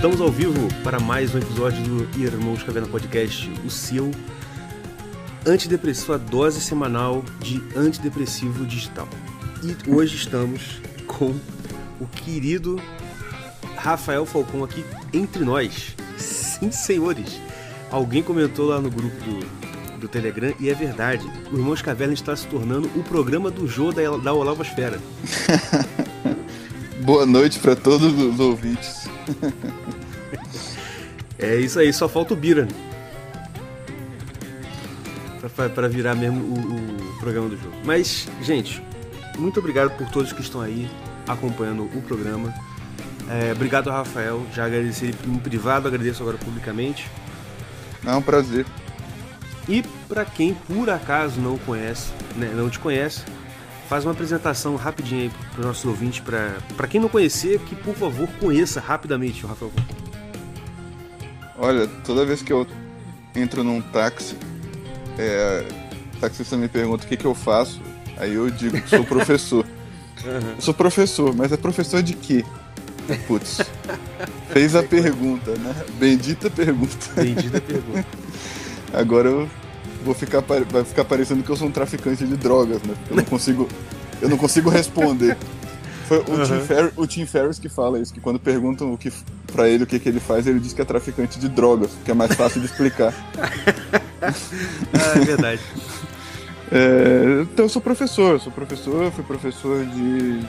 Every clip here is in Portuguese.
Estamos ao vivo para mais um episódio do Irmãos Caverna Podcast, o seu antidepressivo, a dose semanal de antidepressivo digital. E hoje estamos com o querido Rafael Falcão aqui entre nós. Sim, senhores. Alguém comentou lá no grupo do, do Telegram e é verdade. O Irmãos Caverna está se tornando o programa do Jô da, da Olavosfera. Boa noite para todos os ouvintes. É isso aí, só falta o Bira. Para virar mesmo o, o, programa do jogo. Mas, gente, muito obrigado por todos que estão aí acompanhando o programa. É, obrigado, Rafael. Já agradeci em privado, agradeço agora publicamente. É um prazer. E para quem por acaso não conhece, né, não te conhece, faz uma apresentação rapidinha aí para os nossos ouvintes, para quem não conhecer, que por favor conheça rapidamente o Rafael. Olha, toda vez que eu entro num táxi, é, o taxista me pergunta o que, que eu faço, aí eu digo que sou professor. Uhum. Sou professor, mas é professor de quê? Putz, fez a pergunta, né? Bendita pergunta. Bendita pergunta. Agora eu vou ficar vai ficar parecendo que eu sou um traficante de drogas, né? Eu não consigo, eu não consigo responder. Foi o, uhum. Tim Fer, o Tim Ferriss que fala isso, que quando perguntam o que para ele o que, que ele faz, ele diz que é traficante de drogas, que é mais fácil de explicar. ah, é verdade. É, então eu sou professor, sou professor, fui professor de,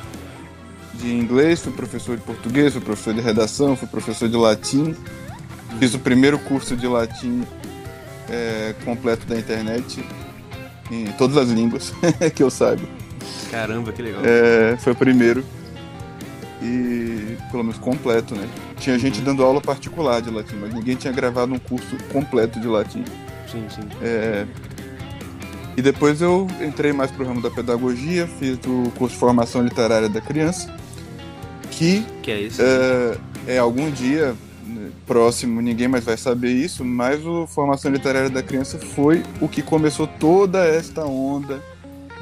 de inglês, fui professor de português, fui professor de redação, fui professor de latim. Fiz o primeiro curso de latim é, completo da internet em todas as línguas que eu saiba. Caramba, que legal. É, foi o primeiro. E pelo menos completo, né? Tinha gente dando aula particular de latim, mas ninguém tinha gravado um curso completo de latim. Sim, sim. É, e depois eu entrei mais pro ramo da pedagogia, fiz o curso de formação literária da criança, que, que é, isso, é, é algum dia próximo, ninguém mais vai saber isso, mas o Formação Literária da Criança foi o que começou toda esta onda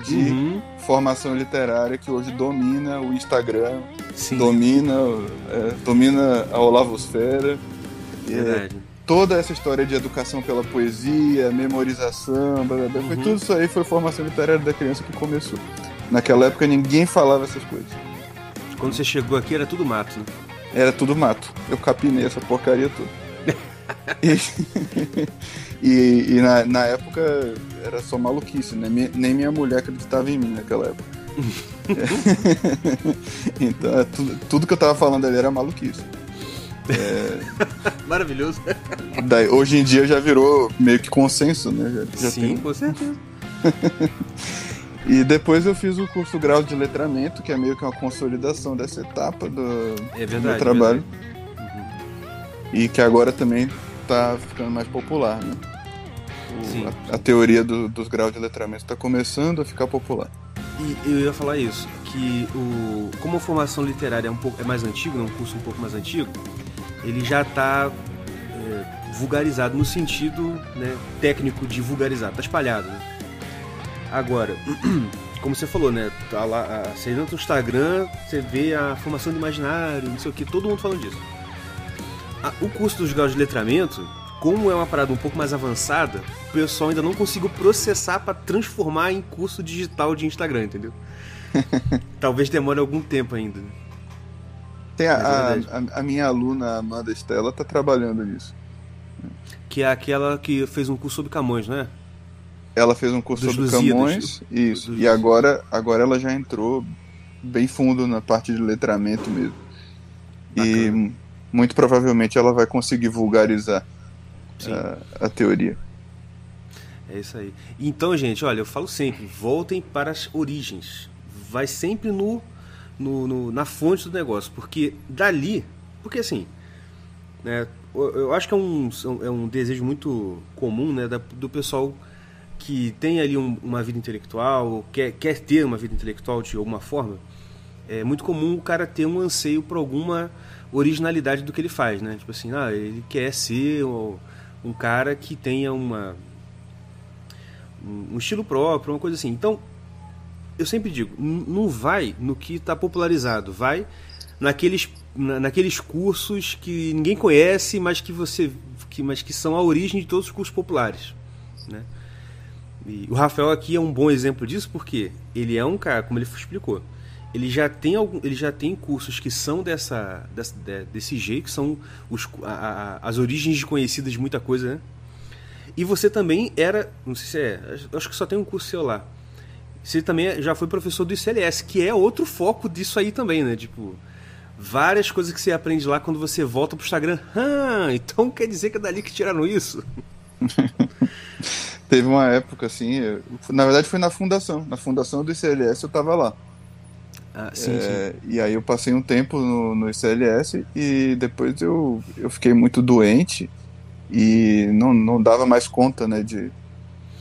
de uhum. Formação literária que hoje domina o Instagram, Sim. domina, é, domina a Olavosfera. Verdade. É, toda essa história de educação pela poesia, memorização, blá, blá, blá, uhum. foi tudo isso aí foi formação literária da criança que começou. Naquela época ninguém falava essas coisas. Quando você chegou aqui era tudo mato, né? Era tudo mato. Eu capinei essa porcaria toda. e, e, e na, na, época era só maluquice, né? Nem minha mulher acreditava em mim naquela época. então, é tudo, tudo, que eu tava falando ali era maluquice. É... Maravilhoso. Daí, hoje em dia já virou meio que consenso, né? Já, já Sim, tem... com certeza. E depois eu fiz o curso grau de letramento, que é meio que uma consolidação dessa etapa do, é verdade, meu trabalho. E que agora também está ficando mais popular, né? O, a, a, teoria do, dos graus de letramento está começando a ficar popular. E eu ia falar isso, que o, como a formação literária é, um pouco, é mais antigo, é um curso um pouco mais antigo, ele já está é, vulgarizado no sentido né, técnico de vulgarizado, está espalhado, né? Agora, como você falou, né? Tá lá, você entra no Instagram, você vê a formação do imaginário, não sei o que, todo mundo falando disso. O curso dos graus de letramento, como é uma parada um pouco mais avançada, o pessoal ainda não conseguiu processar para transformar em curso digital de Instagram, entendeu? Talvez demore algum tempo ainda. Tem a, é a, a, minha aluna Amanda Estela tá trabalhando nisso. Que é aquela que fez um curso sobre Camões, não é? Ela fez um curso sobre Camões, isso. E agora, agora ela já entrou bem fundo na parte de letramento mesmo. Bacana. E muito provavelmente ela vai conseguir vulgarizar a, a, teoria. É isso aí. Então, gente, olha, eu falo sempre, voltem para as origens. Vai sempre no, no, no na fonte do negócio, porque dali, porque assim, né, eu acho que é um, é um desejo muito comum, né, do pessoal que tem ali um, uma vida intelectual, quer, quer ter uma vida intelectual de alguma forma, é muito comum o cara ter um anseio por alguma originalidade do que ele faz, né? Tipo assim, ah, ele quer ser um cara que tenha uma um estilo próprio, uma coisa assim. Então, eu sempre digo, não vai no que está popularizado, vai naqueles, na, naqueles cursos que ninguém conhece, mas que você que, mas que são a origem de todos os cursos populares. Né? E o Rafael aqui é um bom exemplo disso porque ele é um cara, como ele explicou, ele já tem algum, ele já tem cursos que são dessa, dessa desse jeito, que são os, a, a, as origens desconhecidas de muita coisa, né? E você também era, não sei se é, acho que só tem um curso seu lá. Você também já foi professor do ICLS, que é outro foco disso aí também, né? Tipo, várias coisas que você aprende lá quando você volta pro Instagram. Ah, então quer dizer que é dali que tiraram isso? Teve uma época assim, eu, na verdade foi na fundação, na fundação do ICLS eu tava lá. Ah, sim, é, sim. E aí eu passei um tempo no, no ICLS e depois eu, eu fiquei muito doente e não, não dava mais conta, né, de,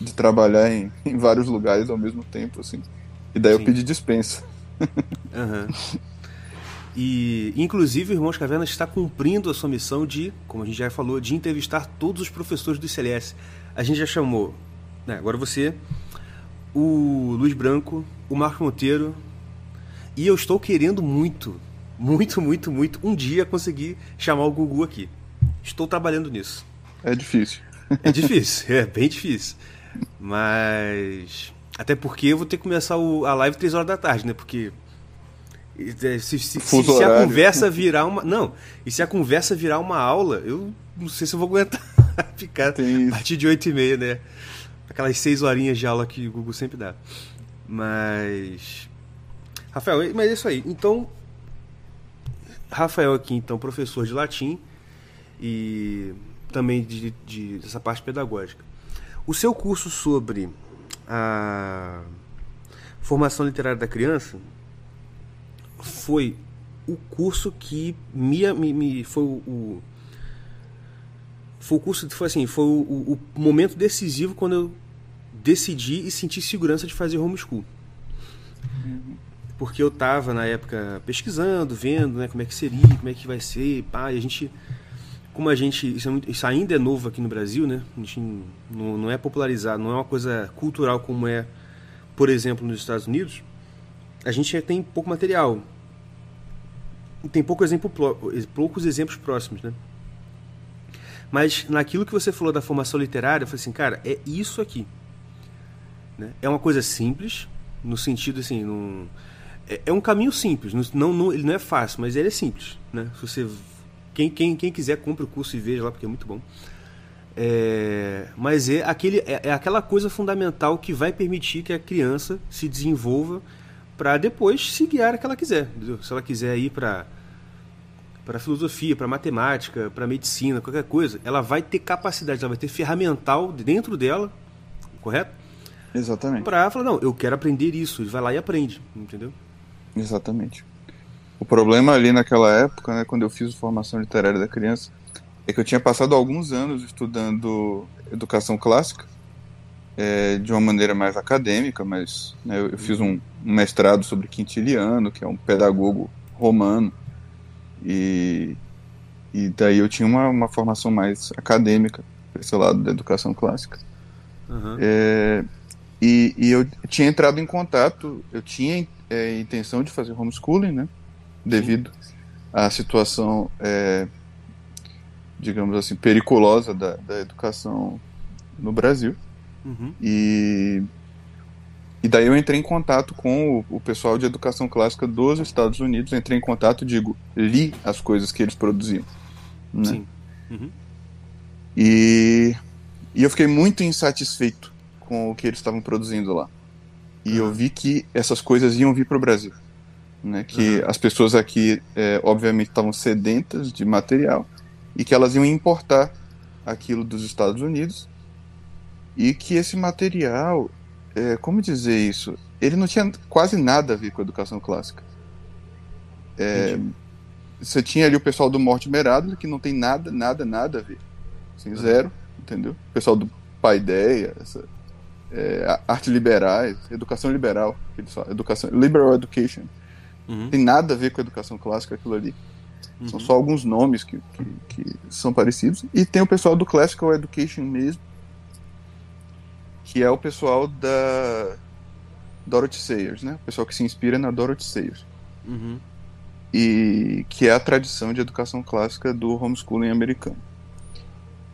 de trabalhar em, em vários lugares ao mesmo tempo, assim. E daí sim. eu pedi dispensa. Uhum. E, inclusive, o Irmãos Cavernas está cumprindo a sua missão de, como a gente já falou, de entrevistar todos os professores do ICLS. A gente já chamou, né, agora você, o Luiz Branco, o Marco Monteiro, e eu estou querendo muito, muito, muito, muito, um dia conseguir chamar o Gugu aqui. Estou trabalhando nisso. É difícil. É difícil, é bem difícil. Mas. Até porque eu vou ter que começar o, a live 3 horas da tarde, né? Porque é, se, se, se, se, a conversa virar uma. Não, e se a conversa virar uma aula, eu não sei se eu vou aguentar ficar a partir de 8 e meia, né? Aquelas 6 horinhas de aula que o Google sempre dá. Mas. Rafael, mas é isso aí. Então. Rafael aqui, então, professor de latim e também de, de, dessa parte pedagógica. O seu curso sobre a formação literária da criança foi o curso que me, me, me foi o, foi o curso foi assim foi o, o, momento decisivo quando eu decidi e senti segurança de fazer homeschool porque eu estava na época pesquisando vendo né como é que seria como é que vai ser pá, e a gente como a gente isso, é, isso, ainda é novo aqui no Brasil né a gente não, não é popularizado não é uma coisa cultural como é por exemplo nos Estados Unidos a gente tem pouco material. Tem pouco exemplo, poucos exemplos próximos, né? Mas naquilo que você falou da formação literária, eu falei assim, cara, é isso aqui. Né? É uma coisa simples, no sentido assim, num, é, é, um caminho simples. Não, não, ele não é fácil, mas ele é simples. Né? Se você, quem, quem, quem quiser, compre o curso e veja lá, porque é muito bom. É, mas é, aquele, é, é aquela coisa fundamental que vai permitir que a criança se desenvolva para depois se guiar a que ela quiser. Entendeu? Se ela quiser ir para para filosofia, para matemática, para medicina, qualquer coisa, ela vai ter capacidade, ela vai ter ferramental dentro dela, correto? Exatamente. Para falar, não, eu quero aprender isso, vai lá e aprende, entendeu? Exatamente. O problema ali naquela época, né, quando eu fiz formação literária da criança, é que eu tinha passado alguns anos estudando educação clássica é, de uma maneira mais acadêmica, mas né, eu, eu, fiz um, um, mestrado sobre Quintiliano, que é um pedagogo romano, e, e daí eu tinha uma, uma formação mais acadêmica, esse lado da educação clássica. Uhum. É, e, e, eu tinha entrado em contato, eu tinha é, intenção de fazer homeschooling, né, devido Sim. à situação, é, digamos assim, periculosa da, da educação no Brasil. Uhum. E, e daí eu entrei em contato com o, o, pessoal de educação clássica dos Estados Unidos. Entrei em contato, digo, li as coisas que eles produziam. Né? Sim. Uhum. E, e eu fiquei muito insatisfeito com o que eles estavam produzindo lá. E uhum. eu vi que essas coisas iam vir para o Brasil. Né? Que as pessoas aqui, é, obviamente, estavam sedentas de material e que elas iam importar aquilo dos Estados Unidos e que esse material, é, como dizer isso, ele não tinha quase nada a ver com a educação clássica. É, você tinha ali o pessoal do Mortimer Adler, que não tem nada, nada, nada a ver. Assim, zero, entendeu? O pessoal do Paideia, essa, é, arte liberais, educação liberal, educação, liberal education. Uhum. Tem nada a ver com a educação clássica aquilo ali. Uhum. São só alguns nomes que, que, que, são parecidos. E tem o pessoal do Classical Education mesmo, que é o pessoal da Dorothy Sayers, né? O pessoal que se inspira na Dorothy Sayers. Uhum. e que é a tradição de educação clássica do homeschooling americano.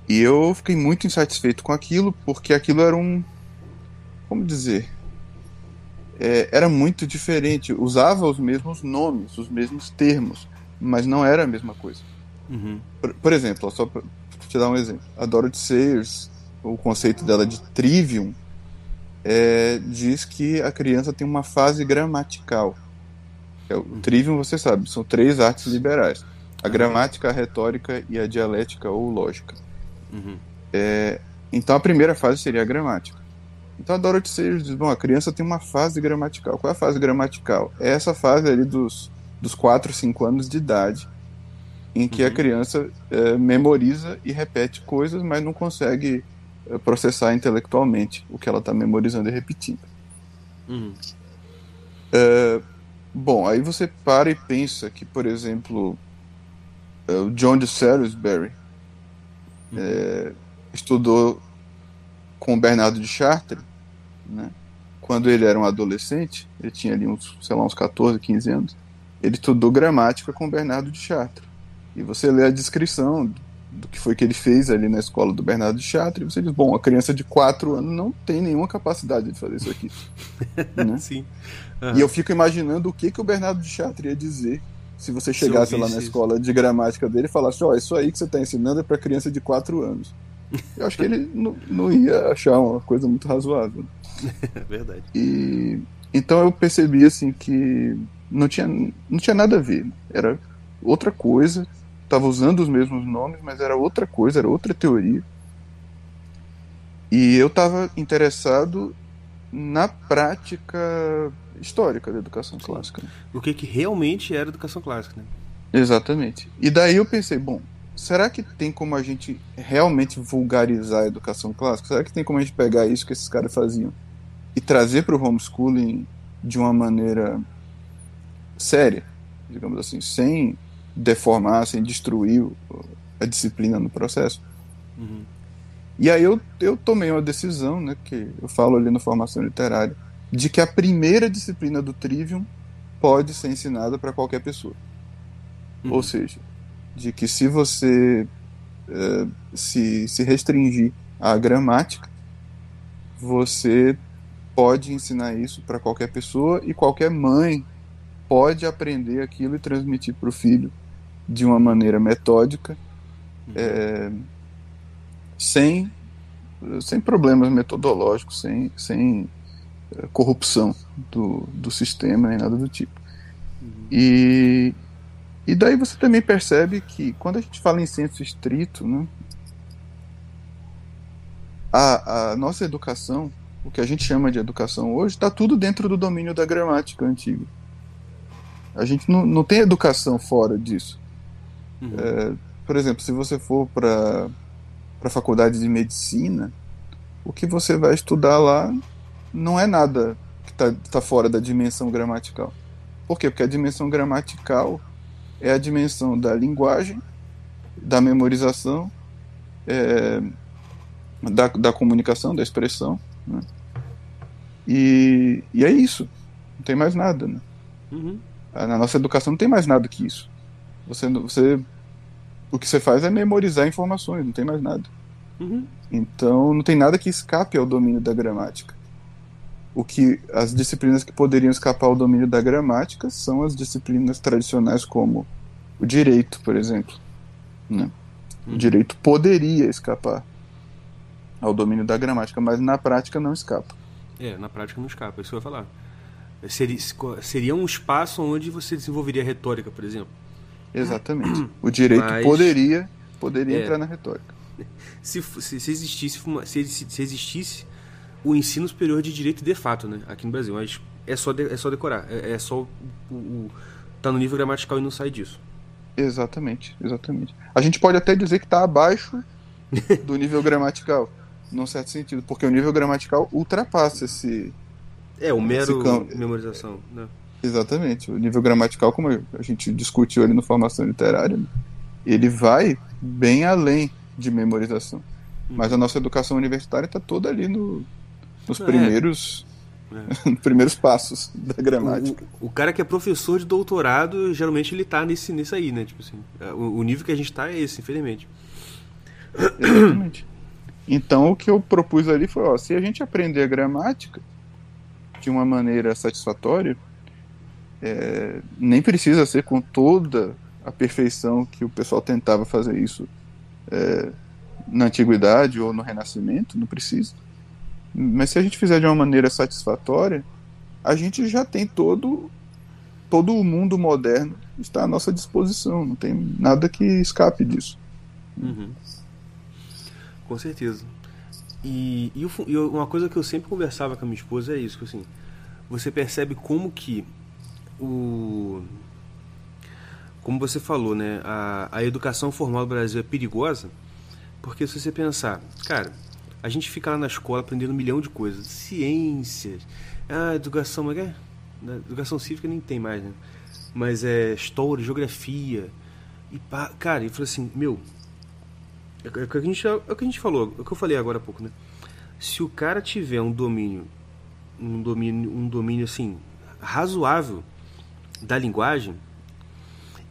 E eu fiquei muito insatisfeito com aquilo, porque aquilo era um. Como dizer? É, era muito diferente. Usava os mesmos nomes, os mesmos termos, mas não era a mesma coisa. Uhum. Por, por, exemplo, só para te dar um exemplo: a Dorothy Sayers, o conceito dela de trivium, é, diz que a criança tem uma fase gramatical. É, o trivium, você sabe, são três artes liberais: a gramática, a retórica e a dialética ou lógica. Uhum. É, então a primeira fase seria a gramática. Então a Dorothy Sayers diz: bom, a criança tem uma fase gramatical. Qual é a fase gramatical? É essa fase ali dos, dos 4, 5 anos de idade, em que uhum. a criança é, memoriza e repete coisas, mas não consegue é, processar intelectualmente o que ela está memorizando e repetindo. Uhum. É, bom, aí você para e pensa que, por exemplo, é, o John de Salisbury é, estudou com o Bernardo de Chartres, né? quando ele era um adolescente, ele tinha ali uns, sei lá, uns 14, 15 anos, ele estudou gramática com o Bernardo de Chartres. E você lê a descrição do que foi que ele fez ali na escola do Bernardo de Chartres, e você diz, bom, a criança de 4 anos não tem nenhuma capacidade de fazer isso aqui. né? Sim. Uhum. E eu fico imaginando o que, que o Bernardo de Chartres ia dizer se você chegasse se lá na escola de gramática dele e falasse, ó, oh, isso aí que você está ensinando é para criança de 4 anos. Eu acho que ele não, não ia achar uma coisa muito razoável. É verdade. E então eu percebi assim que não tinha, não tinha nada a ver. Era outra coisa. Estava usando os mesmos nomes, mas era outra coisa, era outra teoria. E eu estava interessado na prática histórica da educação Sim. clássica. O que, que realmente era educação clássica, né? Exatamente. E daí eu pensei, bom, será que tem como a gente realmente vulgarizar a educação clássica? Será que tem como a gente pegar isso que esses caras faziam e trazer para o homeschooling de uma maneira séria, digamos assim, sem deformar, sem destruir a disciplina no processo? Uhum. E aí eu, eu tomei uma decisão, né, que eu falo ali na formação literária, de que a primeira disciplina do Trivium pode ser ensinada para qualquer pessoa. Uhum. Ou seja, de que se você uh, se, se restringir à gramática, você pode ensinar isso para qualquer pessoa e qualquer mãe pode aprender aquilo e transmitir para o filho de uma maneira metódica, uhum. é, sem, sem problemas metodológicos, sem, sem eh, corrupção do, do sistema nem nada do tipo. Uhum. E, e daí você também percebe que quando a gente fala em senso estrito, né, a, a nossa educação, o que a gente chama de educação hoje, está tudo dentro do domínio da gramática antiga. A gente não, não tem educação fora disso. Uhum. É, por exemplo, se você for para a faculdade de medicina, o que você vai estudar lá não é nada que está tá fora da dimensão gramatical. Por quê? Porque a dimensão gramatical é a dimensão da linguagem, da memorização, é, da, da comunicação, da expressão. Né? E, e é isso. Não tem mais nada. Né? Uhum. Na nossa educação não tem mais nada que isso. Você, você, o que você faz é memorizar informações, não tem mais nada. Uhum. Então não tem nada que escape ao domínio da gramática. O que as disciplinas que poderiam escapar ao domínio da gramática são as disciplinas tradicionais como o direito, por exemplo. Né? O uhum. direito poderia escapar ao domínio da gramática, mas na prática não escapa. É, na prática não escapa, isso eu ia falar. Seria, seria um espaço onde você desenvolveria retórica, por exemplo. Exatamente. O direito mas, poderia, poderia é, entrar na retórica. Se, se, se existisse, se, se existisse o ensino superior de direito de fato, né, aqui no Brasil. Mas é só, de, é só decorar, é, é só o, o, tá no nível gramatical e não sai disso. Exatamente, exatamente. A gente pode até dizer que está abaixo do nível gramatical, num certo sentido, porque o nível gramatical ultrapassa esse. É, o mero memorização, né? Exatamente. O nível gramatical, como a gente discutiu ali no formação literária, né? ele vai bem além de memorização. Mas a nossa educação universitária está toda ali no, nos é. primeiros É. primeiros passos da gramática. O, o, cara que é professor de doutorado, geralmente ele tá nesse, nesse aí, né? Tipo assim, é, o, o nível que a gente tá é esse, infelizmente. Exatamente. Então o que eu propus ali foi, ó, se a gente aprender a gramática de uma maneira satisfatória, é, nem precisa ser com toda a perfeição que o pessoal tentava fazer isso é, na antiguidade ou no renascimento, não precisa. Mas se a gente fizer de uma maneira satisfatória, a gente já tem todo todo o mundo moderno está à nossa disposição, não tem nada que escape disso. Uhum. Com certeza. E, e, e, uma coisa que eu sempre conversava com a minha esposa é isso, que assim, você percebe como que o como você falou, né, a, a educação formal do Brasil é perigosa, porque se você pensar, cara, a gente fica lá na escola aprendendo um milhão de coisas, ciências, ah, educação, mas é, educação cívica nem tem mais, né? Mas é história, geografia, e pá, cara, e falou assim, meu, é, é, o que a gente, é o que a gente falou, é o que eu falei agora há pouco, né? Se o cara tiver um domínio, um domínio, um domínio assim razoável da linguagem,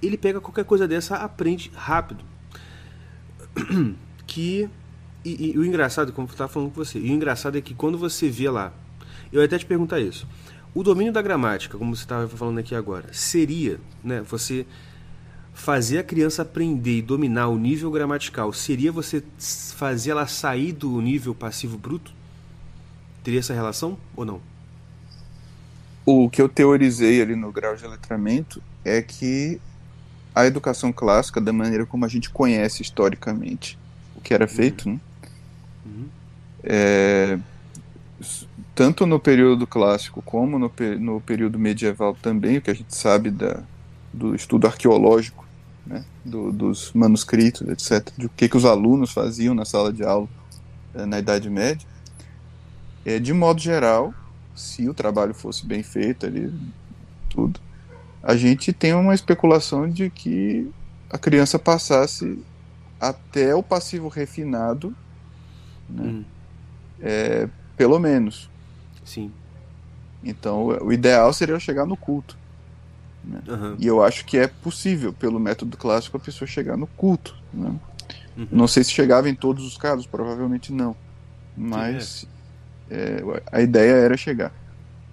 ele pega qualquer coisa dessa, aprende rápido. Que e, e, o engraçado, como eu estava falando com você, e o engraçado é que quando você vê lá, eu ia até te perguntar isso. O domínio da gramática, como você estava falando aqui agora, seria, né, você fazer a criança aprender e dominar o nível gramatical, seria você fazer ela sair do nível passivo bruto? Teria essa relação ou não? O que eu teorizei ali no grau de letramento é que a educação clássica, da maneira como a gente conhece historicamente o que era feito, uhum. né? É, tanto no período clássico como no, no período medieval também, o que a gente sabe da, do estudo arqueológico, né, do, dos manuscritos, etc., de o que, que os alunos faziam na sala de aula é, na Idade Média, é, de modo geral, se o trabalho fosse bem feito ali, tudo, a gente tem uma especulação de que a criança passasse até o passivo refinado, né? Hum. É, pelo menos. Sim. Então, o ideal seria chegar no culto. Né? Uhum. E eu acho que é possível, pelo método clássico, a pessoa chegar no culto. Né? Uhum. Não sei se chegava em todos os casos, provavelmente não. Mas é. É, a ideia era chegar.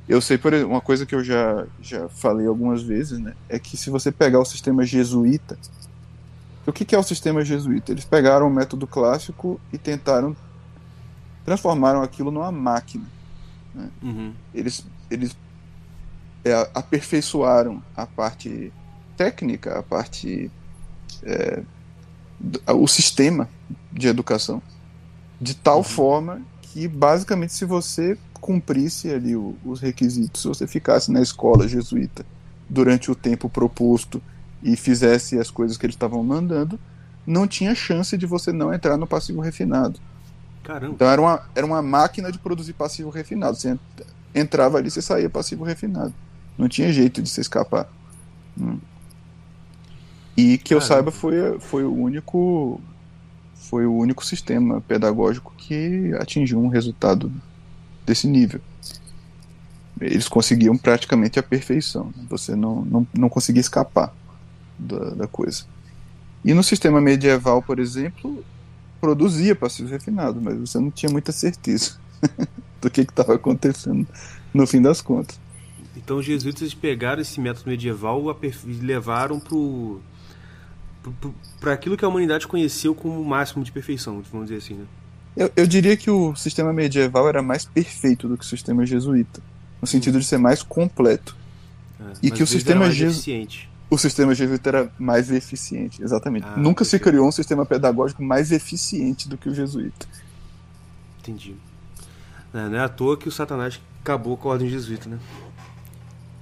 Eu sei, por exemplo, uma coisa que eu já, já falei algumas vezes, né, é que se você pegar o sistema jesuíta, o que, que é o sistema jesuíta? Eles pegaram o método clássico e tentaram transformaram aquilo numa máquina. Né? Uhum. Eles, eles é, aperfeiçoaram a parte técnica, a parte é, o sistema de educação de tal uhum. forma que basicamente se você cumprisse ali o, os requisitos, se você ficasse na escola jesuíta durante o tempo proposto e fizesse as coisas que eles estavam mandando, não tinha chance de você não entrar no passivo refinado. Caramba. Então era uma, era uma máquina de produzir passivo refinado. Você entrava ali, você saía passivo refinado. Não tinha jeito de se escapar. Hum. E que eu saiba foi, foi o único foi o único sistema pedagógico que atingiu um resultado desse nível. Eles conseguiam praticamente a perfeição. Você não, não, não conseguia escapar da, da coisa. E no sistema medieval, por exemplo, produzia passivo refinado, mas você não tinha muita certeza do que estava acontecendo no fim das contas. Então os jesuítas pegaram esse método medieval e levaram para aquilo que a humanidade conheceu como o máximo de perfeição, vamos dizer assim, né? Eu, eu diria que o sistema medieval era mais perfeito do que o sistema jesuíta, no sentido de ser mais completo. É, e que o sistema jesuíta o sistema jesuíta era mais eficiente, exatamente. Ah, Nunca se criou um sistema pedagógico mais eficiente do que o jesuíta. Entendi. Não, não é à toa que o Satanás acabou com a ordem jesuíta, né?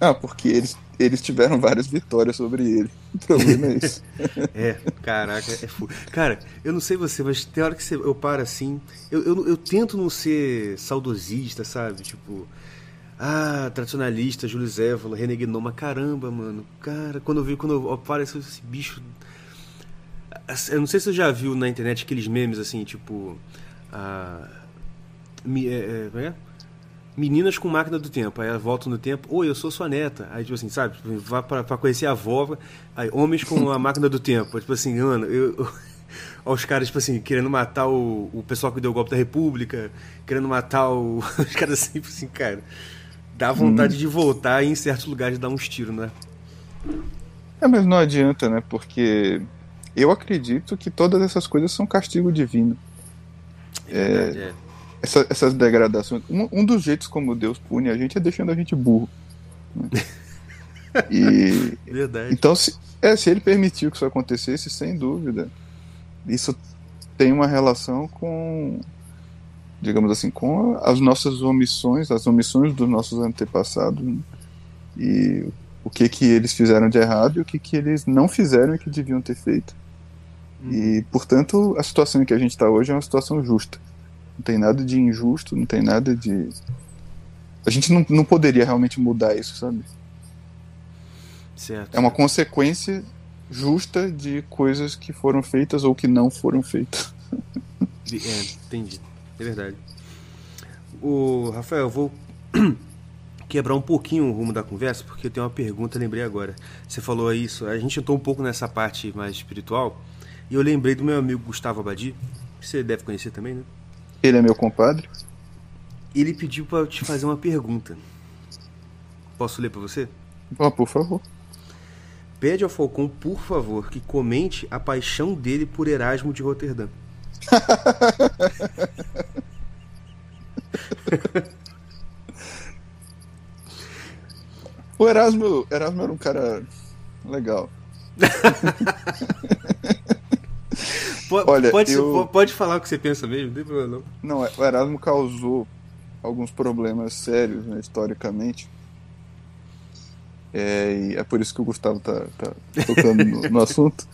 Ah, porque eles, eles tiveram várias vitórias sobre ele. O problema é isso. é, caraca, é fu... Cara, eu não sei você, mas tem hora que você, eu paro assim. Eu, eu, eu tento não ser saudosista, sabe? Tipo, ah, tradicionalista, Júlio Zévola, René Gnoma, caramba, mano. Cara, quando eu vi, quando eu, apareceu esse bicho. Eu não sei se você já viu na internet aqueles memes assim, tipo. Ah, é, é, é? meninas com máquina do tempo. Aí elas voltam no tempo, oi, eu sou sua neta. Aí, tipo assim, sabe? Vai pra, pra conhecer a avó. Aí, homens com a máquina do tempo. Tipo assim, mano, eu os caras, tipo assim, querendo matar o, o pessoal que deu o golpe da República, querendo matar o, os caras assim, tipo assim, cara. Dá vontade hum. de voltar e em certos lugares dar uns tiros, né? É, mas não adianta, né? Porque eu acredito que todas essas coisas são castigo divino. É, verdade, é. Essa, essas degradações. Um, um, dos jeitos como Deus pune a gente é deixando a gente burro. Né? E, verdade. Então, se, é, se ele permitiu que isso acontecesse, sem dúvida, isso tem uma relação com, digamos assim, com as nossas omissões, as omissões dos nossos antepassados, né? e o que que eles fizeram de errado e o que que eles não fizeram e que deviam ter feito. Uhum. E, portanto, a situação em que a gente está hoje é uma situação justa. Não tem nada de injusto, não tem nada de. A gente não, não poderia realmente mudar isso, sabe? Certo. É uma consequência justa de coisas que foram feitas ou que não foram feitas. É, entendi. É verdade. O Rafael, eu vou quebrar um pouquinho o rumo da conversa, porque eu tenho uma pergunta, lembrei agora. Você falou isso, a gente entrou um pouco nessa parte mais espiritual, e eu lembrei do meu amigo Gustavo Abadi, que você deve conhecer também, né? Ele é meu compadre. Ele pediu para te fazer uma pergunta. Posso ler para você? Ah, por favor. Pede ao Falcão, por favor, que comente a paixão dele por Erasmo de Roterdã. O Erasmo, Erasmo era um cara legal. Pode, Olha, pode, eu... pode falar o que você pensa mesmo, não tem problema não. Não, o Erasmo causou alguns problemas sérios, né, historicamente. É, e é por isso que o Gustavo tá, tá tocando no, no, assunto.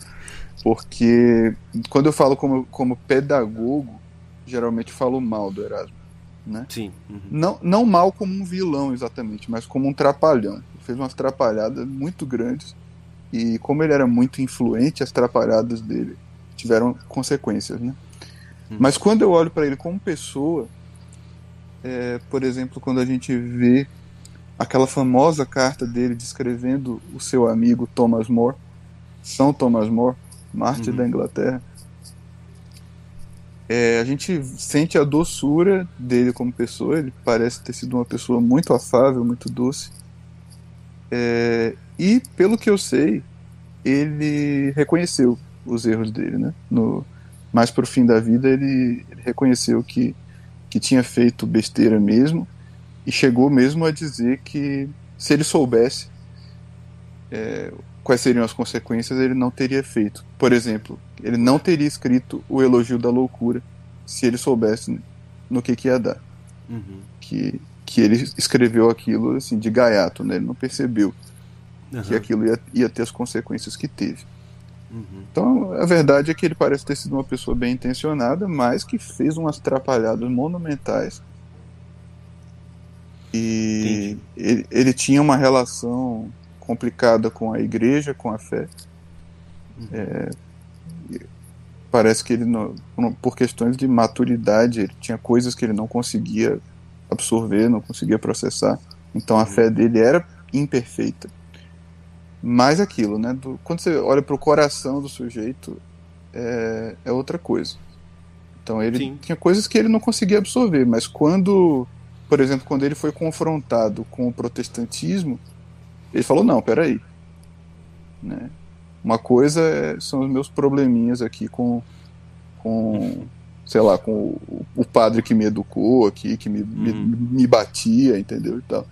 Porque quando eu falo como, como pedagogo, geralmente falo mal do Erasmo. Né? Sim. Uhum. Não, não mal como um vilão exatamente, mas como um trapalhão. Ele fez umas trapalhadas muito grandes. E como ele era muito influente, as trapalhadas dele tiveram consequências, né? Hum. Mas quando eu olho para ele como pessoa, é, por exemplo, quando a gente vê aquela famosa carta dele descrevendo o seu amigo Thomas More, São Thomas More, mártir uhum. da Inglaterra, é, a gente sente a doçura dele como pessoa. Ele parece ter sido uma pessoa muito afável, muito doce. É, e pelo que eu sei, ele reconheceu os erros dele, né? No, mais pro fim da vida ele, ele reconheceu que, que tinha feito besteira mesmo e chegou mesmo a dizer que se ele soubesse é, quais seriam as consequências, ele não teria feito. Por exemplo, ele não teria escrito o elogio da loucura se ele soubesse no que, que ia dar. Uhum. Que, que ele escreveu aquilo assim de gaiato, né? ele não percebeu uhum. que aquilo ia, ia ter as consequências que teve. Uhum. Então, a verdade é que ele parece ter sido uma pessoa bem intencionada, mas que fez umas atrapalhadas monumentais. E ele, ele, tinha uma relação complicada com a igreja, com a fé. Uhum. É, parece que ele, por questões de maturidade, ele tinha coisas que ele não conseguia absorver, não conseguia processar. Então a uhum. fé dele era imperfeita. Mas aquilo, né? Do, quando você olha para o coração do sujeito, é, é outra coisa. Então ele Sim. tinha coisas que ele não conseguia absorver, mas quando, por exemplo, quando ele foi confrontado com o protestantismo, ele falou: não, peraí. Né? Uma coisa é, são os meus probleminhas aqui com, com sei lá, com o, o padre que me educou aqui, que me, uhum. me, me batia, entendeu? E tal.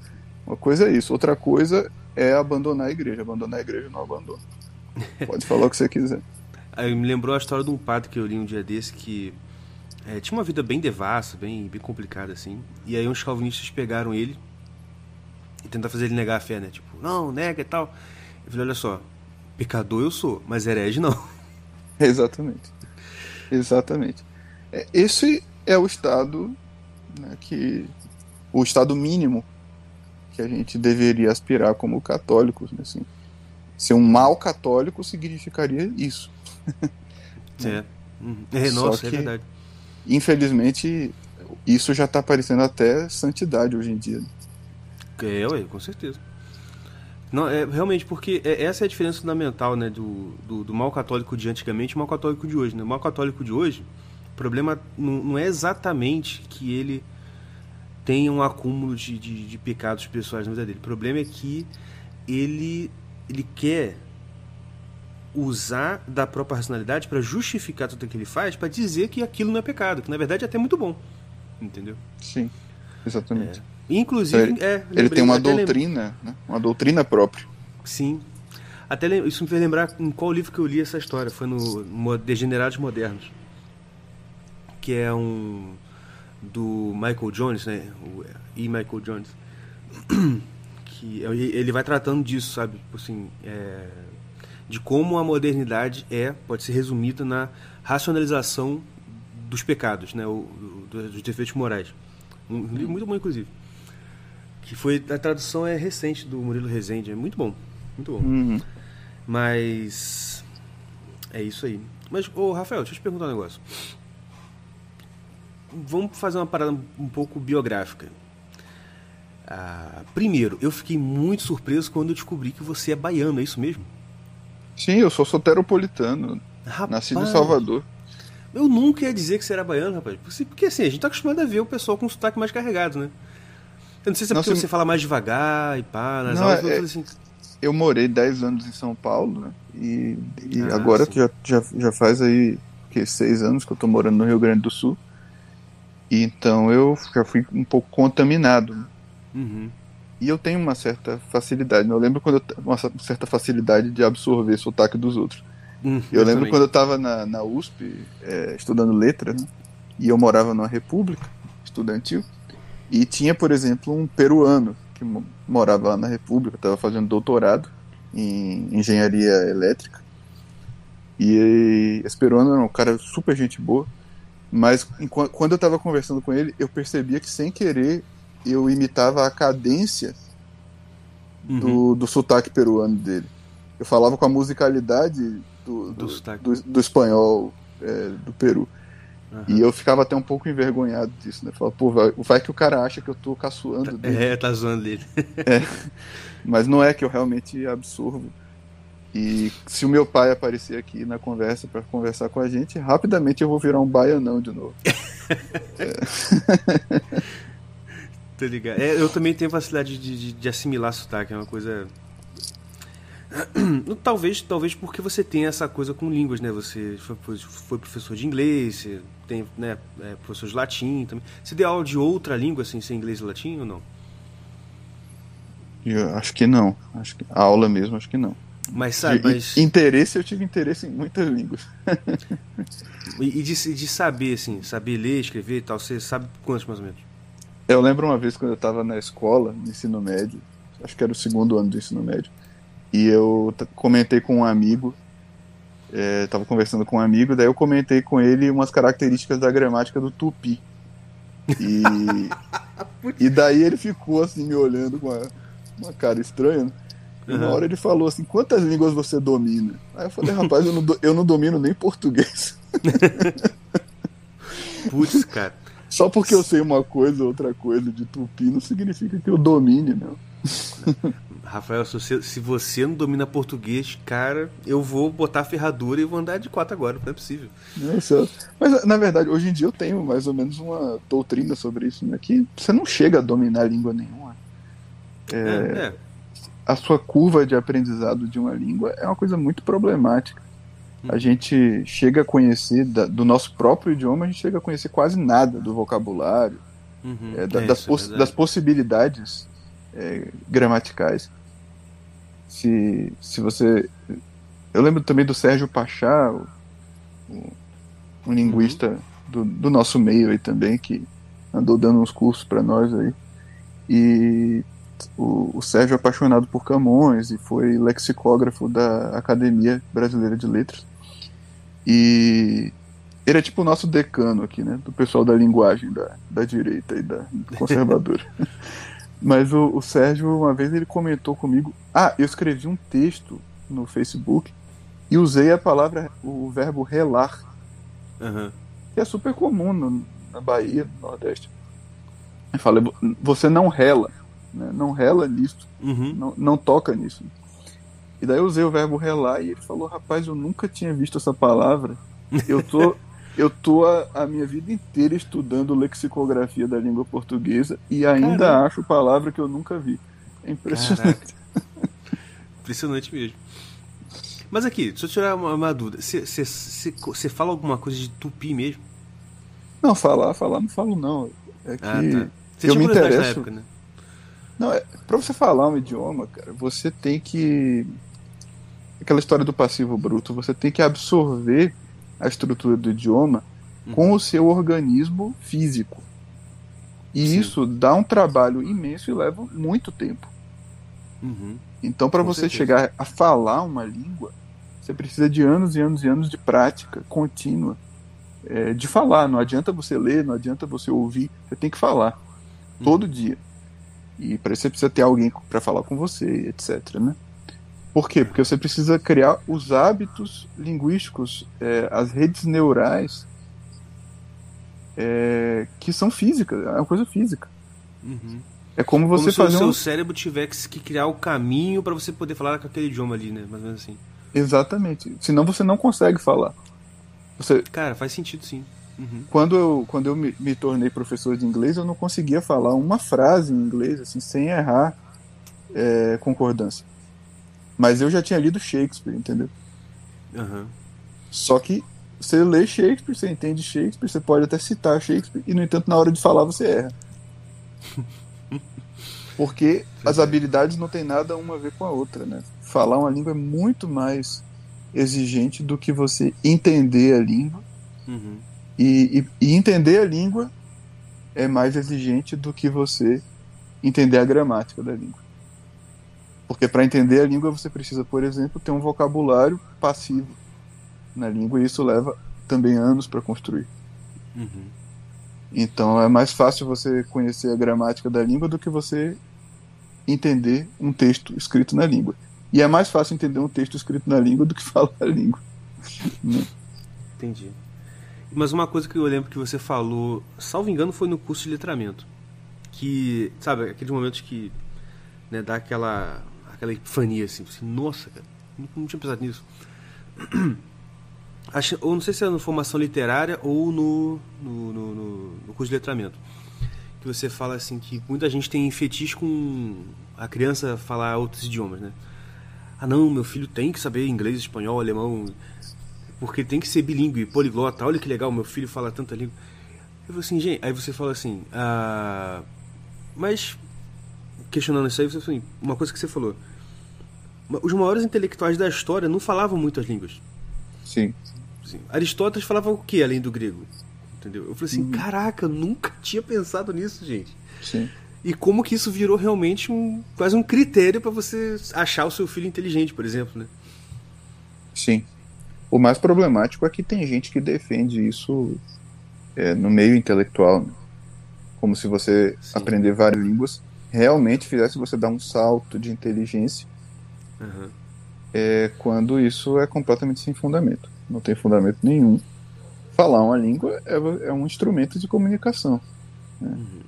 Uma coisa é isso, outra coisa é abandonar a igreja. Abandonar a igreja não abandona. Pode falar o que você quiser. Aí me lembrou a história de um padre que eu li um dia desse que é, tinha uma vida bem devassa, bem, bem complicada assim. E aí uns calvinistas pegaram ele e tentaram fazer ele negar a fé, né? Tipo, não, nega e tal. Eu falei, olha só, pecador eu sou, mas herege não. Exatamente. Exatamente. É, esse é o estado né, que. o estado mínimo que a gente deveria aspirar como católicos, né, assim. Ser um mau católico significaria isso. É. Uhum. é nossa, é que, é verdade. Infelizmente, isso já está parecendo até santidade hoje em dia. É, ué, com certeza. Não, é realmente porque é, essa é a diferença fundamental, né, do, do, do mal católico de antigamente e mal católico de hoje. Né? O mal católico de hoje, o problema não, não é exatamente que ele tenha um acúmulo de, de, de, pecados pessoais na vida dele. O problema é que ele, ele quer usar da própria racionalidade para justificar tudo o que ele faz, para dizer que aquilo não é pecado, que na verdade é até muito bom. Entendeu? Sim, exatamente. É. Inclusive, ele, é, ele tem uma doutrina, né? uma doutrina própria. Sim. Até isso me fez lembrar em qual livro que eu li essa história. Foi no Degenerados Modernos. Que é um. do Michael Jones, né? O E. Michael Jones. Que ele vai tratando disso, sabe? Tipo assim. É, de como a modernidade é, pode ser resumida na racionalização dos pecados, né? O, dos defeitos morais. Um livro muito bom, inclusive. Que foi. A tradução é recente do Murilo Rezende. É muito bom. Muito bom. Uhum. Mas. É isso aí. Mas, ô Rafael, deixa eu te perguntar um negócio. Vamos fazer uma parada um pouco biográfica. Ah, primeiro, eu fiquei muito surpreso quando eu descobri que você é baiano, é isso mesmo? Sim, eu sou soteropolitano. Rapaz, nascido em Salvador. Eu nunca ia dizer que você era baiano, rapaz. Porque assim, a gente tá acostumado a ver o pessoal com sotaque mais carregado, né? Eu não sei se é porque Nossa, você fala mais devagar e pá, nas não, aulas, é, assim. Eu morei 10 anos em São Paulo, né? E, e ah, agora já, já, já faz aí que, seis anos que eu tô morando no Rio Grande do Sul. E então eu já fui um pouco contaminado. Né? Uhum. E eu tenho uma certa facilidade. Né? Eu lembro quando eu, uma certa facilidade de absorver sotaque dos outros. Uhum, eu, eu lembro também. quando eu estava na, na USP é, estudando letras, né? e eu morava numa república estudantil. E tinha, por exemplo, um peruano que morava lá na República, estava fazendo doutorado em engenharia elétrica. E esse peruano era um cara super gente boa, mas quando eu estava conversando com ele, eu percebia que sem querer eu imitava a cadência uhum. do, do sotaque peruano dele. Eu falava com a musicalidade do, do, do, do, espanhol é, do Peru. Uhum. E eu ficava até um pouco envergonhado disso, né? Falava, pô, vai, vai, que o cara acha que eu tô caçoando dele. É, tá zoando dele. é. Mas não é que eu realmente absorvo. E se o meu pai aparecer aqui na conversa para conversar com a gente, rapidamente eu vou virar um baianão de novo. é. Tô ligado. É, eu também tenho facilidade de, de, de assimilar sotaque, é uma coisa Talvez, talvez porque você tem essa coisa com línguas, né? Você foi, foi professor de inglês, você tem né, é, professor de latim também. Você deu aula de outra língua, assim, sem inglês e latim ou não? Eu acho que não. Acho que a aula mesmo, acho que não. Mas sabe, de, mas... Interesse, eu tive interesse em muitas línguas. e de, de saber, assim, saber ler, escrever e tal, você sabe quantos mais ou menos? Eu lembro uma vez quando eu estava na escola, no ensino médio, acho que era o segundo ano do ensino médio, e eu comentei com um amigo, é, tava conversando com um amigo, daí eu comentei com ele umas características da gramática do tupi. E, e daí ele ficou assim me olhando com uma, uma cara estranha. Né? E na hora ele falou assim: quantas línguas você domina? Aí eu falei, rapaz, eu não, do, eu não domino nem português. Putz, cara. Só porque eu sei uma coisa, outra coisa de tupi, não significa que eu domine, não. Rafael, se você, se você, não domina português, cara, eu vou botar a ferradura e vou andar de quatro agora, não é possível. Nossa, mas na verdade, hoje em dia eu tenho mais ou menos uma doutrina sobre isso, né? Que você não chega a dominar língua nenhuma. É, é, é. A sua curva de aprendizado de uma língua é uma coisa muito problemática. A uhum. gente chega a conhecer, da, do nosso próprio idioma, a gente chega a conhecer quase nada do vocabulário, uhum. é, da, é das, poss das possibilidades é, gramaticais se, se você. Eu lembro também do Sérgio Pachá, um linguista do, do, nosso meio aí também, que andou dando uns cursos para nós aí. E o, o, Sérgio é apaixonado por Camões e foi lexicógrafo da Academia Brasileira de Letras. E ele é tipo o nosso decano aqui, né? Do pessoal da linguagem da, da direita e da conservadora. Mas o, o, Sérgio, uma vez, ele comentou comigo: Ah, eu escrevi um texto no Facebook e usei a palavra, o verbo relar. Uhum. Que é super comum no, na Bahia, no Nordeste. Eu falei, você não rela, né? não rela nisso, Uhum. não, não toca nisso. E daí eu usei o verbo relar e ele falou, rapaz, eu nunca tinha visto essa palavra. Eu tô, eu tô a, a minha vida inteira estudando lexicografia da língua portuguesa e ainda Caramba. acho palavra que eu nunca vi. É impressionante. Impressionante mesmo. Mas aqui, deixa eu tirar uma, uma dúvida. Você fala alguma coisa de tupi mesmo? Não, falar, falar não falo não. É que Ah, tá. Você eu tinha me interesso. época, né? Não, é, pra você falar um idioma, cara, você tem que. Aquela história do passivo bruto, você tem que absorver a estrutura do idioma Uhum. com o seu organismo físico. E Sim. isso dá um trabalho imenso e leva muito tempo. Uhum. Então, para você certeza. chegar a falar uma língua, você precisa de anos e anos e anos de prática contínua é, de falar. Não adianta você ler, não adianta você ouvir, você tem que falar Uhum. todo dia. E para isso você precisa ter alguém para falar com você, etc. Né? Por quê? Porque você precisa criar os hábitos linguísticos, é, as redes neurais é, que são físicas, é uma coisa física. Uhum. É como Como você se o fazer seu um. cérebro tivesse que criar o caminho para você poder falar com aquele idioma ali, né? Mais ou menos assim. Exatamente. Senão você não consegue falar. Você, Cara, faz sentido sim. Uhum. quando eu, quando eu me, me tornei professor de inglês, eu não conseguia falar uma frase em inglês assim, sem errar é, concordância. Mas eu já tinha lido Shakespeare, entendeu? Aham. Só que você lê Shakespeare, você entende Shakespeare, você pode até citar Shakespeare, e no entanto, na hora de falar, você erra. Porque as habilidades não têm nada uma a ver com a outra, né? Falar uma língua é muito mais exigente do que você entender a língua Uhum. E, e- e entender a língua é mais exigente do que você entender a gramática da língua. Porque para entender a língua você precisa, por exemplo, ter um vocabulário passivo na língua e isso leva também anos para construir. Uhum. Então é mais fácil você conhecer a gramática da língua do que você entender um texto escrito na língua. E é mais fácil entender um texto escrito na língua do que falar a língua. Né? Entendi. Mas uma coisa que eu lembro que você falou, salvo engano, foi no curso de letramento. Que, sabe, aqueles momentos que né, dá aquela, aquela epifania assim, assim, nossa, cara, não, não tinha pensado nisso. Acho, ou não sei se é na formação literária ou no, no, no, no- no curso de letramento. Que você fala assim que muita gente tem fetiche com a criança falar outros idiomas, né? Ah não, meu filho tem que saber inglês, espanhol, alemão, porque tem que ser bilíngue, poliglota. Olha que legal, meu filho fala tanta língua. Eu assim, gente, aí você fala assim, ah, mas questionando isso aí, você fala assim, uma coisa que você falou. Os maiores intelectuais da história não falavam muitas línguas. Sim. Assim, Aristóteles falava o que além do grego? Entendeu? Eu falei assim, Uhum. caraca, nunca tinha pensado nisso, gente. Sim. E como que isso virou realmente um quase um critério para você achar o seu filho inteligente, por exemplo, né? Sim. O mais problemático é que tem gente que defende isso é, no meio intelectual. né? Como se você Sim. aprender várias línguas realmente fizesse você dar um salto de inteligência, Aham. é, quando isso é completamente sem fundamento. Não tem fundamento nenhum. Falar uma língua é, é um instrumento de comunicação. né? Uhum.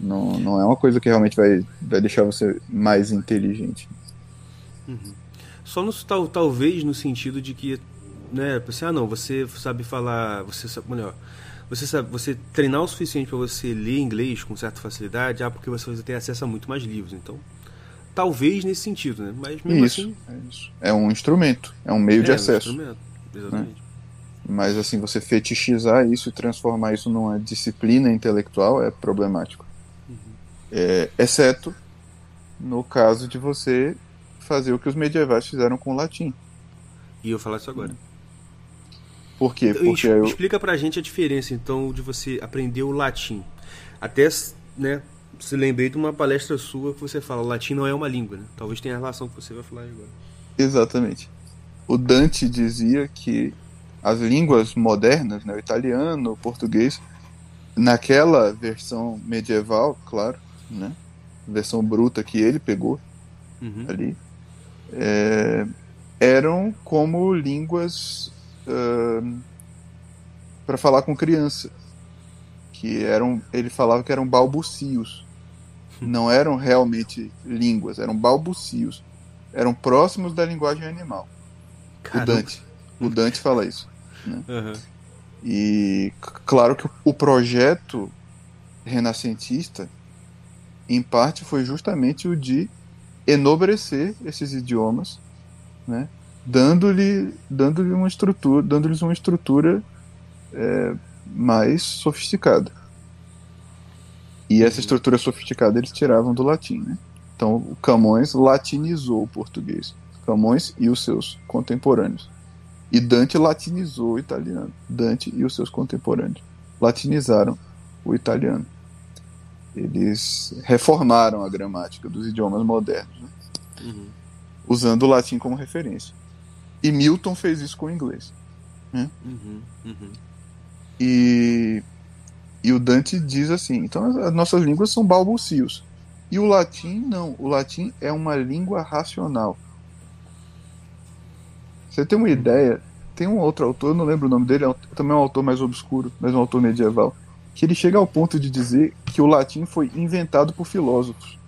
Não, não é uma coisa que realmente vai, vai deixar você mais inteligente. Só no, tal, talvez no sentido de que, né, você, ah não, você sabe falar, você sabe, melhor, você sabe, você treinar o suficiente para você ler inglês com certa facilidade, ah, porque você vai ter acesso a muito mais livros, então, talvez nesse sentido, né, mas mesmo Isso, assim, é isso. É um instrumento, é um meio de é, um acesso. instrumento, exatamente. Mas assim, você fetichizar isso e transformar isso numa disciplina intelectual é problemático. É, exceto no caso de você fazer o que os medievais fizeram com o latim. E eu falar isso agora. Por quê? Então, Porque eu, Explica pra gente a diferença, então, de você aprender o latim. Até, né, se lembrei de uma palestra sua que você fala, latim não é uma língua, né? Talvez tenha relação com o que você vai falar agora. exatamente. O Dante dizia que as línguas modernas, né, o italiano, o português, naquela versão medieval, claro, né, versão bruta que ele pegou, Uhum. ali é, eram como línguas para falar com criança. que eram, ele falava que eram balbucios. Não eram realmente línguas, eram balbucios. Eram próximos da linguagem animal. Caramba. O Dante. O Dante fala isso. Né? Uhum. E claro que o projeto renascentista, em parte, foi justamente o de enobrecer esses idiomas, né? dando-lhe dando uma estrutura, dando-lhes uma estrutura é, mais sofisticada. E essa estrutura sofisticada eles tiravam do latim, né? Então, o Camões latinizou o português. Camões e os seus contemporâneos. E Dante latinizou o italiano. Dante e os seus contemporâneos latinizaram o italiano. Eles reformaram a gramática dos idiomas modernos, né? uhum. usando o latim como referência. E Milton fez isso com o inglês. Né? Uhum. Uhum. E, e o Dante diz assim: então as nossas línguas são balbucios. E o latim, não. O latim é uma língua racional. Você tem uma ideia? Tem um outro autor, não lembro o nome dele, é também é um autor mais obscuro, mas um autor medieval, que ele chega ao ponto de dizer que o latim foi inventado por filósofos.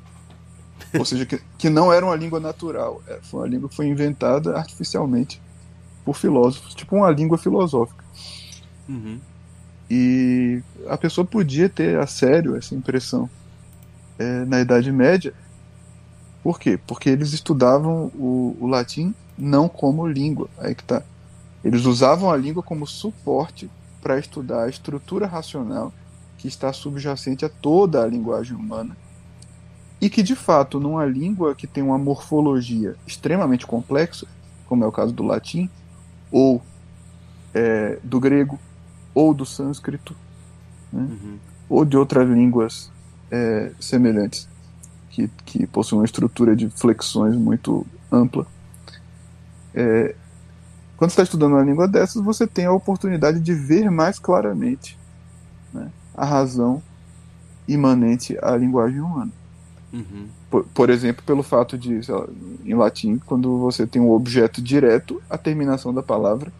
Ou seja, que, que não era uma língua natural, é, foi uma língua que foi inventada artificialmente por filósofos, tipo uma língua filosófica. Uhum. E a pessoa podia ter a sério essa impressão é, na Idade Média. Por quê? Porque eles estudavam o, o latim não como língua. Aí que tá. Eles usavam a língua como suporte para estudar a estrutura racional que está subjacente a toda a linguagem humana e que de fato numa língua que tem uma morfologia extremamente complexa, como é o caso do latim ou é, do grego ou do sânscrito né, uhum. ou de outras línguas é, semelhantes que, que possuem uma estrutura de flexões muito ampla é, quando você está estudando uma língua dessas, você tem a oportunidade de ver mais claramente né, a razão imanente à linguagem humana. Uhum. Por, por, exemplo, pelo fato de, lá, em latim, quando você tem um objeto direto, a terminação da palavra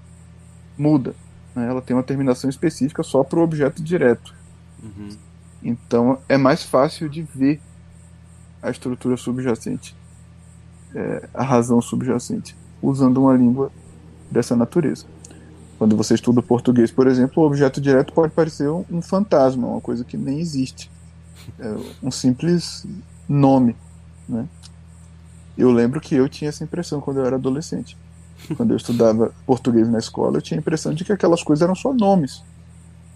muda. Né? Ela tem uma terminação específica só para o objeto direto. Uhum. Então é mais fácil de ver a estrutura subjacente, é, a razão subjacente usando uma língua dessa natureza. Quando você estuda português, por exemplo, o objeto direto pode parecer um fantasma, uma coisa que nem existe. É um simples nome. Né? Eu lembro que eu tinha essa impressão quando eu era adolescente. Quando eu estudava português na escola, eu tinha a impressão de que aquelas coisas eram só nomes.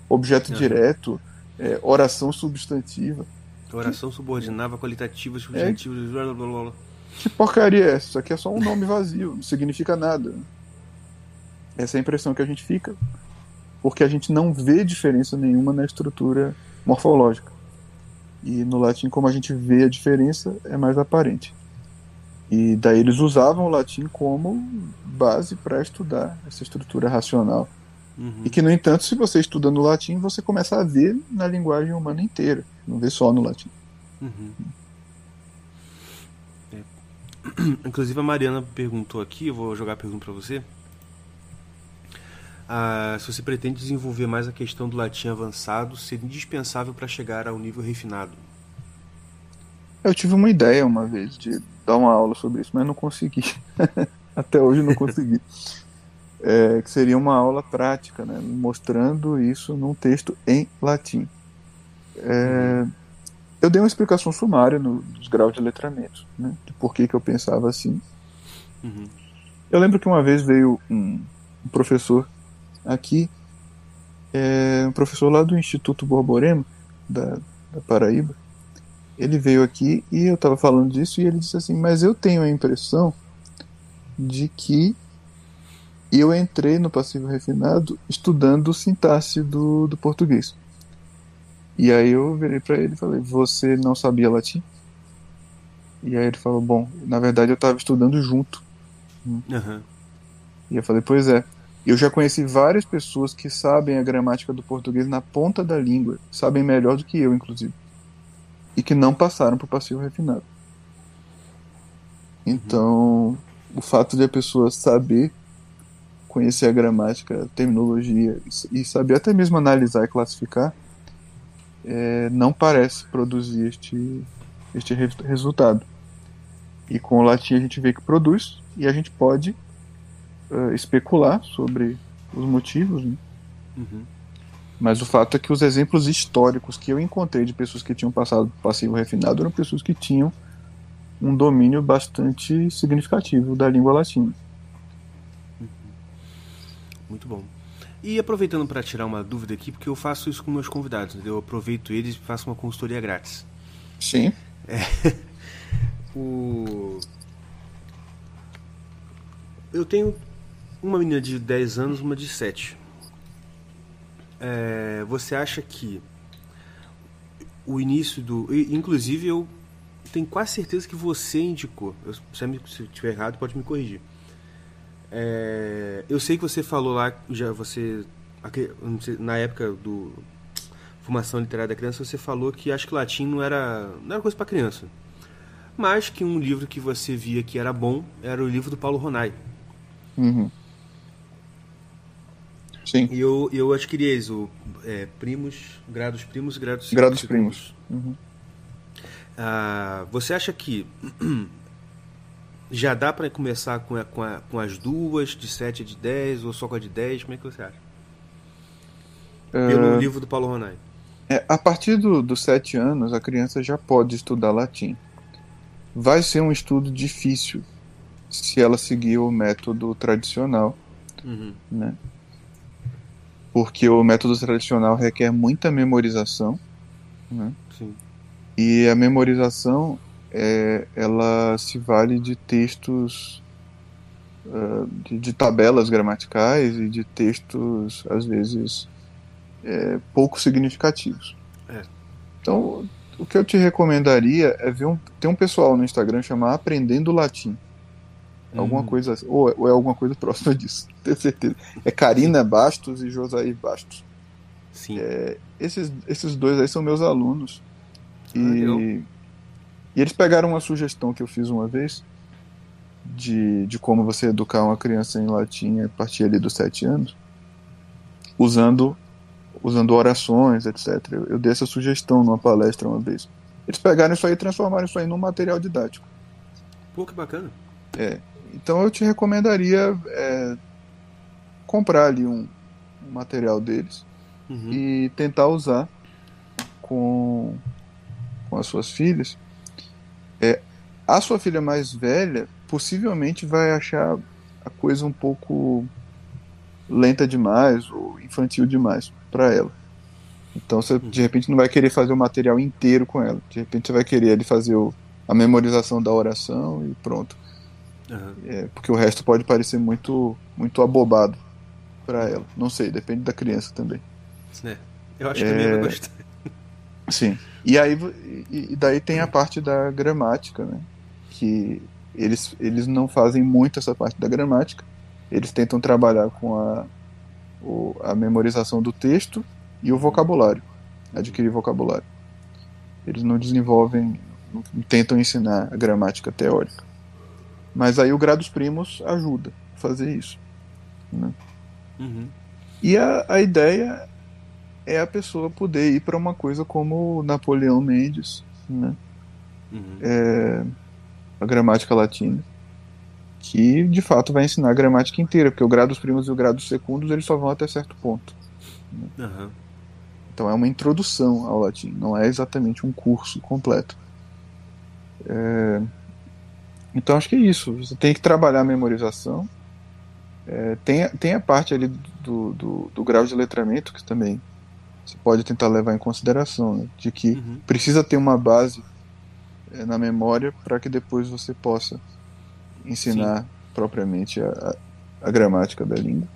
Objeto direto, é, oração substantiva. Oração subordinava, qualitativa, substantiva, é, blá, blá, blá. Que porcaria é essa? Isso aqui é só um nome vazio, não significa nada. Essa é a impressão que a gente fica, porque a gente não vê diferença nenhuma na estrutura morfológica. E no latim, como a gente vê a diferença, é mais aparente. E daí eles usavam o latim como base para estudar essa estrutura racional. Uhum. E que, no entanto, se você estuda no latim, você começa a ver na linguagem humana inteira, não vê só no latim. Uhum. Inclusive a Mariana perguntou aqui, vou jogar a pergunta para você. Ah, se você pretende desenvolver mais a questão do latim avançado, ser indispensável para chegar ao nível refinado. Eu tive uma ideia uma vez de dar uma aula sobre isso, mas não consegui. Até hoje não consegui. É, que seria uma aula prática, né, mostrando isso num texto em latim. É, eu dei uma explicação sumária no, dos graus de letramento, né, de por que, que eu pensava assim. Uhum. Eu lembro que uma vez veio um, um professor aqui, é, um professor lá do Instituto Borborema, da, da Paraíba. Ele veio aqui e eu estava falando disso e ele disse assim: Mas eu tenho a impressão de que eu entrei no passivo refinado estudando sintaxe do, do português. E aí eu virei para ele e falei: Você não sabia latim? E aí ele falou: Bom, na verdade eu estava estudando junto. Uhum. E eu falei: Pois é. Eu já conheci várias pessoas que sabem a gramática do português na ponta da língua, sabem melhor do que eu, inclusive, e que não passaram por passivo refinado. Então, o fato de a pessoa saber conhecer a gramática, a terminologia e saber até mesmo analisar e classificar é, não parece produzir este, este re resultado. E com o latim a gente vê que produz e a gente pode uh, especular sobre os motivos. Né? Uhum. Mas o fato é que os exemplos históricos que eu encontrei de pessoas que tinham passado passivo refinado eram pessoas que tinham um domínio bastante significativo da língua latina. Uhum. Muito bom. E aproveitando para tirar uma dúvida aqui, porque eu faço isso com meus convidados, entendeu? eu aproveito eles e faço uma consultoria grátis. Sim. É. o... Eu tenho uma menina de 10 anos uma de 7. É, você acha que o início do. Inclusive, eu tenho quase certeza que você indicou. Eu, se eu estiver errado, pode me corrigir. É, eu sei que você falou lá, já você na época do formação literária da criança, você falou que acho que latim não era não era coisa para criança, mas que um livro que você via que era bom era o livro do Paulo Ronai. Uhum. Sim. E eu, eu adquiri eles, o é, primos, grados primos e grados Grados primos. Uhum. Ah, você acha que já dá para começar com, a, com, a, com, as duas, de 7 a de 10, ou só com a de 10? Como é que você acha? Pelo uh, livro do Paulo Ronai. É, a partir do, dos 7 anos, a criança já pode estudar latim. Vai ser um estudo difícil se ela seguir o método tradicional. Uhum. Né? Porque o método tradicional requer muita memorização, né? Sim. E a memorização é, ela se vale de textos uh, de, de, tabelas gramaticais e de textos às vezes é, pouco significativos. É. Então, o que eu te recomendaria é ver um, tem um pessoal no Instagram chamado Aprendendo Latim. Alguma hum. coisa assim, ou, ou, é alguma coisa próxima disso, tenho certeza. É Karina. Bastos e Josair Bastos. Sim. É, esses, esses dois aí são meus alunos. E, ah, e eles pegaram uma sugestão que eu fiz uma vez de, de como você educar uma criança em latim a partir ali dos sete anos, usando, usando orações, etc. Eu, eu dei essa sugestão numa palestra uma vez. Eles pegaram isso aí e transformaram isso aí num material didático. Pô, que bacana. É, então eu te recomendaria é, comprar ali um, um material deles uhum. e tentar usar com, com as suas filhas. É, a sua filha mais velha possivelmente vai achar a coisa um pouco lenta demais ou infantil demais para ela. Então você de repente não vai querer fazer o material inteiro com ela. De repente você vai querer ele fazer o, a memorização da oração e pronto. Uhum. É, porque o resto pode parecer muito, muito abobado para ela. Não sei, depende da criança também. É, eu acho que é... também vai gostar. Sim. E aí e daí tem a parte da gramática, né? Que eles, eles não fazem muito essa parte da gramática. Eles tentam trabalhar com a, o, a memorização do texto e o vocabulário, adquirir vocabulário. Eles não desenvolvem, não tentam ensinar a gramática teórica. Mas aí o Grados Primos ajuda a fazer isso. Né? Uhum. E a, a ideia é a pessoa poder ir para uma coisa como Napoleão Mendes, né? Uhum. É, a gramática latina, que de fato vai ensinar a gramática inteira, porque o Grados Primos e o Grados Secundos eles só vão até certo ponto. Né? Uhum. Então é uma introdução ao latim, não é exatamente um curso completo. É, então acho que é isso. Você tem que trabalhar a memorização. É, tem, tem a parte ali do, do, do, grau de letramento que também você pode tentar levar em consideração, né? de que uhum. precisa ter uma base é, na memória para que depois você possa ensinar Sim. propriamente a, a, a, gramática da língua.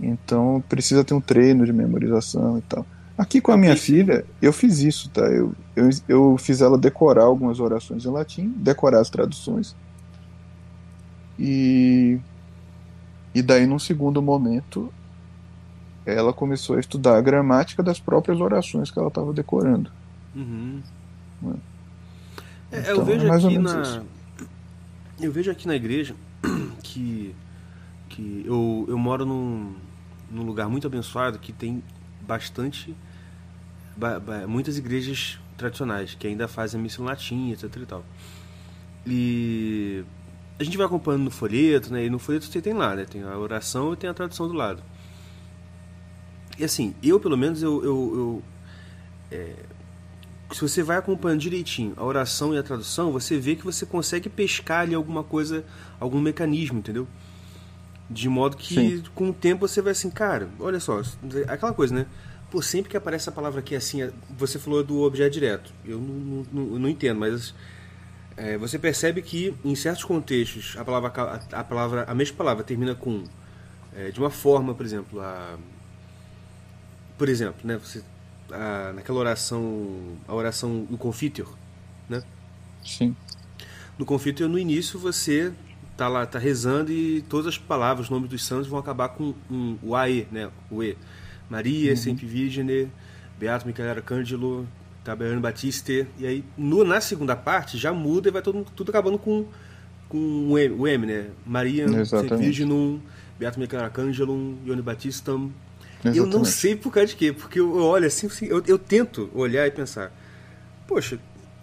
Então precisa ter um treino de memorização e tal. Aqui com a minha filha, eu fiz isso, tá? Eu, eu, eu fiz ela decorar algumas orações em latim, decorar as traduções. E, e daí, num segundo momento, ela começou a estudar a gramática das próprias orações que ela estava decorando. Uhum. Né? É, então, eu vejo é aqui na isso. eu vejo aqui na igreja que que eu, eu moro num, num lugar muito abençoado que tem bastante muitas igrejas tradicionais que ainda fazem a missa em latim, etc e tal. E a gente vai acompanhando no folheto, né? E no folheto você tem lá, né? Tem a oração e tem a tradução do lado. E assim, eu pelo menos eu, eu, eu é, se você vai acompanhando direitinho a oração e a tradução, você vê que você consegue pescar ali alguma coisa, algum mecanismo, entendeu? De modo que Sim. com o tempo você vai assim, cara, olha só, aquela coisa, né? Pô, sempre que aparece a palavra aqui assim, você falou do objeto direto. Eu não, não, não entendo, mas é, você percebe que em certos contextos a palavra, a, a palavra, a mesma palavra termina com é, de uma forma, por exemplo, a, por exemplo, né? Você a, naquela oração, a oração do Confiteor, né? Sim. No Confiteor, no início, você tá lá, tá rezando e todas as palavras, os nomes dos santos vão acabar com um, o AE, né? O E. Maria, uhum. Sempre Virgine, Beato Michael Arcangelo, Taberno Batiste. E aí, no, na segunda parte, já muda e vai todo, tudo acabando com, com o, M, o M, né? Maria, Sempre Virginum, Beato Michael Arcangelo, Ione Batistam, Exatamente. Eu não sei por causa de quê, porque eu olho assim, assim, eu, eu tento olhar e pensar, poxa,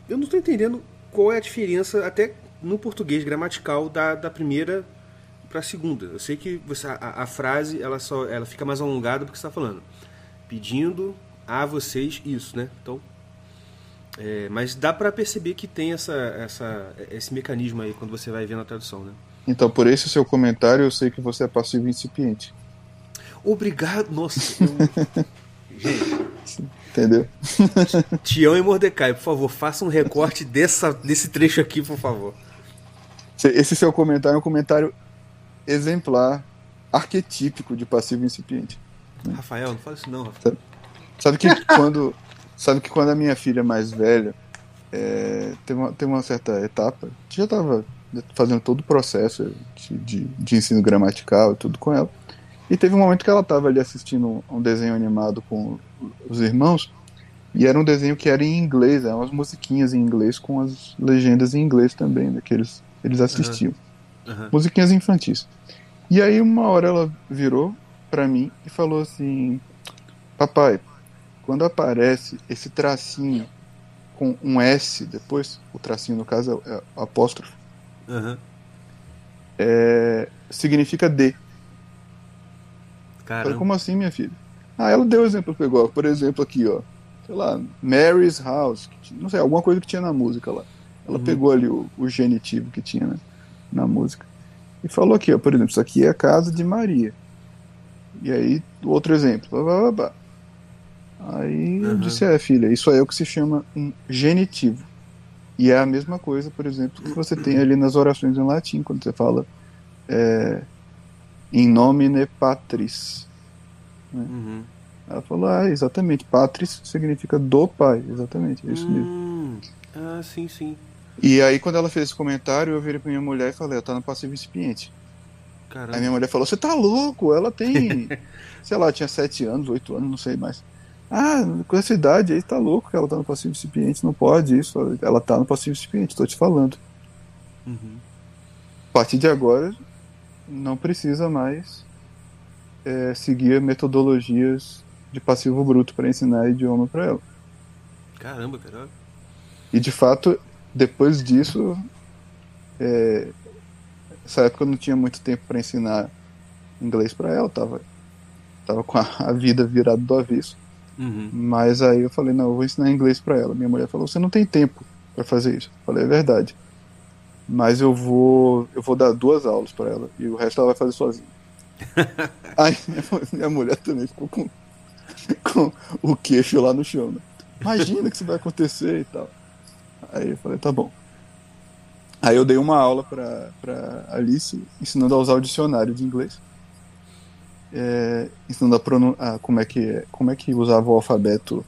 eu não estou entendendo qual é a diferença, até no português gramatical, da, da primeira para a segunda. Eu sei que você, a, a, frase ela só ela fica mais alongada porque está falando, pedindo a vocês isso, né? Então, é, mas dá para perceber que tem essa, essa, esse mecanismo aí quando você vai ver na tradução, né? Então, por esse seu comentário, eu sei que você é passivo incipiente. Obrigado. Nossa. Eu... Gente. Entendeu? Tião e Mordecai, por favor, faça um recorte dessa, desse trecho aqui, por favor. Esse seu comentário é um comentário exemplar, arquetípico de passivo incipiente. Né? Rafael, não fala isso não, Rafael. Sabe, sabe que quando sabe que quando a minha filha mais velha é, tem, uma, tem uma certa etapa, já estava fazendo todo o processo de, de, de ensino gramatical e tudo com ela. E teve um momento que ela estava ali assistindo um desenho animado com os irmãos, e era um desenho que era em inglês, eram umas musiquinhas em inglês com as legendas em inglês também, né, que eles, eles assistiam. Uhum. Uhum. Musiquinhas infantis. E aí uma hora ela virou para mim e falou assim: Papai, quando aparece esse tracinho com um S depois, o tracinho no caso é, apóstrofo, uhum. é, significa D. Falei, como assim, minha filha? Ah, ela deu exemplo, pegou, por exemplo, aqui, ó. Sei lá, Mary's House, não sei, alguma coisa que tinha na música lá. Ela uhum. pegou ali o, o, genitivo que tinha né, na música. E falou aqui, ó, por exemplo, isso aqui é a casa de Maria. E aí, outro exemplo. Blá, blá, blá. Aí uhum. eu disse, é, filha, isso é o que se chama um genitivo. E é a mesma coisa, por exemplo, que você tem ali nas orações em latim, quando você fala é, in nomine patris. Né? Uhum. Ela falou, ah, exatamente, patris significa do pai, exatamente, é isso hum. mesmo. Ah, sim, sim. E aí quando ela fez esse comentário, eu virei pra minha mulher e falei, ela tá no passivo incipiente. Caramba. Aí minha mulher falou, você tá louco? Ela tem, sei lá, tinha sete anos, oito anos, não sei mais. Ah, com essa idade aí tá louco que ela tá no passivo incipiente, não pode isso. Ela tá no passivo incipiente, tô te falando. Uhum. A partir de agora, não precisa mais é, seguir metodologias de passivo bruto para ensinar idioma para ela. Caramba, caramba. E de fato, depois disso, é, essa época eu não tinha muito tempo para ensinar inglês para ela, tava, tava com a, vida virada do avesso. Uhum. Mas aí eu falei, não, eu vou ensinar inglês para ela. Minha mulher falou, você não tem tempo para fazer isso. Eu falei, é verdade mas eu vou eu vou dar duas aulas para ela e o resto ela vai fazer sozinha. Aí minha, minha, mulher também ficou com, com o queixo lá no chão, né? Imagina que isso vai acontecer e tal. Aí eu falei, tá bom. Aí eu dei uma aula para Alice, ensinando a usar o dicionário de inglês. É, ensinando a, a, como, é que, como é que usava o alfabeto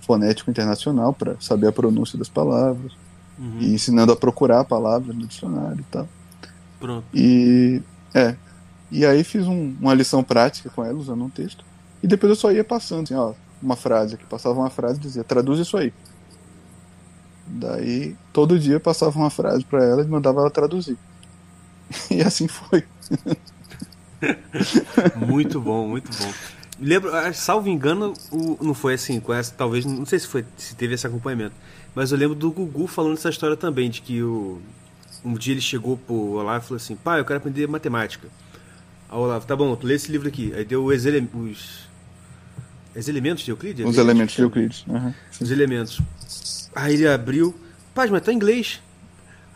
fonético internacional para saber a pronúncia das palavras uhum. e ensinando a procurar palavras no dicionário e tal. Pronto. E é. E aí fiz um, uma lição prática com ela usando um texto. E depois eu só ia passando, assim, ó, uma frase aqui, passava uma frase e dizia, traduz isso aí. Daí, todo dia passava uma frase para ela e mandava ela traduzir. E assim foi. muito bom, muito bom. Lembro, ah, salvo engano, o, não foi assim, essa, talvez, não sei se foi se teve esse acompanhamento, mas eu lembro do Gugu falando essa história também, de que o, um dia ele chegou pro Olavo e falou assim, pai, eu quero aprender matemática. Aí o Olavo, tá bom, tu lê esse livro aqui. Aí deu os, ele, os, os elementos de Euclides? Os elementos de Euclides. Uhum, os elementos. Aí ele abriu, pai, mas tá em inglês.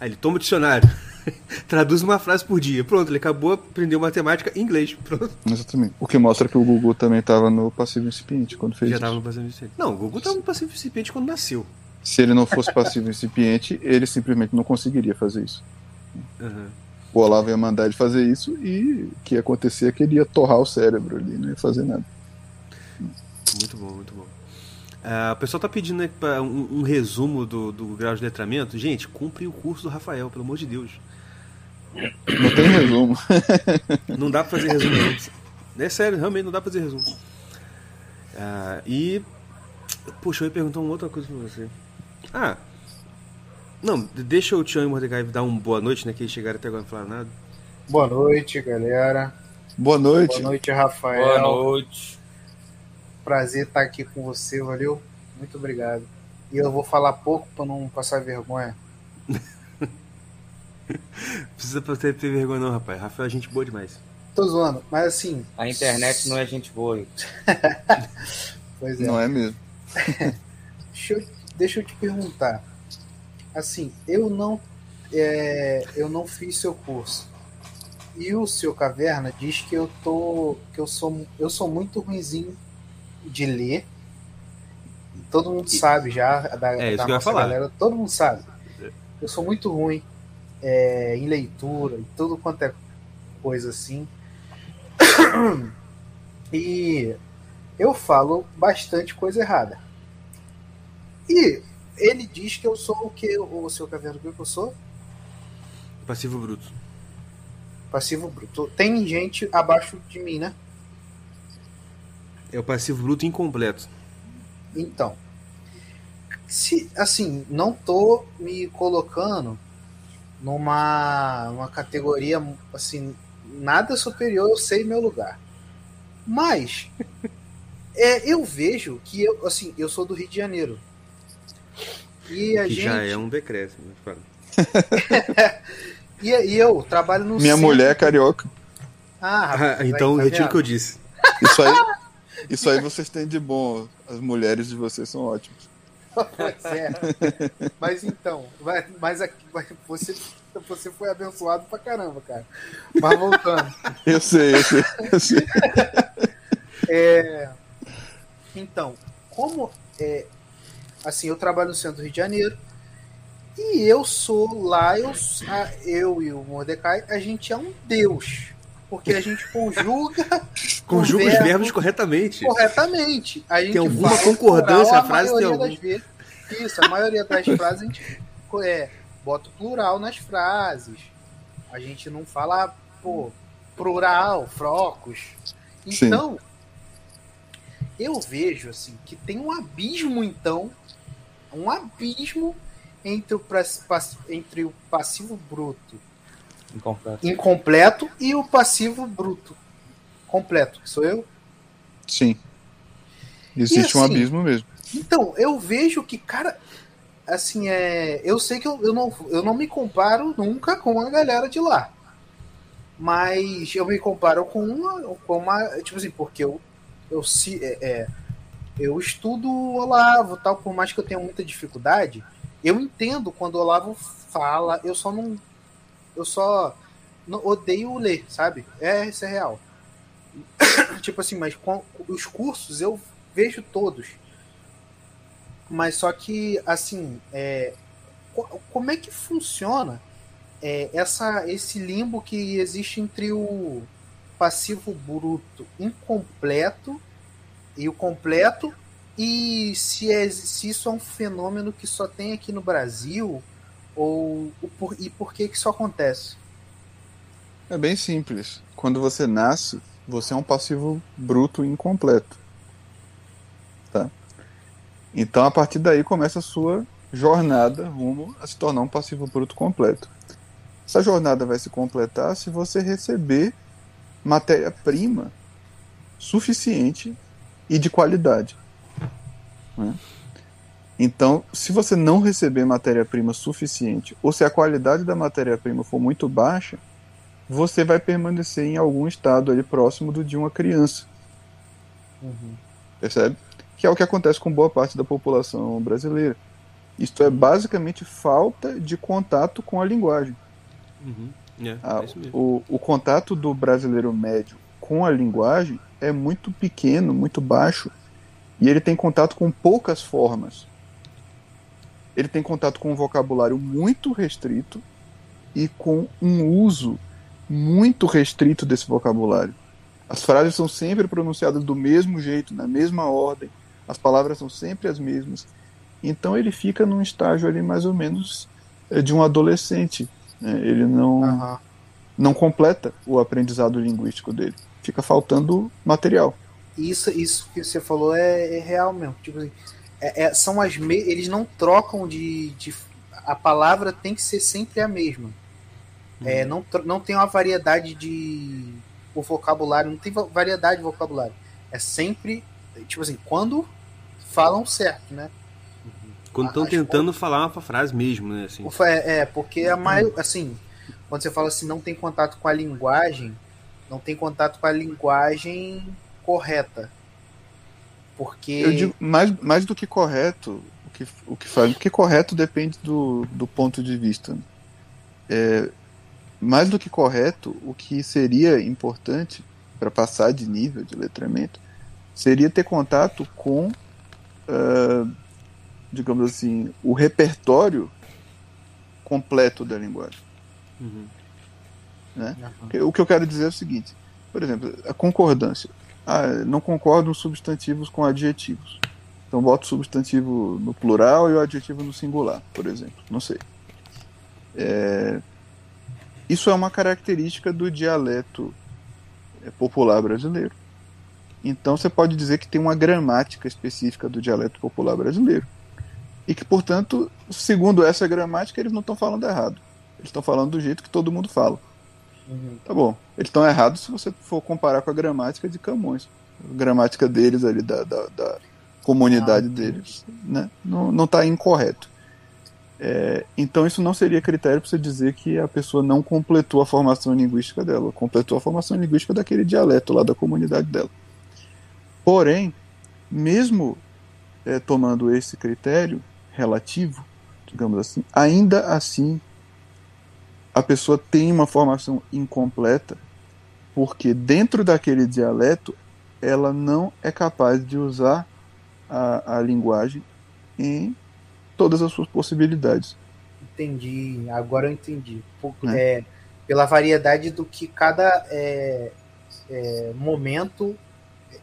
Aí ele toma o dicionário. Traduz uma frase por dia. Pronto, ele acabou aprendeu matemática em inglês. Pronto. Exatamente. O que mostra que o Gugu também estava no passivo incipiente quando fez Já estava no passivo incipiente. Não, o Gugu estava no passivo incipiente quando nasceu. Se ele não fosse passivo incipiente, ele simplesmente não conseguiria fazer isso. Uhum. O Olavo ia mandar ele fazer isso e o que ia acontecer é que ele ia torrar o cérebro ali, não ia fazer nada. Muito bom, muito bom. Uh, o pessoal tá pedindo um, um, resumo do, do grau de letramento. Gente, cumpre o curso do Rafael, pelo amor de Deus. Não tem resumo. não dá pra fazer resumo, não. É sério, realmente não dá pra fazer resumo. Uh, e. Puxa, eu ia perguntar uma outra coisa pra você. Ah. Não, deixa o Tião e o Mordecai dar uma boa noite, né? Que eles chegaram até agora não falaram nada. Boa noite, galera. Boa noite. Boa noite, Rafael. Boa noite. Prazer estar aqui com você, valeu? Muito obrigado. E eu vou falar pouco para não passar vergonha. Precisa ter, ter vergonha não, rapaz. Rafael é gente boa demais. Tô zoando, mas assim. A internet não é gente boa. pois é. Não é mesmo. deixa, eu, deixa eu te perguntar. Assim, eu não é, eu não fiz seu curso. E o seu caverna diz que eu tô que eu sou eu sou muito ruinzinho de ler. Todo mundo e, sabe já da, é, da nossa galera, todo mundo sabe. Eu sou muito ruim é, em leitura e tudo quanto é coisa assim. E eu falo bastante coisa errada. E ele diz que eu sou o que? O seu caverna que eu sou? Passivo bruto. Passivo bruto. Tem gente abaixo de mim, né? É o passivo bruto incompleto. Então, se assim, não tô me colocando numa uma categoria assim, nada superior, eu sei meu lugar. Mas é, eu vejo que eu assim, eu sou do Rio de Janeiro. E a que gente já é um decréscimo, né? e, e eu trabalho no Minha centro. mulher é carioca. Ah, rapaz, Ah, então tá retiro o que eu disse. Isso aí, isso aí vocês têm de bom. As mulheres de vocês são ótimas. Pois é. Mas então, mas aqui, você, você foi abençoado pra caramba, cara. Mas voltando. Eu sei, eu sei, eu sei. É, então, como é, assim, eu trabalho no centro do Rio de Janeiro e eu sou lá, eu, eu e o Mordecai, a gente é um deus. Porque a gente conjuga, Conjuga os verbo verbos corretamente. corretamente. A gente Tem alguma concordância? A frase tem algum? vezes. Isso, a maioria das frases a gente é, bota plural nas frases. A gente não fala, pô, plural, frocos. Sim. Então, eu vejo assim que tem um abismo, então, um abismo entre o, entre o passivo bruto Incompleto. incompleto e o passivo bruto completo, que sou eu. Sim. Existe um assim, abismo mesmo. Então, eu vejo que, cara, assim, é. Eu sei que eu, eu, não, eu não me comparo nunca com a galera de lá. Mas eu me comparo com uma. Com uma tipo assim, porque eu. Eu, se, é, é, eu estudo o Olavo tal, por mais que eu tenha muita dificuldade, eu entendo quando o Olavo fala, eu só não. Eu só odeio ler, sabe? É, isso é real. tipo assim, mas com, os cursos eu vejo todos. Mas só que, assim, é, co- como é que funciona é, essa, esse limbo que existe entre o passivo bruto incompleto e o completo? E se, é, se isso é um fenômeno que só tem aqui no Brasil? Ou por, e por que, que isso acontece? É bem simples. Quando você nasce, você é um passivo bruto incompleto. Tá? Então, a partir daí começa a sua jornada rumo a se tornar um passivo bruto completo. Essa jornada vai se completar se você receber matéria-prima suficiente e de qualidade. Né? Então, se você não receber matéria-prima suficiente, ou se a qualidade da matéria-prima for muito baixa, você vai permanecer em algum estado ali próximo do de uma criança. Uhum. Percebe? Que é o que acontece com boa parte da população brasileira. Isto é basicamente falta de contato com a linguagem. Uhum. É, Ah, é o, o contato do brasileiro médio com a linguagem é muito pequeno, muito baixo, e ele tem contato com poucas formas. Ele tem contato com um vocabulário muito restrito e com um uso muito restrito desse vocabulário. As frases são sempre pronunciadas do mesmo jeito, na mesma ordem, as palavras são sempre as mesmas. Então ele fica num estágio ali mais ou menos eh, de um adolescente. né? Ele não Aham. não completa o aprendizado linguístico dele. Fica faltando material. Isso, isso que você falou é, é real mesmo. Tipo assim, é- é- são as me... eles não trocam de, de- A palavra tem que ser sempre a mesma. É, não, tro- não tem uma variedade de. O vocabulário, não tem va- variedade de vocabulário. É sempre. Tipo assim, quando falam certo, né? Quando estão tentando falar uma frase mesmo, né? Assim. É, é, porque a maior, assim, quando você fala assim, não tem contato com a linguagem, não tem contato com a linguagem correta. Porque Eu digo, mais, mais do que correto, o que, o que faz. Porque correto depende do, do ponto de vista. É, mais do que correto, o que seria importante para passar de nível de letramento seria ter contato com, ah, digamos assim, o repertório completo da linguagem. Uhum. Aham. O que eu quero dizer é o seguinte: por exemplo, a concordância. Ah, não concordam substantivos com adjetivos. Então boto o substantivo no plural e o adjetivo no singular, por exemplo. Não sei. É, Isso é uma característica do dialeto é, popular brasileiro. Então você pode dizer que tem uma gramática específica do dialeto popular brasileiro. E que, portanto, segundo essa gramática, eles não estão falando errado. Eles estão falando do jeito que todo mundo fala. Uhum. Tá bom. Eles estão errados se você for comparar com a gramática de Camões. A gramática deles ali, da, da, da comunidade Ah, deles, né? Não, não tá incorreto. É, então isso não seria critério para você dizer que a pessoa não completou a formação linguística dela, completou a formação linguística daquele dialeto lá da comunidade dela. Porém, mesmo é, tomando esse critério relativo, digamos assim, ainda assim a pessoa tem uma formação incompleta, porque dentro daquele dialeto ela não é capaz de usar a, a linguagem em todas as suas possibilidades. Entendi, agora eu entendi. Por- É. é, pela variedade do que cada é, é, momento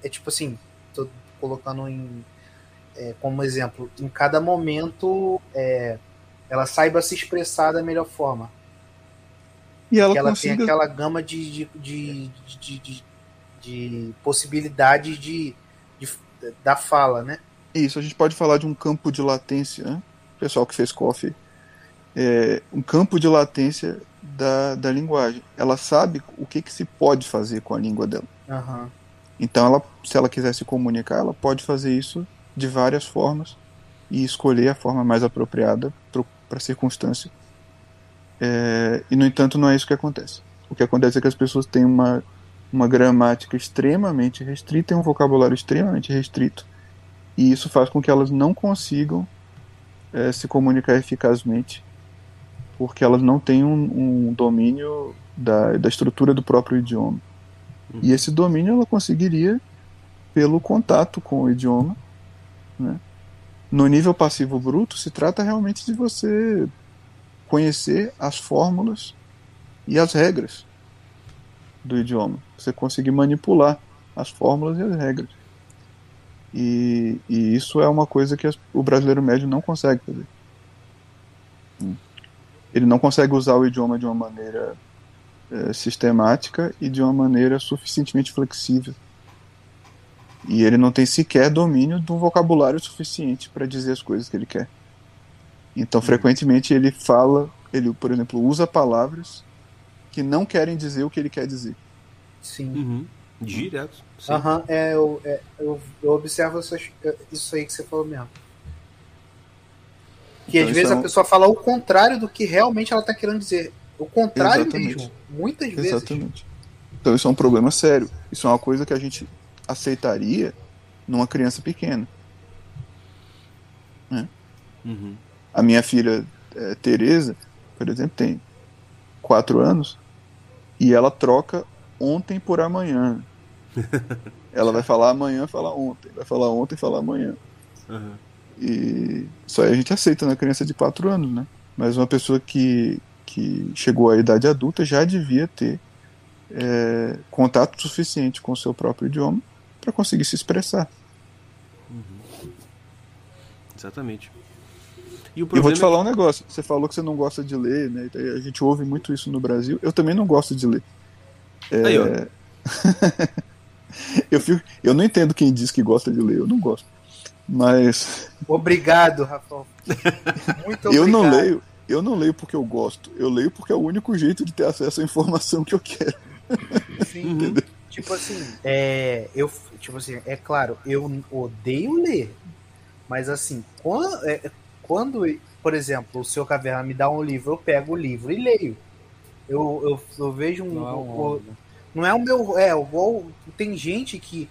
é tipo assim, tô colocando em é, como exemplo, em cada momento é, ela saiba se expressar da melhor forma. E ela ela consiga tem aquela gama de, de, de, de, de- de possibilidades de, de- da fala, né? Isso, a gente pode falar de um campo de latência, né? O pessoal que fez coffee. É, um campo de latência da, da linguagem. Ela sabe o que, que se pode fazer com a língua dela. Aham. Então, ela, se ela quiser se comunicar, ela pode fazer isso de várias formas e escolher a forma mais apropriada para a circunstância. É, e, no entanto, não é isso que acontece. O que acontece é que as pessoas têm uma, uma gramática extremamente restrita e um vocabulário extremamente restrito. E isso faz com que elas não consigam é, se comunicar eficazmente, porque elas não têm um, um domínio da, da estrutura do próprio idioma. E esse domínio ela conseguiria pelo contato com o idioma. Né? No nível passivo bruto, se trata realmente de você conhecer as fórmulas e as regras do idioma. Você conseguir manipular as fórmulas e as regras. E, e isso é uma coisa que as- o brasileiro médio não consegue fazer. Hum. Ele não consegue usar o idioma de uma maneira eh, sistemática e de uma maneira suficientemente flexível. E ele não tem sequer domínio do vocabulário suficiente para dizer as coisas que ele quer. Então, frequentemente, ele fala, ele, por exemplo, usa palavras que não querem dizer o que ele quer dizer. Sim. Uhum. Direto. sim. Aham, é, eu, é, eu, eu observo essas- isso aí que você falou mesmo. Que Então, às vezes é a pessoa fala o contrário do que realmente ela tá querendo dizer. O contrário Exatamente. mesmo. Muitas vezes. Exatamente. Então isso é um problema sério. Isso é uma coisa que a gente aceitaria numa criança pequena. Uhum. A minha filha é, Tereza, por exemplo, tem quatro anos e ela troca ontem por amanhã. ela vai falar amanhã, falar ontem. Vai falar ontem, falar amanhã. Aham. E isso aí a gente aceita na criança de 4 anos, né? Mas uma pessoa que, que chegou à idade adulta já devia ter é, contato suficiente com o seu próprio idioma para conseguir se expressar. Exatamente. E o E eu vou te é falar um negócio. Você falou que você não gosta de ler, né? A gente ouve muito isso no Brasil. Eu também não gosto de ler. que... Aí, ó. Eu, fico, eu não entendo quem diz que gosta de ler. Eu não gosto. Mas Obrigado, Rafael. Muito obrigado. eu não leio. Eu não leio porque eu gosto. Eu leio porque é o único jeito de ter acesso à informação que eu quero. Sim. Tipo assim, é, eu, tipo assim, é claro, eu odeio ler, mas assim, quando, é, quando, por exemplo, o seu caverna me dá um livro, eu pego o livro e leio. Eu, eu, eu vejo um, Não é um o- hobby, né? não é o meu, é igual tem gente que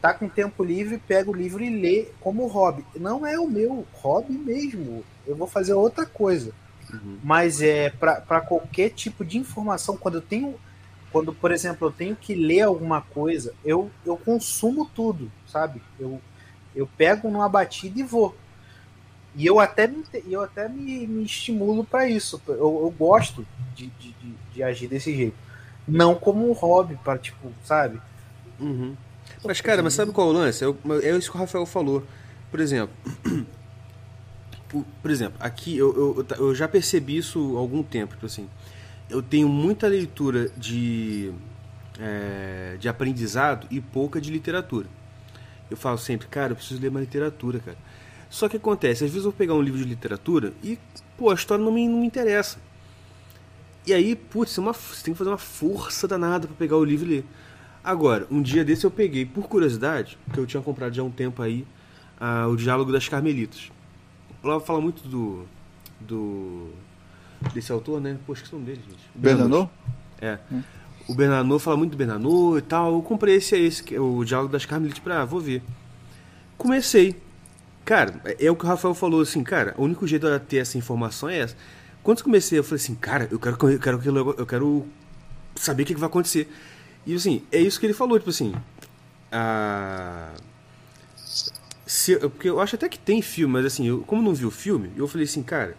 tá com tempo livre, pega o livro e lê como hobby. Não é o meu hobby mesmo. Eu vou fazer outra coisa. Uhum. Mas é para qualquer tipo de informação, quando eu tenho, quando por exemplo eu tenho que ler alguma coisa, eu, eu consumo tudo, sabe? Eu, eu pego numa batida e vou. E eu até me, eu até me, me estimulo para isso. Eu, eu gosto de, de, de, agir desse jeito. Não como um hobby, para tipo, sabe? Uhum. Mas, cara, mas sabe qual é o lance? É, é isso que o Rafael falou. Por exemplo, por, exemplo, aqui eu, eu, eu já percebi isso há algum tempo. Tipo assim, eu tenho muita leitura de, é, de aprendizado e pouca de literatura. Eu falo sempre, cara, eu preciso ler mais literatura, cara. Só que acontece, às vezes eu vou pegar um livro de literatura e, pô, a história não me, não me interessa. E aí, putz, é uma, você tem que fazer uma força danada pra pegar o livro e ler. Agora, um dia desse eu peguei, por curiosidade, que eu tinha comprado já há um tempo aí, ah, o Diálogo das Carmelitas. Lá fala muito do. do. desse autor, né? Pô, esqueci o nome dele, gente. Bernanô? É. O Bernanô fala muito do Bernanô e tal. Eu comprei esse esse, que é o Diálogo das Carmelitas, pra, ah, vou ver. Comecei. Cara, é, o que o Rafael falou, assim, cara, o único jeito de eu ter essa informação é essa. Quando eu comecei, eu falei assim, cara, eu quero, eu quero, eu quero saber o que, que vai acontecer. E assim, é isso que ele falou, tipo assim. A... Se, porque eu acho até que tem filme, mas assim, eu, como não vi o filme, eu falei assim, cara,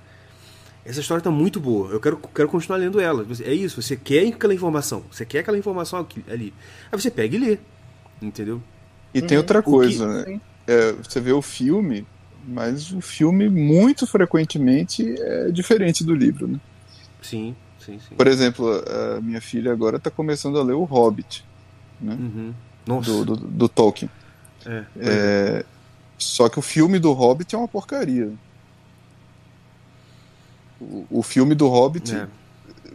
essa história tá muito boa, eu quero, quero continuar lendo ela. Tipo assim, É isso, você quer aquela informação, você quer aquela informação aqui, ali. Aí você pega e lê. Entendeu? E tem Uhum. outra O que- coisa, né? É, você vê o filme, mas o filme muito frequentemente é diferente do livro, né? Sim, sim, sim. Por exemplo, a minha filha agora está começando a ler o Hobbit, Uhum. Nossa. do, do, do Tolkien. É. É, só que o filme do Hobbit é uma porcaria. O, o filme do Hobbit, É,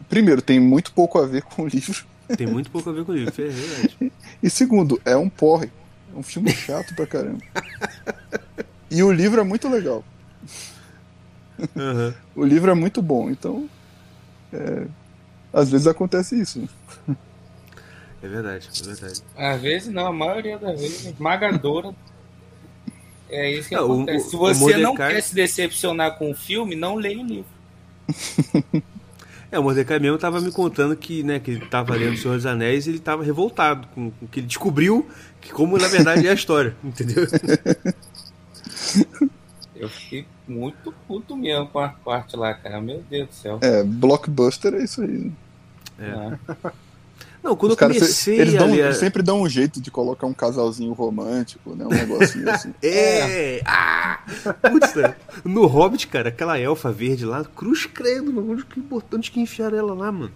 primeiro, tem muito pouco a ver com o livro. tem muito pouco a ver com o livro, é verdade. E segundo, é um porre. É um filme chato pra caramba. E o livro é muito legal. Aham. O livro é muito bom, então. é, às vezes acontece isso. né? É verdade, é verdade. Às vezes não, a maioria das vezes, esmagadora. É isso que Não, o- acontece. o- Se o você não Mordecai- quer se decepcionar com o filme, não leia o livro. É, o Mordecai mesmo tava me contando que, né, que ele tava lendo O Senhor dos Anéis e ele tava revoltado com com que ele descobriu que como na verdade é a história, entendeu? Eu fiquei muito puto mesmo com a parte lá, cara. Meu Deus do céu. É, blockbuster é isso aí. né? É. Não, quando Os eu comecei eles, a dão- eles sempre dão um jeito de colocar um casalzinho romântico, né? Um negocinho assim. É! Ah! Putz, né? no Hobbit, cara, aquela elfa verde lá, cruz credo, mano, onde que importante que enfiaram ela lá, mano.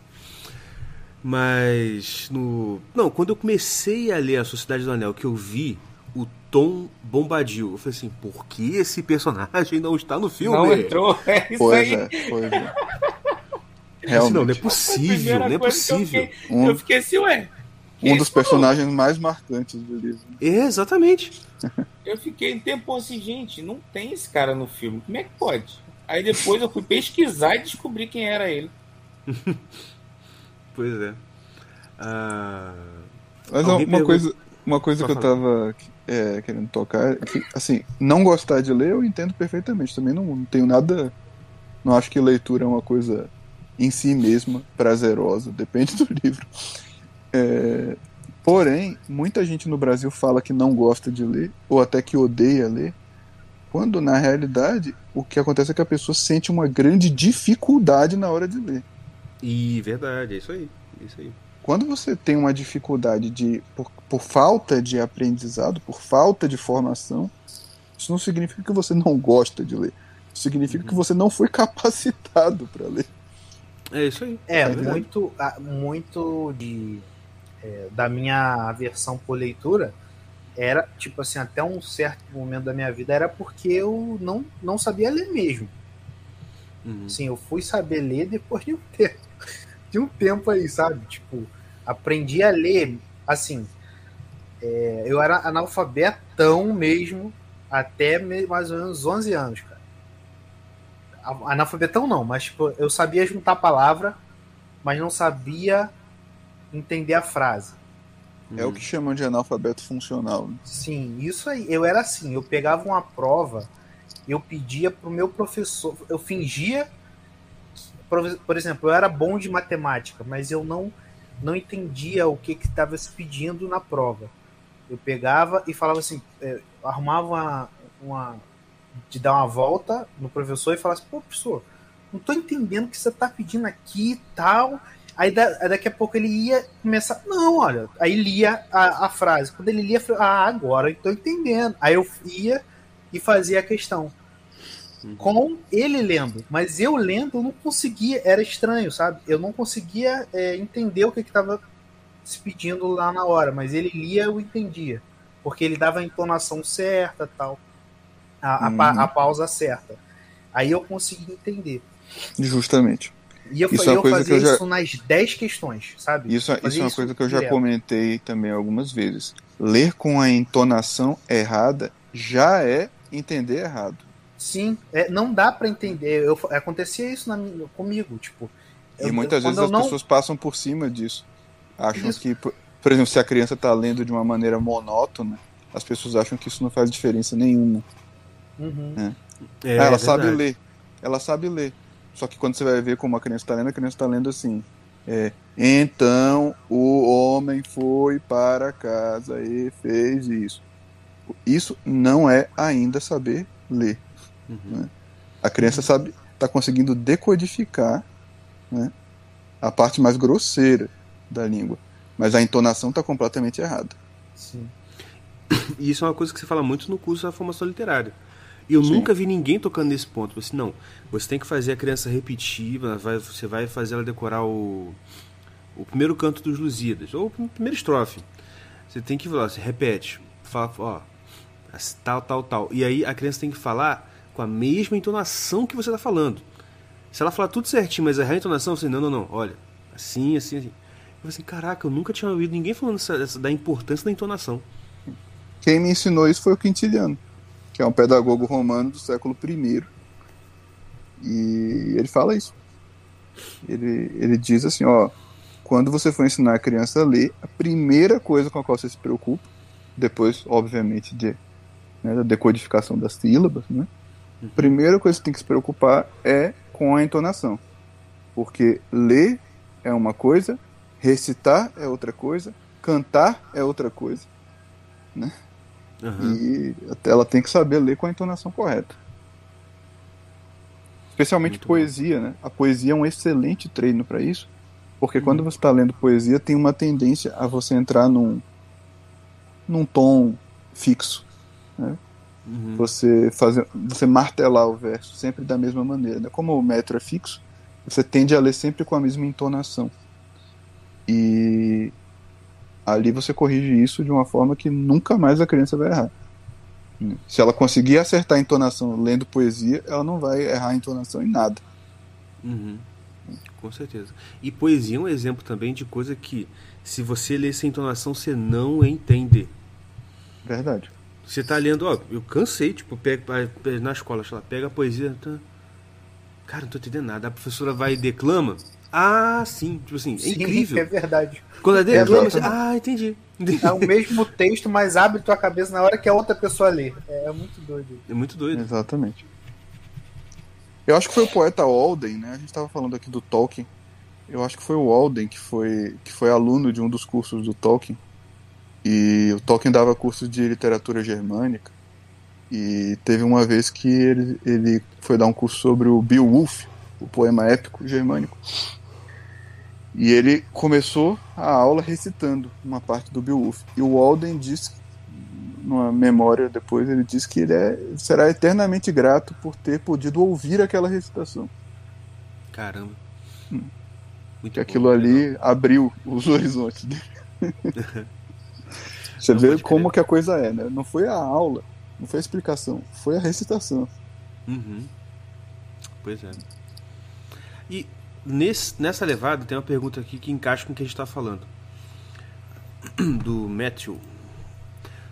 Mas no. Não, quando eu comecei a ler a Sociedade do Anel, que eu vi o Tom Bombadil, eu falei assim, por que esse personagem não está no filme? Não entrou. É isso Pois aí. é, pois é. Disse, não, não é Realmente. possível, não é que eu possível. fiquei- Um- Eu fiquei assim, ué. um dos personagens mais marcantes do livro. Exatamente. Eu fiquei um tempo assim, gente, não tem esse cara no filme. Como é que pode? Aí depois eu fui pesquisar e descobri quem era ele. pois é. Ah, Mas uma pergunta- coisa, uma coisa Só que eu tava é, querendo tocar, é que, assim, não gostar de ler eu entendo perfeitamente. Também não, não tenho nada. Não acho que leitura é uma coisa em si mesma prazerosa, depende do livro. É, porém, muita gente no Brasil fala que não gosta de ler, ou até que odeia ler, quando na realidade o que acontece é que a pessoa sente uma grande dificuldade na hora de ler. E verdade, é isso aí. É isso aí. quando você tem uma dificuldade de por, por falta de aprendizado, por falta de formação, isso não significa que você não gosta de ler. Isso significa que você não foi capacitado para ler. É isso aí. É, verdade. muito, muito de, é, da minha aversão por leitura era, tipo assim, até um certo momento da minha vida era porque eu não, não sabia ler mesmo. Uhum. Assim, eu fui saber ler depois de um tempo, de um tempo aí, sabe? Tipo, aprendi a ler, assim, é, eu era analfabetão mesmo até mais ou menos 11 anos, cara. Analfabetão não, mas tipo, eu sabia juntar a palavra, mas não sabia entender a frase. É o que chamam de analfabeto funcional. né? Sim, isso aí. Eu era assim, eu pegava uma prova, eu pedia pro meu professor, eu fingia, por, por exemplo, eu era bom de matemática, mas eu não não entendia o que estava se pedindo na prova. Eu pegava e falava assim, é, arrumava uma, uma de dar uma volta no professor e falava assim, pô, professor, não tô entendendo o que você tá pedindo aqui e tal. Aí, da- aí daqui a pouco ele ia começar. Não, olha. Aí lia a, a frase. Quando ele lia, eu falei, ah, agora eu tô entendendo. Aí eu ia e fazia a questão. Uhum. Com ele lendo. Mas eu lendo, eu não conseguia. Era estranho, sabe? Eu não conseguia é, entender o que estava se pedindo lá na hora. Mas ele lia, eu entendia. Porque ele dava a entonação certa tal. A, a, Uhum. a pausa certa. Aí eu conseguia entender. Justamente. E eu, Isso fa- é uma eu coisa fazia que eu já- isso nas 10 questões, sabe? Isso, isso é uma isso coisa que eu já direto. comentei também algumas vezes. Ler com a entonação errada já é entender errado. Sim, é, não dá pra entender. Eu, acontecia isso na minha- comigo, tipo. E eu- muitas quando vezes as não- pessoas passam por cima disso. Acham Isso. que, por, por exemplo, se a criança está lendo de uma maneira monótona, as pessoas acham que isso não faz diferença nenhuma. Uhum. É, Ah, ela é sabe ler. Ela sabe ler. Só que quando você vai ver como a criança está lendo, a criança está lendo assim. É, então o homem foi para casa e fez isso. Isso não é ainda saber ler. Uhum. A criança sabe, está conseguindo decodificar né, a parte mais grosseira da língua, mas a entonação está completamente errada. Sim. E isso é uma coisa que você fala muito no curso da formação literária. E eu Sim. nunca vi ninguém tocando nesse ponto. Assim, não, você tem que fazer a criança repetir, vai- você vai fazer ela decorar o, o primeiro canto dos Lusíadas, ou a primeira estrofe. Você tem que falar, você repete, fala, ó, tal, tal, tal. E aí a criança tem que falar com a mesma entonação que você está falando. Se ela falar tudo certinho, mas errar a entonação, você, não, não, não, olha, assim, assim, assim. Eu falei assim, caraca, eu nunca tinha ouvido ninguém falando essa- essa- da importância da entonação. Quem me ensinou isso foi o Quintiliano, que é um pedagogo romano do século I. E ele fala isso. Ele, ele diz assim, ó, quando você for ensinar a criança a ler, a primeira coisa com a qual você se preocupa, depois, obviamente, de, né, da decodificação das sílabas, né? A primeira coisa que você tem que se preocupar é com a entonação. Porque ler é uma coisa, recitar é outra coisa, cantar é outra coisa. Aham. E até ela tem que saber ler com a entonação correta. Especialmente Muito poesia, né? A poesia é um excelente treino para isso, porque quando você está lendo poesia, tem uma tendência a você entrar num, num tom fixo. Uhum. Você fazer, você martelar o verso sempre da mesma maneira. Né? Como o metro é fixo, você tende a ler sempre com a mesma entonação. E ali você corrige isso de uma forma que nunca mais a criança vai errar. Se ela conseguir acertar a entonação lendo poesia, ela não vai errar a entonação em nada. Uhum. Com certeza. E poesia é um exemplo também de coisa que, se você ler sem entonação, você não entende. Verdade. Você tá lendo, ó, eu cansei, tipo, pega, na escola, sei lá, pega a poesia. Tá... Cara, não tô entendendo nada. A professora vai e declama. Ah, sim, tipo assim, é Sim, incrível. É verdade. Quando ela declama, você, Exatamente. ah, entendi. É o mesmo texto, mas abre tua cabeça na hora que a outra pessoa lê. É muito doido. É muito doido. Exatamente. Eu acho que foi o poeta Walden, né? A gente estava falando aqui do Tolkien. Eu acho que foi o Walden que foi, que foi aluno de um dos cursos do Tolkien. E o Tolkien dava cursos de literatura germânica. E teve uma vez que ele, ele foi dar um curso sobre o Beowulf, o poema épico germânico. E ele começou a aula recitando uma parte do Beowulf. E o Walden disse, numa memória depois, ele disse que ele é, será eternamente grato por ter podido ouvir aquela recitação. Caramba. Hum. Muito Que bom, aquilo ali abriu os horizontes dele. Você Não vê como que a coisa é, né? Não foi a aula, não foi a explicação, foi a recitação. Uhum. Pois é. E nesse, nessa levada tem uma pergunta aqui que encaixa com o que a gente está falando. Do Matthew.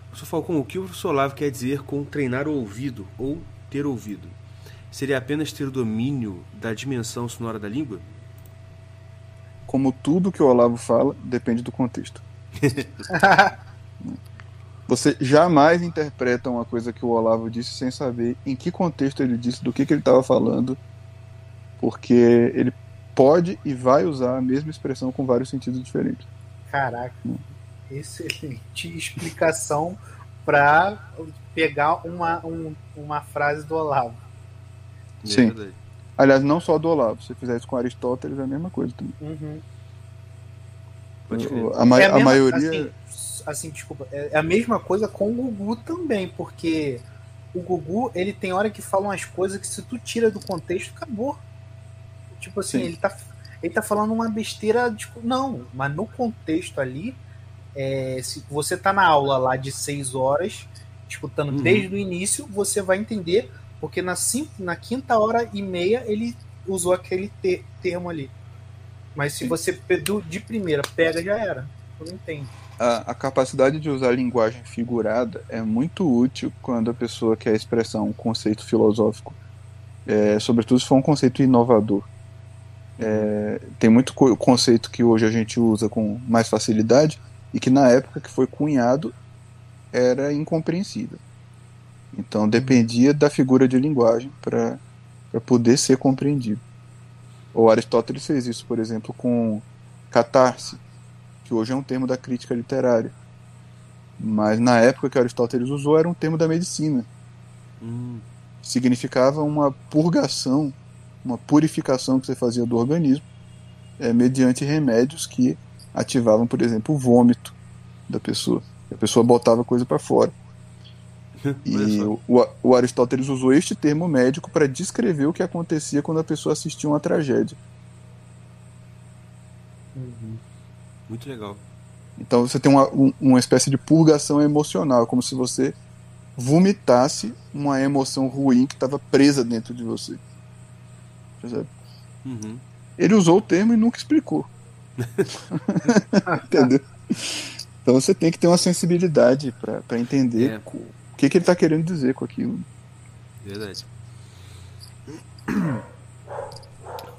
Professor Falcão, o que o professor Olavo quer dizer com treinar o ouvido ou ter ouvido? Seria apenas ter o domínio da dimensão sonora da língua? Como tudo que o Olavo fala, depende do contexto. Você jamais interpreta uma coisa que o Olavo disse sem saber em que contexto ele disse, do que, que ele estava falando, porque ele pode e vai usar a mesma expressão com vários sentidos diferentes. Caraca, excelente explicação para pegar uma, um- uma frase do Olavo. É Sim. verdade. Aliás, não só do Olavo, se você fizer isso com Aristóteles, é a mesma coisa também. Uhum. A, ma- É a mesma- maioria. Assim, assim, desculpa. É a mesma coisa com o Gugu também, porque o Gugu, ele tem hora que fala umas coisas que se tu tira do contexto, acabou. Tipo assim, Sim. ele tá, ele tá falando uma besteira. Tipo, não, mas no contexto ali, é, se você tá na aula lá de seis horas, escutando Uhum. desde o início, você vai entender, porque na, cinco, na quinta hora e meia ele usou aquele te- termo ali. Mas se Sim. você de primeira pega, já era. Tu não entende. A, a capacidade de usar linguagem figurada é muito útil quando a pessoa quer expressar um conceito filosófico, é, sobretudo se for um conceito inovador. É, tem muito co- conceito que hoje a gente usa com mais facilidade e que na época que foi cunhado era incompreensível. Então dependia da figura de linguagem para poder ser compreendido. O Aristóteles fez isso, por exemplo, com catarse, que hoje é um termo da crítica literária. Mas na época que Aristóteles usou era um termo da medicina. Hum, Significava uma purgação, uma purificação que você fazia do organismo é, mediante remédios que ativavam, por exemplo, o vômito da pessoa. A pessoa botava coisa para fora. E o, o Aristóteles usou este termo médico para descrever o que acontecia quando a pessoa assistia uma tragédia. Muito legal. Então você tem uma, um- uma espécie de purgação emocional, como se você vomitasse uma emoção ruim que estava presa dentro de você. Percebe? Uhum. Ele usou o termo e nunca explicou. Entendeu? Então você tem que ter uma sensibilidade para entender É. o que, que ele está querendo dizer com aquilo. Verdade.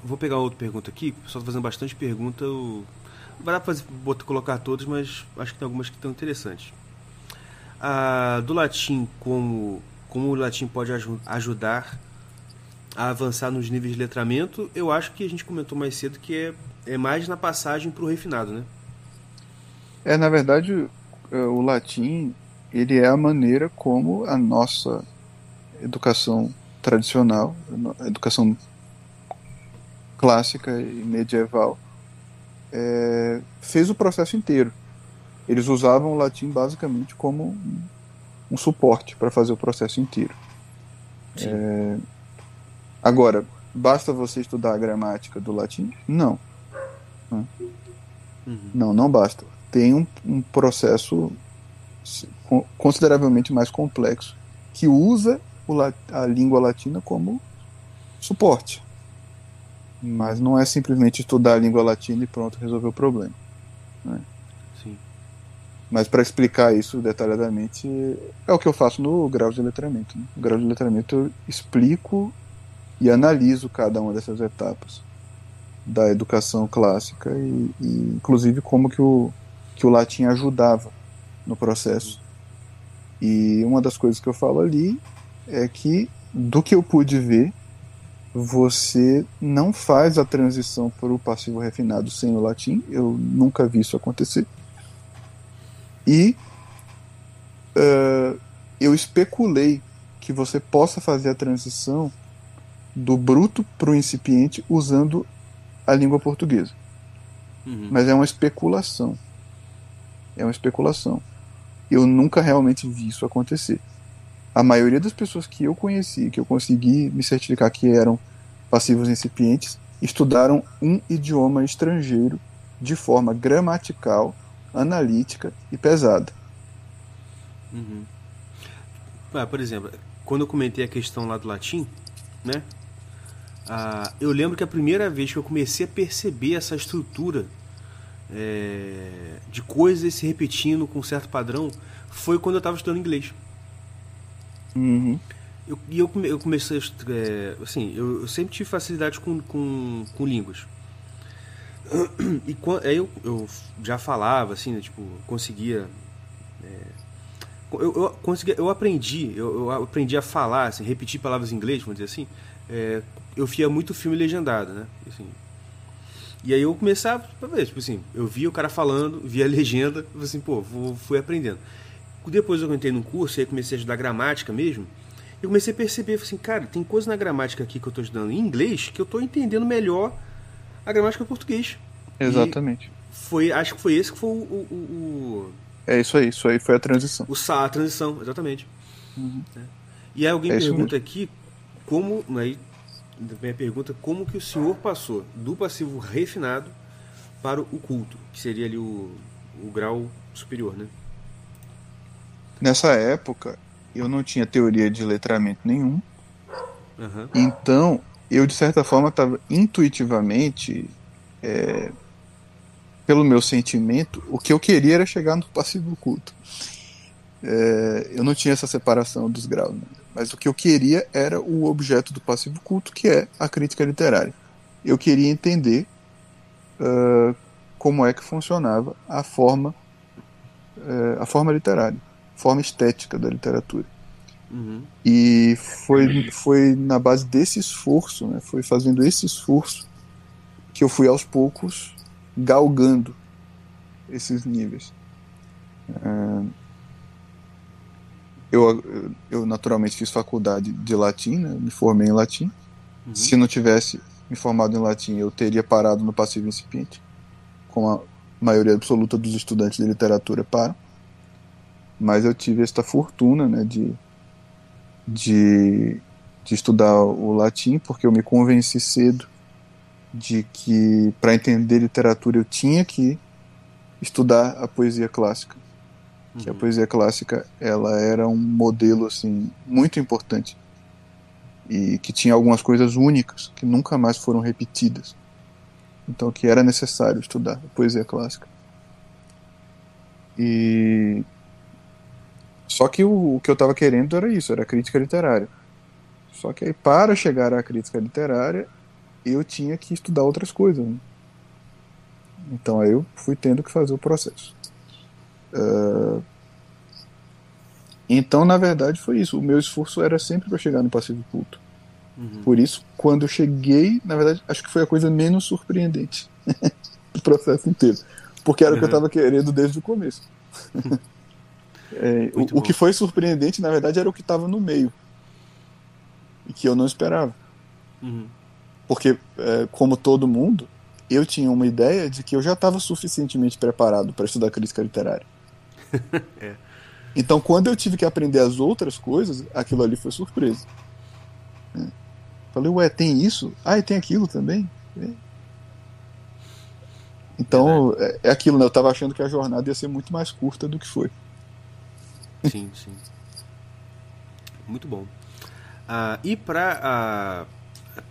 Vou pegar outra pergunta aqui. O pessoal tá fazendo bastante pergunta. Eu... Vai fazer, botar, colocar todas, mas acho que tem algumas que estão interessantes. Ah, do latim, como, como o latim pode aju- ajudar a avançar nos níveis de letramento, eu acho que a gente comentou mais cedo que é, é mais na passagem para o refinado, né? É, na verdade, é, o latim ele é a maneira como a nossa educação tradicional, a educação clássica e medieval, é, fez o processo inteiro. Eles usavam o latim basicamente como um, um suporte para fazer o processo inteiro. É, agora, basta você estudar a gramática do latim? Não. Uhum. Não, não basta. Tem um, um processo consideravelmente mais complexo que usa a língua latina como suporte. Mas não é simplesmente estudar a língua latina e pronto, resolver o problema. Né? Sim. Mas para explicar isso detalhadamente, é o que eu faço no grau de letramento. Né? No grau de letramento eu explico e analiso cada uma dessas etapas da educação clássica e, e inclusive como que o, que o latim ajudava no processo. E uma das coisas que eu falo ali é que, do que eu pude ver, você não faz a transição para o passivo refinado sem o latim. Eu nunca vi isso acontecer. E uh, eu especulei que você possa fazer a transição do bruto para o incipiente usando a língua portuguesa. Uhum. Mas é uma especulação. É uma especulação. Eu nunca realmente vi isso acontecer. A maioria das pessoas que eu conheci, que eu consegui me certificar que eram passivos incipientes, estudaram um idioma estrangeiro de forma gramatical, analítica e pesada. Uhum. Ah, por exemplo, quando eu comentei a questão lá do latim, né? Ah, eu lembro que a primeira vez que eu comecei a perceber essa estrutura é, de coisas se repetindo com certo padrão foi quando eu estava estudando inglês. Uhum. Eu, e eu, eu comecei, é, assim, eu, eu, sempre tive facilidade com, com, com línguas. E quando, aí eu, eu já falava, assim, né, tipo, conseguia... É, eu, eu, conseguia, eu aprendi, eu, eu, aprendi a falar, assim, repetir palavras em inglês, vamos dizer assim, é, eu via muito filme legendado, né? Assim, e aí eu começava tipo assim, eu via o cara falando, via a legenda, assim, pô, vou, fui aprendendo. Depois eu entrei num curso, aí comecei a estudar gramática mesmo, eu comecei a perceber, assim, cara, tem coisa na gramática aqui que eu estou estudando em inglês que eu estou entendendo melhor a gramática em português. Exatamente. E foi, acho que foi esse que foi o, o, o É isso aí, isso aí foi a transição. O a transição, exatamente. Uhum. É. E aí alguém É pergunta aqui como, aí minha pergunta, como que o senhor passou do passivo refinado para o culto, que seria ali o, o grau superior, né? Nessa época, eu não tinha teoria de letramento nenhum. Uhum. Então, eu de certa forma estava intuitivamente, é, pelo meu sentimento, o que eu queria era chegar no passivo culto. É, eu não tinha essa separação dos graus, né? mas o que eu queria era o objeto do passivo culto, que é a crítica literária. Eu queria entender uh, como é que funcionava a forma, uh, a forma literária, forma estética da literatura. Uhum. E foi, foi na base desse esforço, né, foi fazendo esse esforço que eu fui aos poucos galgando esses níveis. Uh, eu, eu naturalmente fiz faculdade de latim, né, me formei em latim. Uhum. Se não tivesse me formado em latim, eu teria parado no passivo incipiente, como a maioria absoluta dos estudantes de literatura param. Mas eu tive esta fortuna né, de, de, de estudar o latim, porque eu me convenci cedo de que para entender literatura eu tinha que estudar a poesia clássica. Que a Uhum. poesia clássica ela era um modelo assim muito importante. E que tinha algumas coisas únicas que nunca mais foram repetidas. Então que era necessário estudar a poesia clássica. E só que o, o que eu estava querendo era isso era crítica literária só que aí para chegar à crítica literária eu tinha que estudar outras coisas né? então aí eu fui tendo que fazer o processo Uh, então, na verdade, foi isso. O meu esforço era sempre para chegar no passivo culto. Uhum. Por isso, quando eu cheguei, na verdade, acho que foi a coisa menos surpreendente do processo inteiro. Porque era o que eu Uhum. estava querendo desde o começo. É, o, o que foi surpreendente, na verdade, era o que estava no meio. E que eu não esperava. Uhum. Porque, é, como todo mundo, eu tinha uma ideia de que eu já estava suficientemente preparado para estudar crítica literária. É. Então, quando eu tive que aprender as outras coisas, aquilo ali foi surpresa. É. Falei, ué, tem isso? Ah, e tem aquilo também? É. Então, é, é aquilo, né? Eu estava achando que a jornada ia ser muito mais curta do que foi. Sim, sim. Muito bom. Ah, e para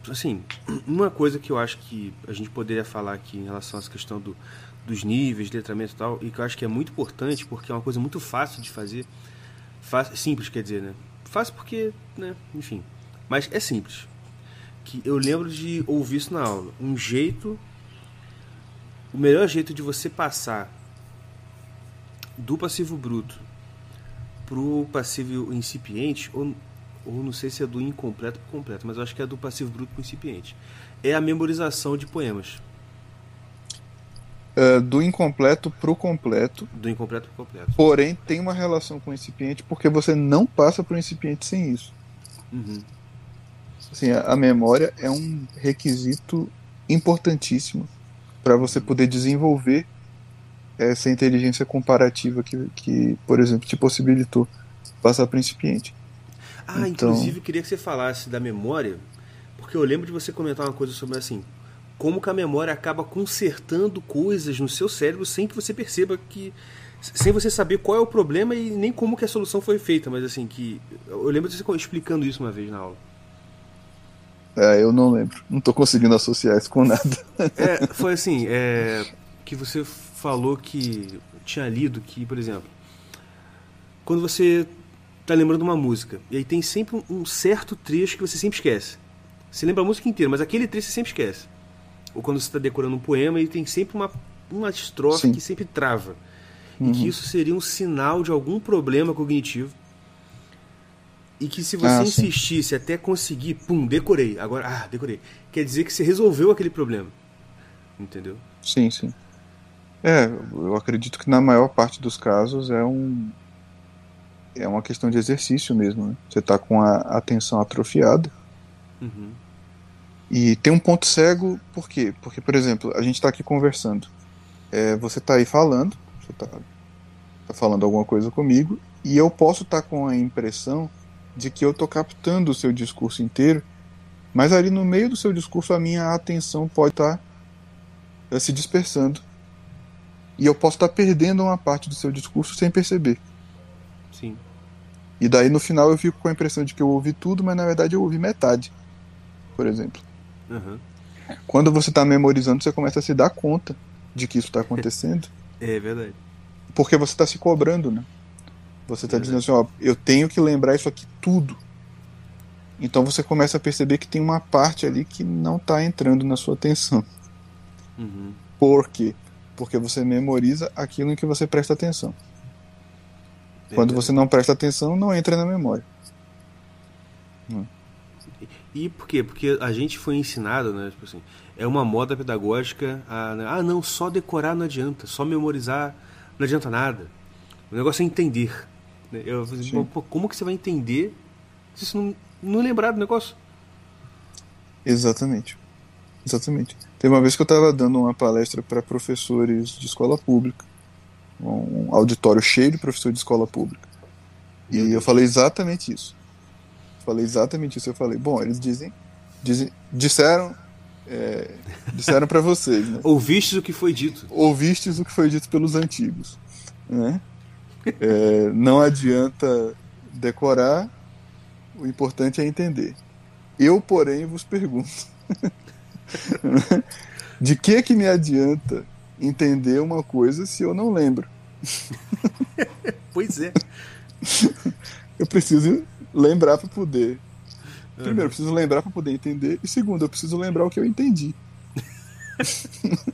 assim, uma coisa que eu acho que a gente poderia falar aqui em relação a essa questão do, dos níveis, letramento e tal, e que eu acho que é muito importante, porque é uma coisa muito fácil de fazer. Fácil, simples, quer dizer, né? Fácil porque, né? Enfim. Mas é simples. Que eu lembro de ouvir isso na aula. Um jeito. O melhor jeito de você passar do passivo bruto pro passivo incipiente, ou, ou não sei se é do incompleto pro completo, mas eu acho que é do passivo bruto pro incipiente. É a memorização de poemas. Uh, do incompleto pro completo. Do incompleto pro completo. Porém, tem uma relação com o incipiente porque você não passa pro incipiente sem isso. Uhum. Assim, a, a memória é um requisito importantíssimo para você poder desenvolver essa inteligência comparativa que, que, por exemplo, te possibilitou passar para incipiente. Ah, então... inclusive queria que você falasse da memória, porque eu lembro de você comentar uma coisa sobre assim, como que a memória acaba consertando coisas no seu cérebro sem que você perceba que sem você saber qual é o problema e nem como que a solução foi feita, mas assim que eu lembro de você explicando isso uma vez na aula. É, eu não lembro. Não estou conseguindo associar isso com nada. É, foi assim, é, que você falou que tinha lido que, por exemplo, quando você tá lembrando uma música, e aí tem sempre um certo trecho que você sempre esquece. Você lembra a música inteira, mas aquele trecho você sempre esquece. Ou quando você está decorando um poema e tem sempre uma, uma estrofe Sim. que sempre trava. Uhum. E que uhum. isso seria um sinal de algum problema cognitivo. E que se você ah, insistisse sim. até conseguir, pum, decorei. Agora, ah, decorei. Quer dizer que você resolveu aquele problema. Entendeu? Sim, sim. É, eu acredito que na maior parte dos casos é um é uma questão de exercício mesmo. Né? Você está com a atenção atrofiada. Uhum. E tem um ponto cego, por quê? Porque, por exemplo, a gente está aqui conversando. É, você está aí falando, você está tá falando alguma coisa comigo, e eu posso estar tá com a impressão de que eu estou captando o seu discurso inteiro, mas ali no meio do seu discurso a minha atenção pode estar tá se dispersando e eu posso estar perdendo uma parte do seu discurso sem perceber. Sim. E daí no final eu fico com a impressão de que eu ouvi tudo, mas na verdade eu ouvi metade, por exemplo. Uhum. Quando você está memorizando, você começa a se dar conta de que isso está acontecendo. É verdade. Porque você está se cobrando, né? Você está dizendo assim, ó, eu tenho que lembrar isso aqui tudo. Então você começa a perceber que tem uma parte ali que não está entrando na sua atenção. Uhum. Por quê? Porque você memoriza aquilo em que você presta atenção. Quando você não presta atenção, não entra na memória. Hum. E por quê? Porque a gente foi ensinado, né? Tipo assim, é uma moda pedagógica. A, né, ah, não, só decorar não adianta, só memorizar não adianta nada. O negócio é entender. Né? Eu falei, pô, como que você vai entender se você não, não lembrar do negócio? Exatamente. Exatamente. Teve uma vez que eu estava dando uma palestra para professores de escola pública, um auditório cheio de professores de escola pública. E eu falei exatamente isso. Falei exatamente isso. Eu falei, bom, eles dizem, dizem disseram, é, disseram para vocês, né? Ouvistes o que foi dito. Ouvistes o que foi dito pelos antigos, né? É, não adianta decorar, o importante é entender. Eu, porém, vos pergunto De que que me adianta entender uma coisa se eu não lembro? pois é. Eu preciso lembrar para poder. Primeiro, eu preciso lembrar para poder entender. E segundo, eu preciso lembrar o que eu entendi.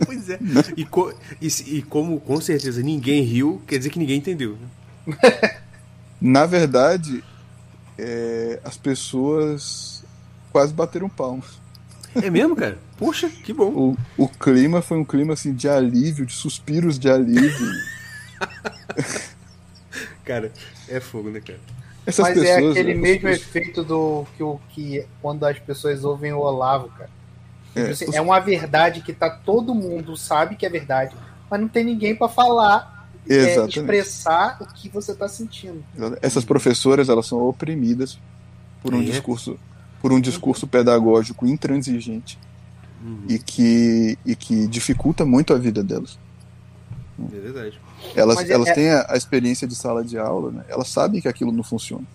pois é. E, co e, e, como com certeza ninguém riu, quer dizer que ninguém entendeu. Na verdade, é, as pessoas quase bateram palmas. É mesmo, cara? Puxa, que bom. O, o clima foi um clima assim de alívio, de suspiros de alívio. cara, é fogo, né, cara? Essas Mas é pessoas, é aquele mesmo pessoas... efeito do que, o, que quando as pessoas ouvem o Olavo, cara. É, tipo assim, os... é uma verdade que tá todo mundo sabe que é verdade, mas não tem ninguém para falar, é, expressar o que você tá sentindo. Essas professoras, elas são oprimidas por um é. discurso por um discurso pedagógico intransigente uhum. e, que, e que dificulta muito a vida delas. É verdade. Elas, é, elas é... têm a, a, experiência de sala de aula, né? elas sabem que aquilo não funciona.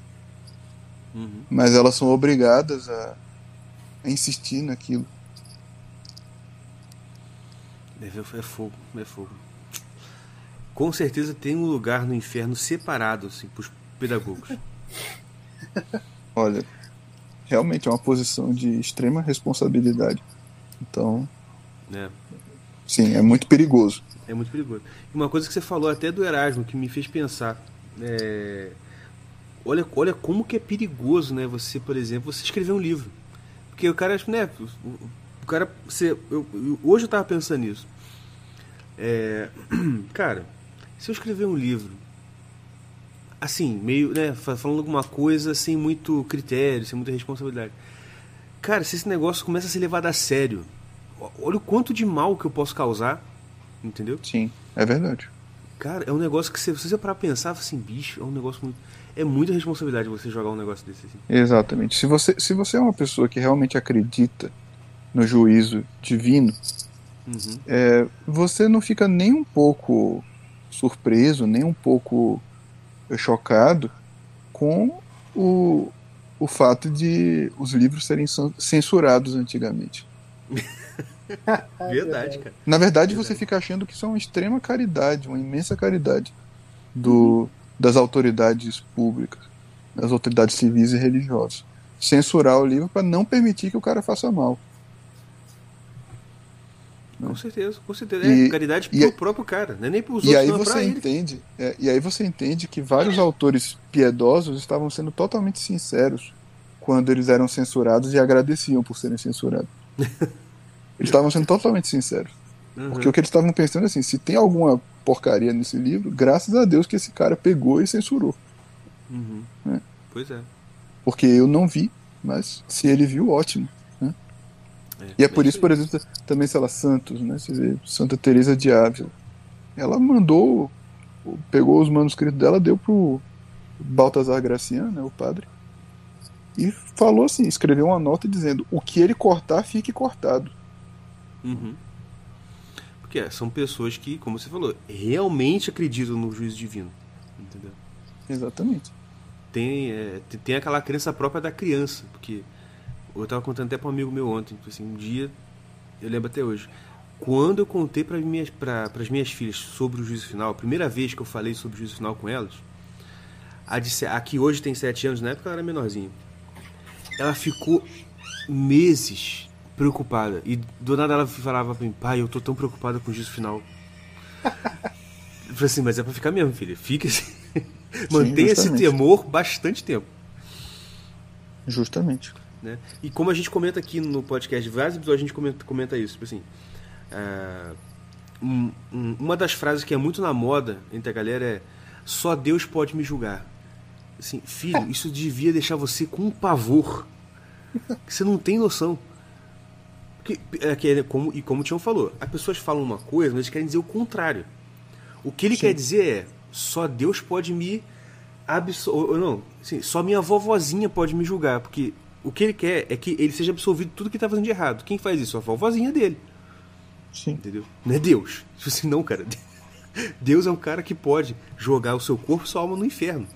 Uhum. Mas elas são obrigadas a, a insistir naquilo. É, é fogo, é fogo. Com certeza tem um lugar no inferno separado assim, para os pedagogos. Olha, realmente é uma posição de extrema responsabilidade. Então, É, sim, é muito perigoso. é muito perigoso. Uma coisa que você falou até do Erasmo que me fez pensar. é, Olha, olha como que é perigoso, né? Você, por exemplo, você escrever um livro. Porque o cara, né? O, cara. Você, eu- eu- hoje eu tava pensando nisso. É, cara, se eu escrever um livro, assim, meio, né? fa- Falando alguma coisa sem muito critério, sem muita responsabilidade. Cara, se esse negócio começa a ser levado a sério, olha o quanto de mal que eu posso causar, entendeu? Sim, é verdade. Cara, é um negócio que você, se você parar pensar, assim, bicho, é um negócio muito. É muita responsabilidade você jogar um negócio desse assim. Exatamente. Se você, se você é uma pessoa que realmente acredita no juízo divino, Uhum. é, você não fica nem um pouco surpreso, nem um pouco chocado com o, o fato de os livros serem cen- censurados antigamente. Verdade, cara. Na verdade, você Verdade. fica achando que isso é uma extrema caridade, uma imensa caridade do, das autoridades públicas, das autoridades civis e religiosas. Censurar o livro para não permitir que o cara faça mal. Com certeza, com certeza. E- é caridade e- pro próprio cara, não é nem pros E outros, aí não, é você entende, é, e aí você entende que vários autores piedosos estavam sendo totalmente sinceros quando eles eram censurados e agradeciam por serem censurados. Eles estavam sendo totalmente sinceros. Uhum. Porque o que eles estavam pensando é assim, se tem alguma porcaria nesse livro, graças a Deus que esse cara pegou e censurou. Uhum. É. Pois é. Porque eu não vi, mas se ele viu, ótimo. E é por isso, por exemplo, também, sei lá, Santos, né? Vê Santa Teresa de Ávila. Ela mandou, pegou os manuscritos dela, deu pro Baltazar Graciano, né, o padre, e falou assim, escreveu uma nota dizendo, o que ele cortar, fique cortado. Uhum. Porque é, são pessoas que, como você falou, realmente acreditam no juízo divino. Entendeu? Exatamente. Tem, é, tem- tem aquela crença própria da criança. Porque eu tava contando até para um amigo meu ontem. Assim, um dia, eu lembro até hoje. Quando eu contei para minhas, pra, as minhas filhas sobre o juízo final, a primeira vez que eu falei sobre o juízo final com elas, a, de, a que hoje tem 7 anos, na época ela era menorzinha, ela ficou meses preocupada. E do nada ela falava pra mim, pai, eu tô tão preocupada com o juízo final. Eu falei assim, mas é pra ficar mesmo, filha. Fica assim. Mantenha esse temor bastante tempo. Justamente. Né? E como a gente comenta aqui no podcast, vários episódios a gente comenta, comenta isso. Tipo assim, ah, um- um- uma das frases que é muito na moda entre a galera é só Deus pode me julgar. Assim, filho, isso devia deixar você com um pavor. Que você não tem noção. Porque, é, que é como, e como o Tião falou, as pessoas falam uma coisa, mas eles querem dizer o contrário. O que ele Sim. quer dizer é só Deus pode me absolver. Não, assim, só minha vovozinha pode me julgar. Porque o que ele quer é que ele seja absolvido de tudo que ele tá fazendo de errado. Quem faz isso? A vovozinha dele. Sim. Entendeu? Não é Deus. Tipo assim, não, cara. Deus é um cara que pode jogar o seu corpo e sua alma no inferno.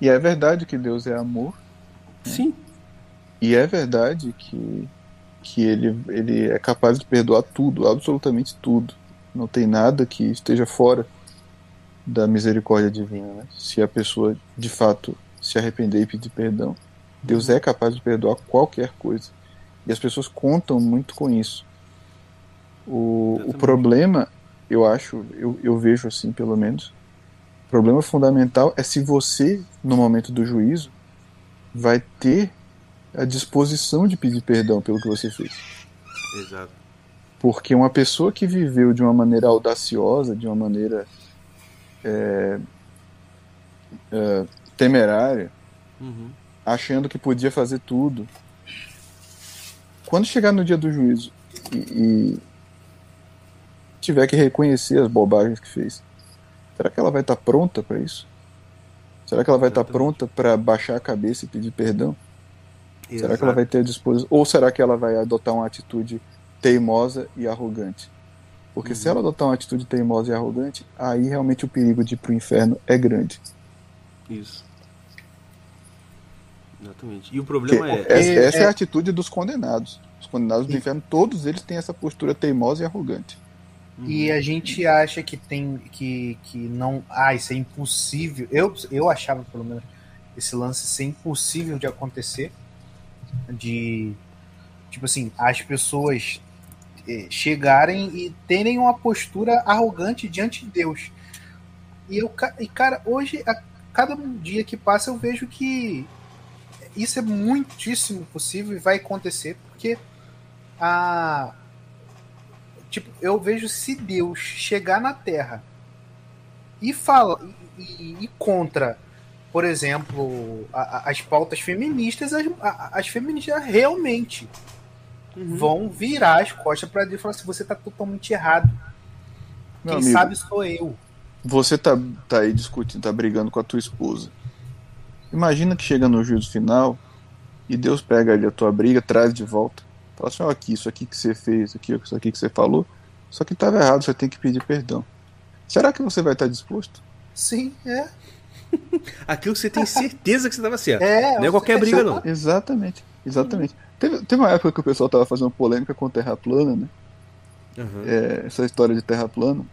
E é verdade que Deus é amor, Sim. e é verdade que, que ele, ele é capaz de perdoar tudo, absolutamente tudo. Não tem nada que esteja fora da misericórdia divina. Né? Se a pessoa de fato se arrepender e pedir perdão, Deus é capaz de perdoar qualquer coisa. E as pessoas contam muito com isso. O, o problema, eu acho, eu, eu vejo assim pelo menos, o problema fundamental é se você, no momento do juízo, vai ter a disposição de pedir perdão pelo que você fez. Exato. Porque uma pessoa que viveu de uma maneira audaciosa, de uma maneira é, é, temerária, Uhum. achando que podia fazer tudo, quando chegar no dia do juízo e, e tiver que reconhecer as bobagens que fez, será que ela vai estar pronta para isso? Será que ela vai estar Exatamente. pronta para baixar a cabeça e pedir perdão? Será que Exato. ela vai ter a disposição? Ou será que ela vai adotar uma atitude teimosa e arrogante? Porque se Uhum. ela adotar uma atitude teimosa e arrogante, aí realmente o perigo de ir pro inferno é grande. Isso. Exatamente. E o problema Que- é. essa, é- essa é é- a atitude dos condenados. Os condenados do inferno, todos eles têm essa postura teimosa e arrogante. E a gente acha que tem que, que não. Ah, isso é impossível. Eu, eu achava, pelo menos, esse lance ser impossível de acontecer. De. Tipo assim, as pessoas eh, chegarem e terem uma postura arrogante diante de Deus. E eu, e cara, hoje, a cada dia que passa, eu vejo que isso é muitíssimo possível e vai acontecer, porque a tipo, eu vejo se Deus chegar na Terra e fala e, e- e contra, por exemplo, a- a- as pautas feministas, as, a- as feministas realmente Uhum. vão virar as costas para Deus e falar assim: você tá totalmente errado. Meu Quem amigo, sabe sou eu. Você tá, tá aí discutindo, tá brigando com a tua esposa. Imagina que chega no juízo final e Deus pega ali a tua briga, traz de volta. Fala assim, ó, aqui, isso aqui que você fez, aqui, isso aqui que você falou, só que estava errado, você tem que pedir perdão. Será que você vai estar disposto? Sim, é. Aquilo que você tem certeza que você estava certo. É, Não é qualquer briga, não. Exatamente, exatamente. Teve, teve uma época que o pessoal tava fazendo polêmica com terra plana, né? Uhum. É, essa história de terra plana.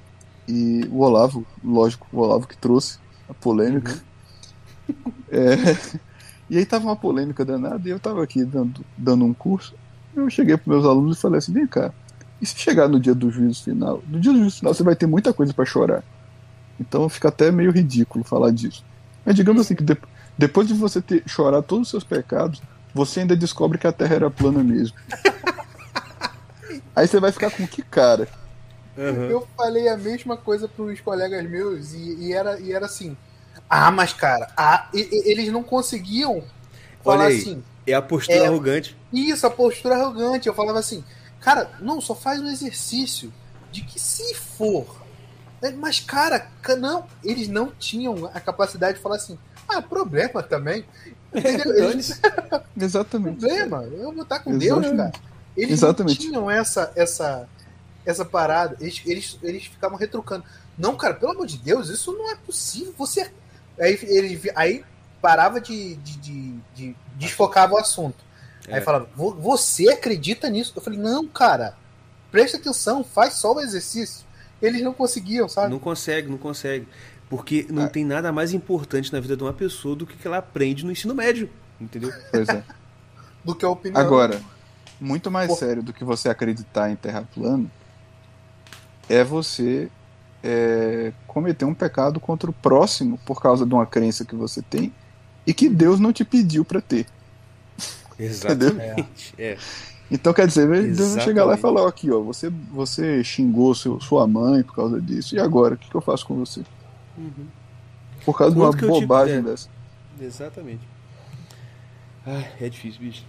E o Olavo, lógico, o Olavo que trouxe a polêmica. É, e aí tava uma polêmica danada e eu tava aqui dando, dando um curso. Eu cheguei para meus alunos e falei assim: vem cá, e se chegar no dia do juízo final? No dia do juízo final você vai ter muita coisa para chorar. Então fica até meio ridículo falar disso. Mas digamos assim que de- depois de você ter chorado todos os seus pecados, você ainda descobre que a Terra era plana mesmo. Aí você vai ficar com que cara? Uhum. Eu falei a mesma coisa pros colegas meus e, e era, e era assim. Ah, mas cara, ah, e- e- eles não conseguiam falar Olha aí. assim. É a postura É. arrogante. Isso, a postura arrogante. Eu falava assim, cara, não, só faz um exercício de que se for. né, Mas, cara, ca- não, eles não tinham a capacidade de falar assim, ah, problema também. Eles. Exatamente. problema, eu vou estar com Deus, Exatamente. cara. Eles Exatamente. não tinham essa, essa, essa parada. Eles, eles, eles ficavam retrucando. Não, cara, pelo amor de Deus, isso não é possível. Você. Aí, ele, aí parava de, de, de, de desfocava o assunto. Aí É. falava, "Vo- você acredita nisso? Eu falei, não, cara, presta atenção, faz só o exercício. Eles não conseguiam, sabe? Não consegue, não consegue. Porque não Ah. tem nada mais importante na vida de uma pessoa do que que ela aprende no ensino médio. Entendeu? Pois é. Do que a opinião. Agora, muito mais Pô. sério do que você acreditar em terra plana é você é, cometer um pecado contra o próximo por causa de uma crença que você tem e que Deus não te pediu para ter. Exatamente. É. Então quer dizer, Deus vai chegar lá e Exatamente. falar: ó, aqui, ó, você, você xingou seu, sua mãe por causa disso, e agora? O que, que eu faço com você? Uhum. Por causa de uma Quanto eu te- bobagem é. dessa. Exatamente. Ah, é difícil, bicho.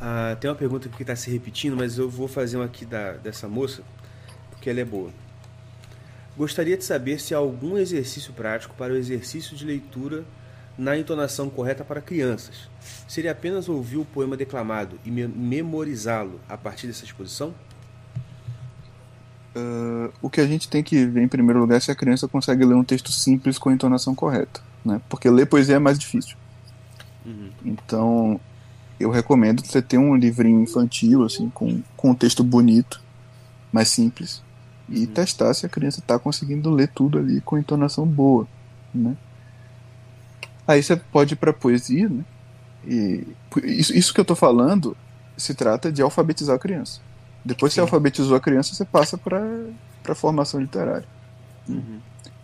Ah, tem uma pergunta que está se repetindo, mas eu vou fazer uma aqui da, dessa moça, porque ela é boa. Gostaria de saber se há algum exercício prático para o exercício de leitura na entonação correta para crianças. Seria apenas ouvir o poema declamado e me- memorizá-lo a partir dessa exposição? O que a gente tem que ver em primeiro lugar é se a criança consegue ler um texto simples com a entonação correta, né? Porque ler poesia é mais difícil. Uhum. Então, eu recomendo você ter um livrinho infantil, assim, com, com um texto bonito, mais simples, e testar se a criança está conseguindo ler tudo ali com entonação boa, né? Aí você pode ir para poesia, né? E isso, isso que eu tô falando se trata de alfabetizar a criança. Depois que você alfabetizou a criança, você passa para a formação literária. Uhum.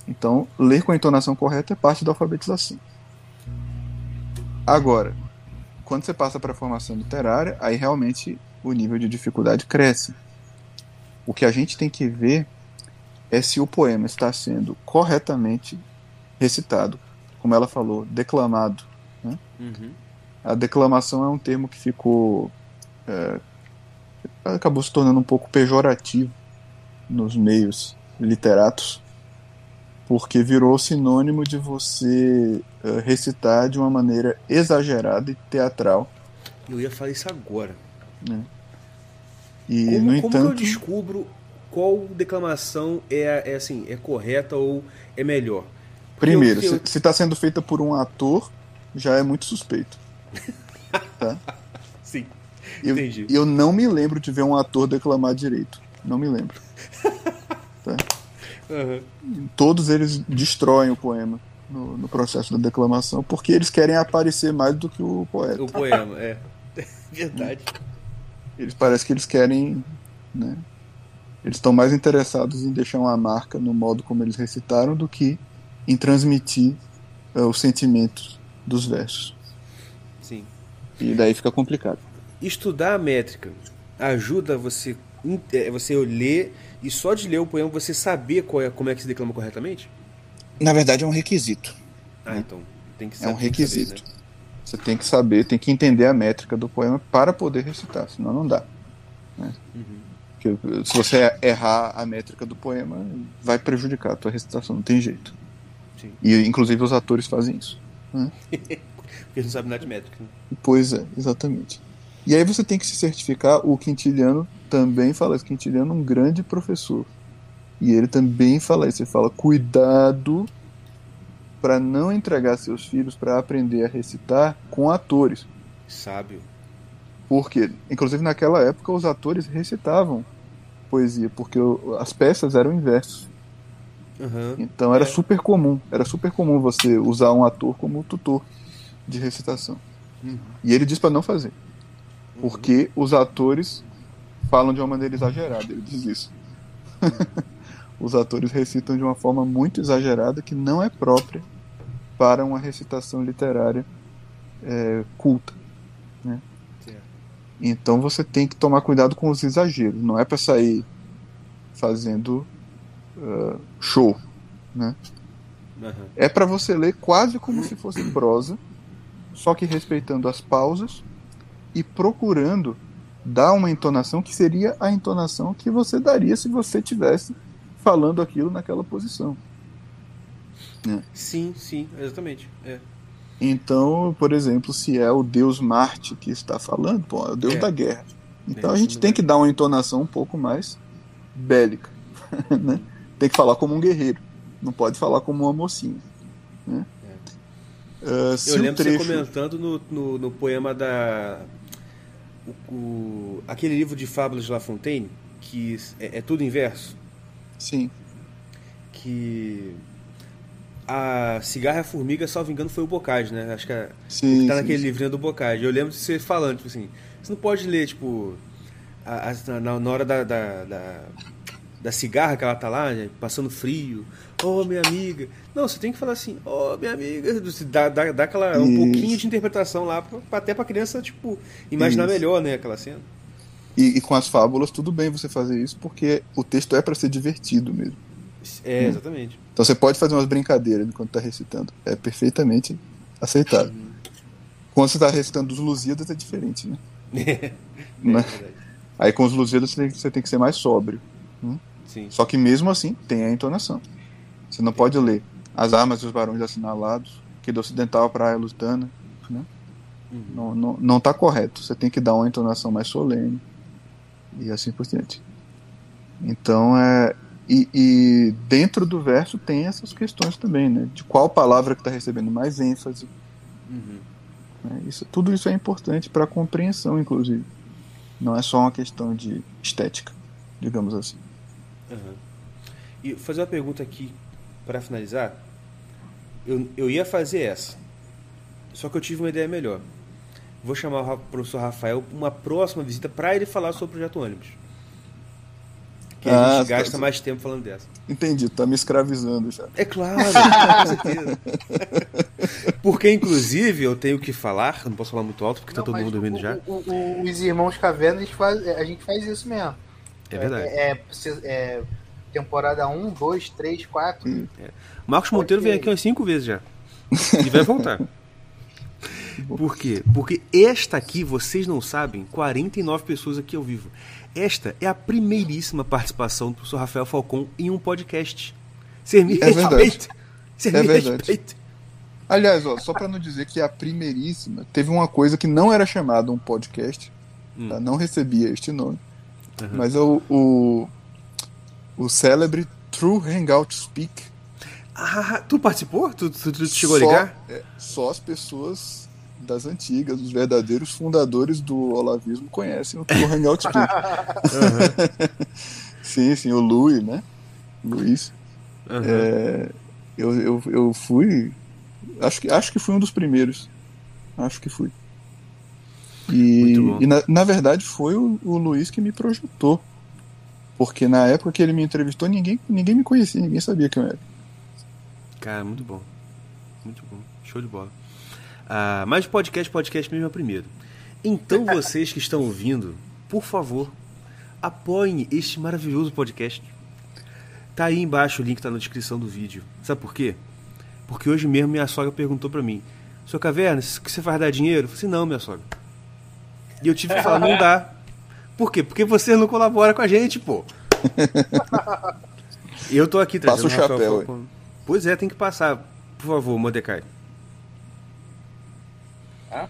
Então, ler com a entonação correta é parte da alfabetização. Agora, quando você passa para a formação literária, aí realmente o nível de dificuldade cresce. O que a gente tem que ver é se o poema está sendo corretamente recitado, como ela falou, declamado. Uhum. A declamação é um termo que ficou. é, acabou se tornando um pouco pejorativo nos meios literatos, porque virou sinônimo de você é, recitar de uma maneira exagerada e teatral. Eu ia falar isso agora. E, Como, no como que eu entanto, descubro qual declamação é, é assim, é correta ou é melhor? Porque primeiro, eu- eu- se está sendo feita por um ator já é muito suspeito. Tá? Sim. Eu, Entendi. eu não me lembro de ver um ator declamar direito. Não me lembro. Aham. Todos eles destroem o poema no, no processo da declamação, porque eles querem aparecer mais do que o poeta. O poema, é. Verdade. Eles parece que eles querem, né? Eles estão mais interessados em deixar uma marca no modo como eles recitaram do que em transmitir eh, os sentimentos dos versos. Sim. E daí fica complicado. Estudar a métrica ajuda você é, você ler e só de ler o poema você saber qual é, como é que se declama corretamente? Na verdade é um requisito. Ah, então tem que É saber. um tem que saber, requisito. Você tem que saber, tem que entender a métrica do poema para poder recitar, senão não dá. né? Uhum. Porque se você errar a métrica do poema, vai prejudicar a tua recitação, não tem jeito. Sim. E inclusive os atores fazem isso. Porque não sabe nada de métrica. né? Pois é, exatamente. E aí você tem que se certificar, o Quintiliano também fala isso, Quintiliano é um grande professor. E ele também fala isso, ele fala, cuidado para não entregar seus filhos para aprender a recitar com atores. Sábio. Porque, inclusive naquela época, os atores recitavam poesia, porque as peças eram em versos. Aham. Então era É. super comum, era super comum você usar um ator como tutor de recitação. Uhum. E ele diz para não fazer, porque os atores falam de uma maneira exagerada, ele diz isso. Os atores recitam de uma forma muito exagerada que não é própria para uma recitação literária é, culta. Certo. Então você tem que tomar cuidado com os exageros. Não é para sair fazendo ah, show. Aham. É para você ler quase como se fosse prosa, só que respeitando as pausas e procurando dar uma entonação que seria a entonação que você daria se você tivesse falando aquilo naquela posição. Sim, sim, exatamente. É. Então, por exemplo, se é o deus Marte que está falando, pô, é o deus É. da guerra. Então É, a gente tem que dar uma entonação um pouco mais bélica, né? Tem que falar como um guerreiro, não pode falar como uma mocinha, né? É. Eu lembro trecho... você comentando no, no, no poema da. O, o- aquele livro de fábulas de La Fontaine, que é, é tudo em verso, Sim, que a cigarra e a formiga, salvo engano, foi o Bocage, né? Acho que é, sim, tá sim, naquele sim. livrinho do Bocage. Eu lembro de você falando, tipo assim, você não pode ler, tipo, a- a- na, na hora da, da, da, da cigarra que ela tá lá, né, passando frio, oh, minha amiga. Não, você tem que falar assim, oh, minha amiga, dá, dá, dá aquela, um pouquinho de interpretação lá, pra- até pra criança, tipo, imaginar Isso. melhor, né, aquela cena. E, e com as fábulas, tudo bem você fazer isso, porque o texto é para ser divertido mesmo. É, Hum. exatamente. Então você pode fazer umas brincadeiras enquanto está recitando. É perfeitamente aceitável. Quando você está recitando os Lusíadas é diferente, né? É, Né? verdade. Aí com os Lusíadas você tem, você tem que ser mais sóbrio. Sim. Só que mesmo assim tem a entonação. Você não pode ler as armas dos barões assinalados, que do ocidental para a lusitana. Uhum. Não, não, não tá correto. Você tem que dar uma entonação mais solene. E assim por diante. Então é. E, e dentro do verso tem essas questões também, né? De qual palavra que está recebendo mais ênfase. Uhum. né? Isso, tudo isso é importante para a compreensão, inclusive. Não é só uma questão de estética, digamos assim. Aham. E fazer uma pergunta aqui para finalizar. Eu, eu ia fazer essa, só que eu tive uma ideia melhor. Vou chamar o professor Rafael para uma próxima visita para ele falar sobre o projeto ônibus. Que a Ah, gente tá- gasta mais tempo falando dessa. Entendi, tá me escravizando já. É claro, com certeza. Porque, inclusive, eu tenho que falar, não posso falar muito alto porque tá Não, todo mas mundo dormindo o- já. o- o- os irmãos Caverna, a gente faz, a gente faz isso mesmo. É verdade. É, é- é temporada 1, 2, 3, 4. Hum. Marcos Monteiro vem aqui umas cinco vezes já. E vai voltar. Por quê? Porque esta aqui, vocês não sabem, 49 pessoas aqui ao vivo. Esta é a primeiríssima participação do professor Rafael Falcon em um podcast. Você me É respeita? Você É me verdade. respeita? Aliás, ó, só para não dizer que a primeiríssima teve uma coisa que não era chamada um podcast, Hum. tá? não recebia este nome, Aham. mas é o, o, o célebre True Hangout Speak, Ah, tu participou? Tu, tu, tu chegou só, a ligar? É, só as pessoas das antigas, os verdadeiros fundadores do olavismo conhecem o, Hangout Studio. Aham. sim, sim, o Louis, né? Luiz. aham. É, eu, eu, eu fui. Acho que, acho que fui um dos primeiros. Acho que fui. E, e na, na verdade foi o, o Luiz que me projetou. Porque na época que ele me entrevistou, ninguém, ninguém me conhecia, ninguém sabia quem eu era. Cara, muito bom. Muito bom. Show de bola. Ah, mas podcast, podcast mesmo é o primeiro. Então vocês que estão ouvindo, por favor, apoiem este maravilhoso podcast. Tá aí embaixo o link, tá na descrição do vídeo. Sabe por quê? Porque hoje mesmo minha sogra perguntou pra mim: Seu Caverna, o que você faz dar dinheiro? Eu falei assim: Não, minha sogra. E eu tive que falar: Não dá. Por quê? Porque você não colabora com a gente, pô. Eu tô aqui Passa trazendo o Rafael chapéu. Pois é, tem que passar. Por favor, Mordecai. Ah?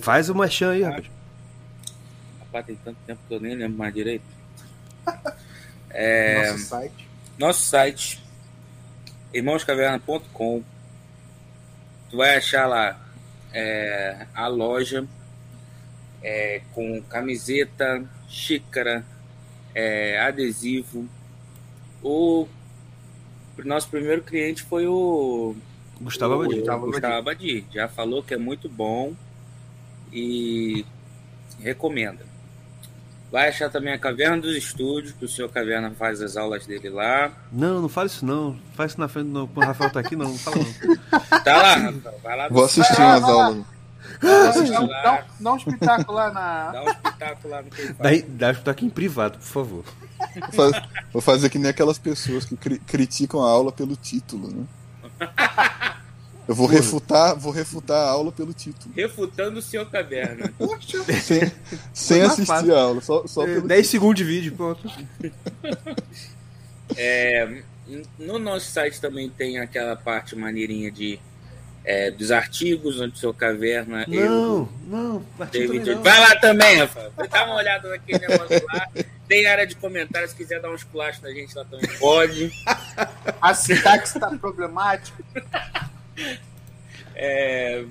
Faz uma chan aí, rapaz. Rapaz, tem tanto tempo que eu nem lembro mais direito. É, Nosso site. nosso site, irmãoscaverna.com. Tu vai achar lá é, a loja é, com camiseta, xícara, é, adesivo. O nosso primeiro cliente foi o Gustavo o Abadi. Gustavo Gustavo Abadi. Já falou que é muito bom e recomenda. Vai achar também a Caverna dos Estúdios, que o senhor Caverna faz as aulas dele lá. Não, não fala isso não. Faz isso na frente não. Quando o Rafael tá aqui, não. Não fala não. Tá lá, Rafael. Vai lá. Vou assistir Vai lá, lá. aulas. Dá, dá, dá um espetáculo lá na. Dá um espetáculo lá no que ele Dá, tá aqui em privado, por favor. Vou faz- Vou fazer que nem aquelas pessoas que cri- criticam a aula pelo título, né? Eu vou refutar, vou refutar a aula pelo título. Refutando o senhor Caverna. Poxa, Sem, sem assistir fácil. a aula, só, só É, pelo 10 segundos de vídeo, pronto. É, no nosso site também tem aquela parte maneirinha de é, dos artigos, onde o senhor Caverna. eu, Não, não. Artigo David, não. vai lá também, Rafael. Dá uma olhada naquele negócio lá. Tem área de comentários, se quiser dar uns culachos na gente lá também pode. a sintaxe tá problemática. É,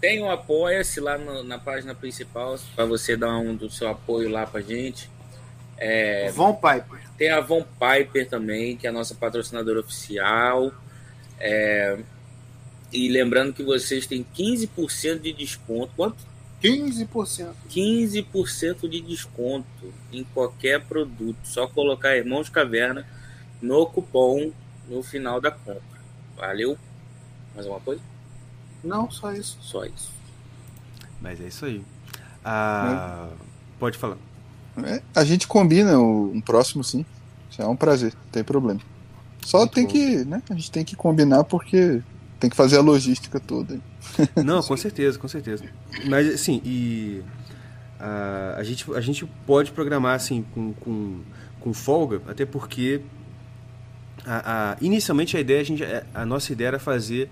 tem um apoia-se lá no- na página principal para você dar um do seu apoio lá pra gente. É, Von Piper. tem a Von Piper também, que é a nossa patrocinadora oficial. É, e lembrando que vocês têm 15% de desconto. Quanto? 15%. 15% de desconto em qualquer produto. Só colocar Irmãos Caverna no cupom no final da compra. Valeu? Mais alguma coisa? Não, só isso. Só isso. Mas é isso aí. Ah, Pode falar. É, a gente combina o- um próximo sim. Isso é um prazer, não tem problema. Só Muito tem bom. que, né? A gente tem que combinar porque tem que fazer a logística toda. Não, com certeza, com certeza. Mas assim, e ah, a, gente, a gente pode programar assim com, com, com folga, até porque a, a- inicialmente a ideia, a, gente, a nossa ideia era fazer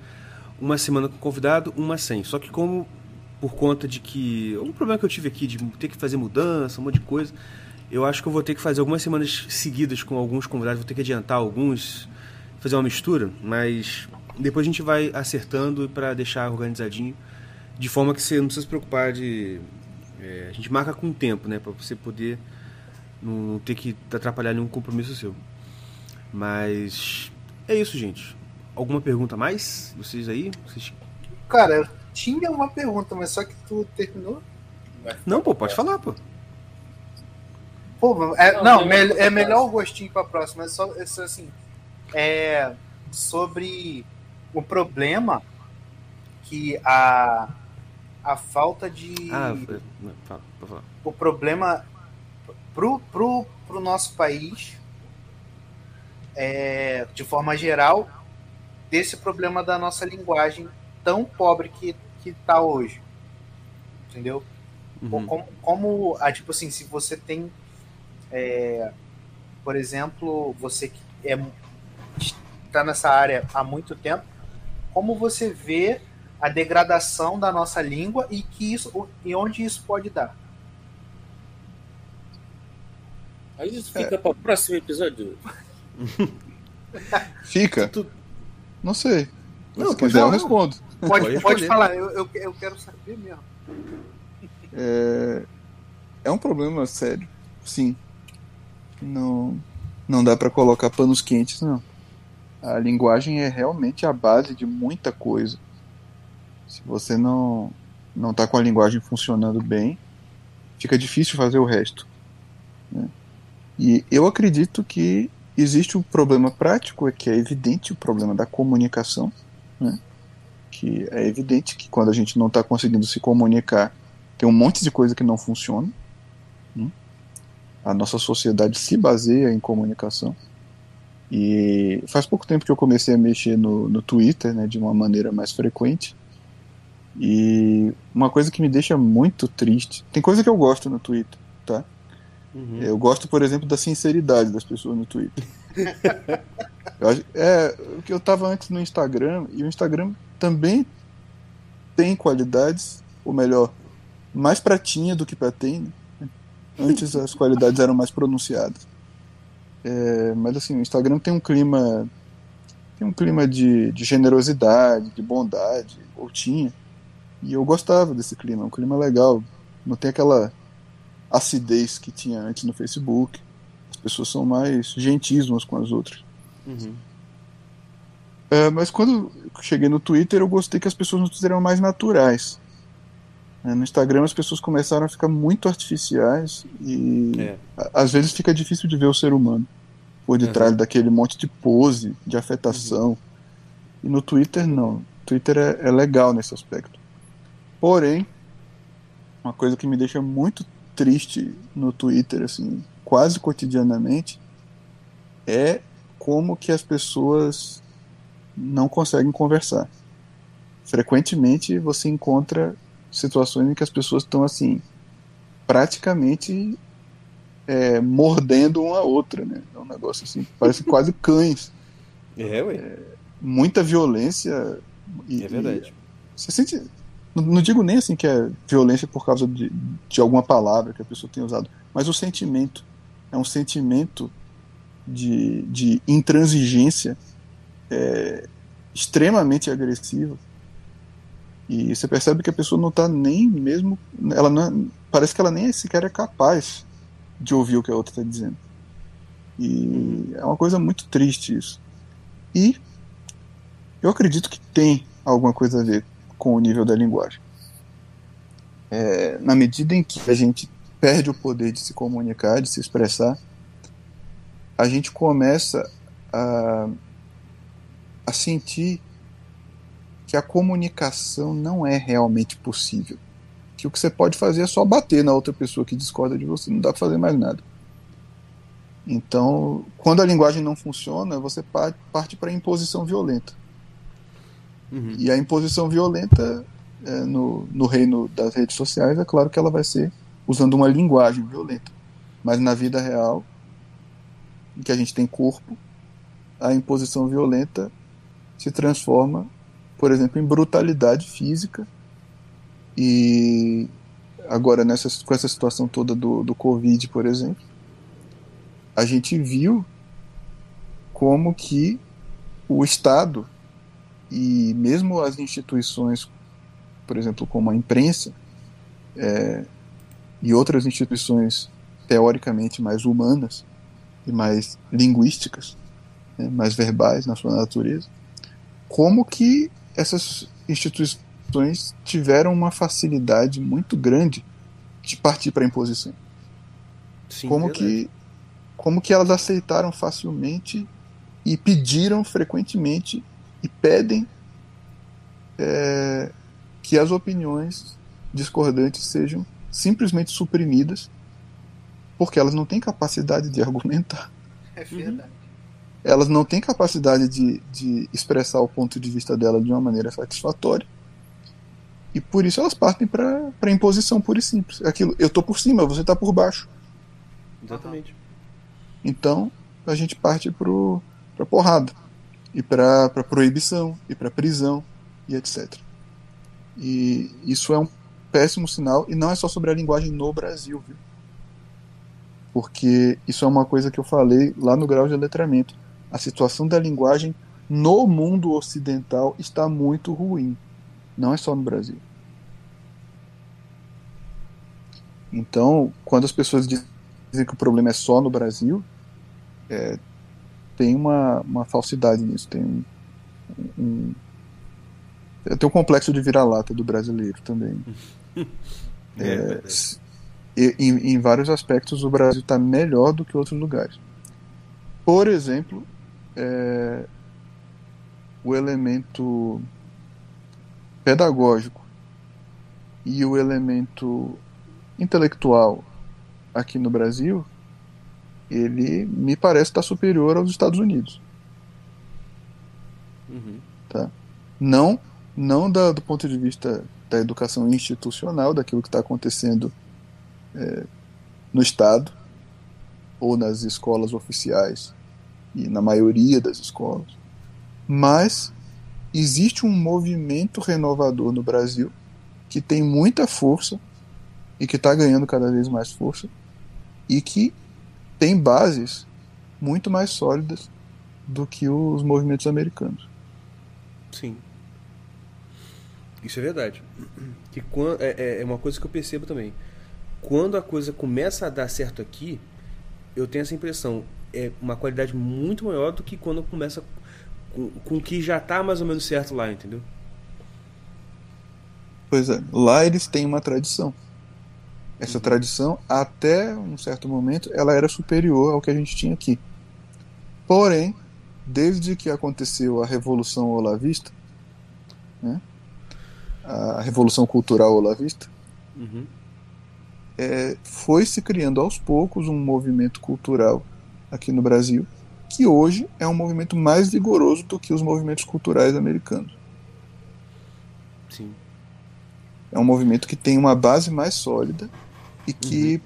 uma semana com convidado, uma sem. Só que como por conta de que. Um problema que eu tive aqui de ter que fazer mudança, um monte de coisa. Eu acho que eu vou ter que fazer algumas semanas seguidas com alguns convidados, vou ter que adiantar alguns, fazer uma mistura, mas depois a gente vai acertando para deixar organizadinho, de forma que você não precisa se preocupar de. é, a gente marca com tempo, né, para você poder não ter que atrapalhar nenhum compromisso seu. Mas é isso, gente. Alguma pergunta a mais? Vocês aí? Vocês... Cara, eu tinha uma pergunta, mas só que tu terminou. Não, pô, pode falar, pô. Pô, é, Não, não, me- é melhor o gostinho pra próxima. É só, é só assim. É sobre o problema que a, a falta de. Ah, não, fala, falar. o problema pro, pro, pro nosso país, é, de forma geral, desse problema da nossa linguagem tão pobre que, que tá hoje. Entendeu? Uhum. Como, como ah, tipo assim, se você tem, é, por exemplo, você que é, está nessa área há muito tempo, como você vê a degradação da nossa língua e que isso e onde isso pode dar? Mas isso fica para o próximo episódio. Fica. Tu- Não sei. Não, Se quiser, eu falar. respondo. Pode, Pode falar, eu, eu, eu quero saber mesmo. É, é um problema sério, sim. Não, não dá para colocar panos quentes, não. A linguagem é realmente a base de muita coisa. Se você não não está com a linguagem funcionando bem, fica difícil fazer o resto. né? E eu acredito que existe o problema prático, é que é evidente o problema da comunicação, né? que é evidente que quando a gente não está conseguindo se comunicar, tem um monte de coisa que não funciona. né? A nossa sociedade se baseia em comunicação. E faz pouco tempo que eu comecei a mexer no, no Twitter, né, de uma maneira mais frequente. E uma coisa que me deixa muito triste. Tem coisa que eu gosto no Twitter? Uhum. Eu gosto, por exemplo, da sinceridade das pessoas no Twitter. Acho- é, o que eu tava antes no Instagram, e o Instagram também tem qualidades, ou melhor, mais pra tinha do que pra tem. né? Antes as qualidades eram mais pronunciadas. É, mas assim, o Instagram tem um clima. Tem um clima de, de generosidade, de bondade, ou tinha. E eu gostava desse clima, um clima legal. Não tem aquela acidez que tinha antes no Facebook. As pessoas são mais gentis umas com as outras. Uhum. É, mas quando cheguei no Twitter, eu gostei que as pessoas no Twitter eram mais naturais. É, no Instagram, as pessoas começaram a ficar muito artificiais e É. às vezes fica difícil de ver o ser humano por detrás Uhum. daquele monte de pose, de afetação. E no Twitter, não. Twitter é, é legal nesse aspecto. Porém, uma coisa que me deixa muito triste no Twitter, assim, quase cotidianamente, é como que as pessoas não conseguem conversar. Frequentemente você encontra situações em que as pessoas estão assim, praticamente é, mordendo uma a outra, né? É um negócio assim, parece quase cães. É, ué. Muita violência. E, É verdade. e você sente. Não, digo nem assim que é violência por causa de, de alguma palavra que a pessoa tenha usado, mas o sentimento. É um sentimento de, de intransigência é, extremamente agressivo. E você percebe que a pessoa não está nem mesmo. Ela não, parece que ela nem sequer é capaz de ouvir o que a outra está dizendo. E é uma coisa muito triste isso. E eu acredito que tem alguma coisa a ver com o nível da linguagem. É, na medida em que a gente perde o poder de se comunicar, de se expressar, a gente começa a, a sentir que a comunicação não é realmente possível. Que o que você pode fazer é só bater na outra pessoa que discorda de você, não dá para fazer mais nada. Então, quando a linguagem não funciona, você pa- parte para a imposição violenta. Uhum. E a imposição violenta é, no, no reino das redes sociais, é claro que ela vai ser usando uma linguagem violenta. Mas na vida real, em que a gente tem corpo, a imposição violenta se transforma, por exemplo, em brutalidade física. E agora, nessa, com essa situação toda do, do Covid, por exemplo, a gente viu como que o Estado e mesmo as instituições, por exemplo, como a imprensa é, e outras instituições teoricamente mais humanas e mais linguísticas, né, mais verbais na sua natureza, como que essas instituições tiveram uma facilidade muito grande de partir para a imposição. Sim, como verdade. que como que elas aceitaram facilmente e pediram frequentemente e pedem é, que as opiniões discordantes sejam simplesmente suprimidas porque elas não têm capacidade de argumentar. É verdade. elas não têm capacidade de, de expressar o ponto de vista dela de uma maneira satisfatória e por isso elas partem para a imposição pura e simples. Aquilo eu tô por cima você tá por baixo. Exatamente. Então a gente parte para porrada e para proibição e para prisão e etc. E isso é um péssimo sinal e não é só sobre a linguagem no Brasil, viu? Porque isso é uma coisa que eu falei lá no grau de letramento. A situação da linguagem no mundo ocidental está muito ruim. Não é só no Brasil. Então, quando as pessoas dizem que o problema é só no Brasil, é, tem uma, uma falsidade nisso. Tem um, um, tem um complexo de vira-lata do brasileiro também. É, é, em, em vários aspectos, o Brasil está melhor do que outros lugares. Por exemplo, é, o elemento pedagógico e o elemento intelectual aqui no Brasil, ele me parece estar superior aos Estados Unidos. Uhum. Tá? Não, não da, do ponto de vista da educação institucional, daquilo que está acontecendo é, no Estado ou nas escolas oficiais e na maioria das escolas, mas existe um movimento renovador no Brasil que tem muita força e que está ganhando cada vez mais força e que tem bases muito mais sólidas do que os movimentos americanos. Sim. Isso é verdade. Que quando, é, é uma coisa que eu percebo também. Quando a coisa começa a dar certo aqui, eu tenho essa impressão. É uma qualidade muito maior do que quando começa com, com o que já está mais ou menos certo lá, entendeu? Pois é, lá eles têm uma tradição. Essa tradição, até um certo momento, ela era superior ao que a gente tinha aqui. Porém, desde que aconteceu a Revolução Olavista, né, a Revolução Cultural Olavista, Uhum. é, foi se criando aos poucos um movimento cultural aqui no Brasil, que hoje é um movimento mais vigoroso do que os movimentos culturais americanos. Sim. É um movimento que tem uma base mais sólida e que,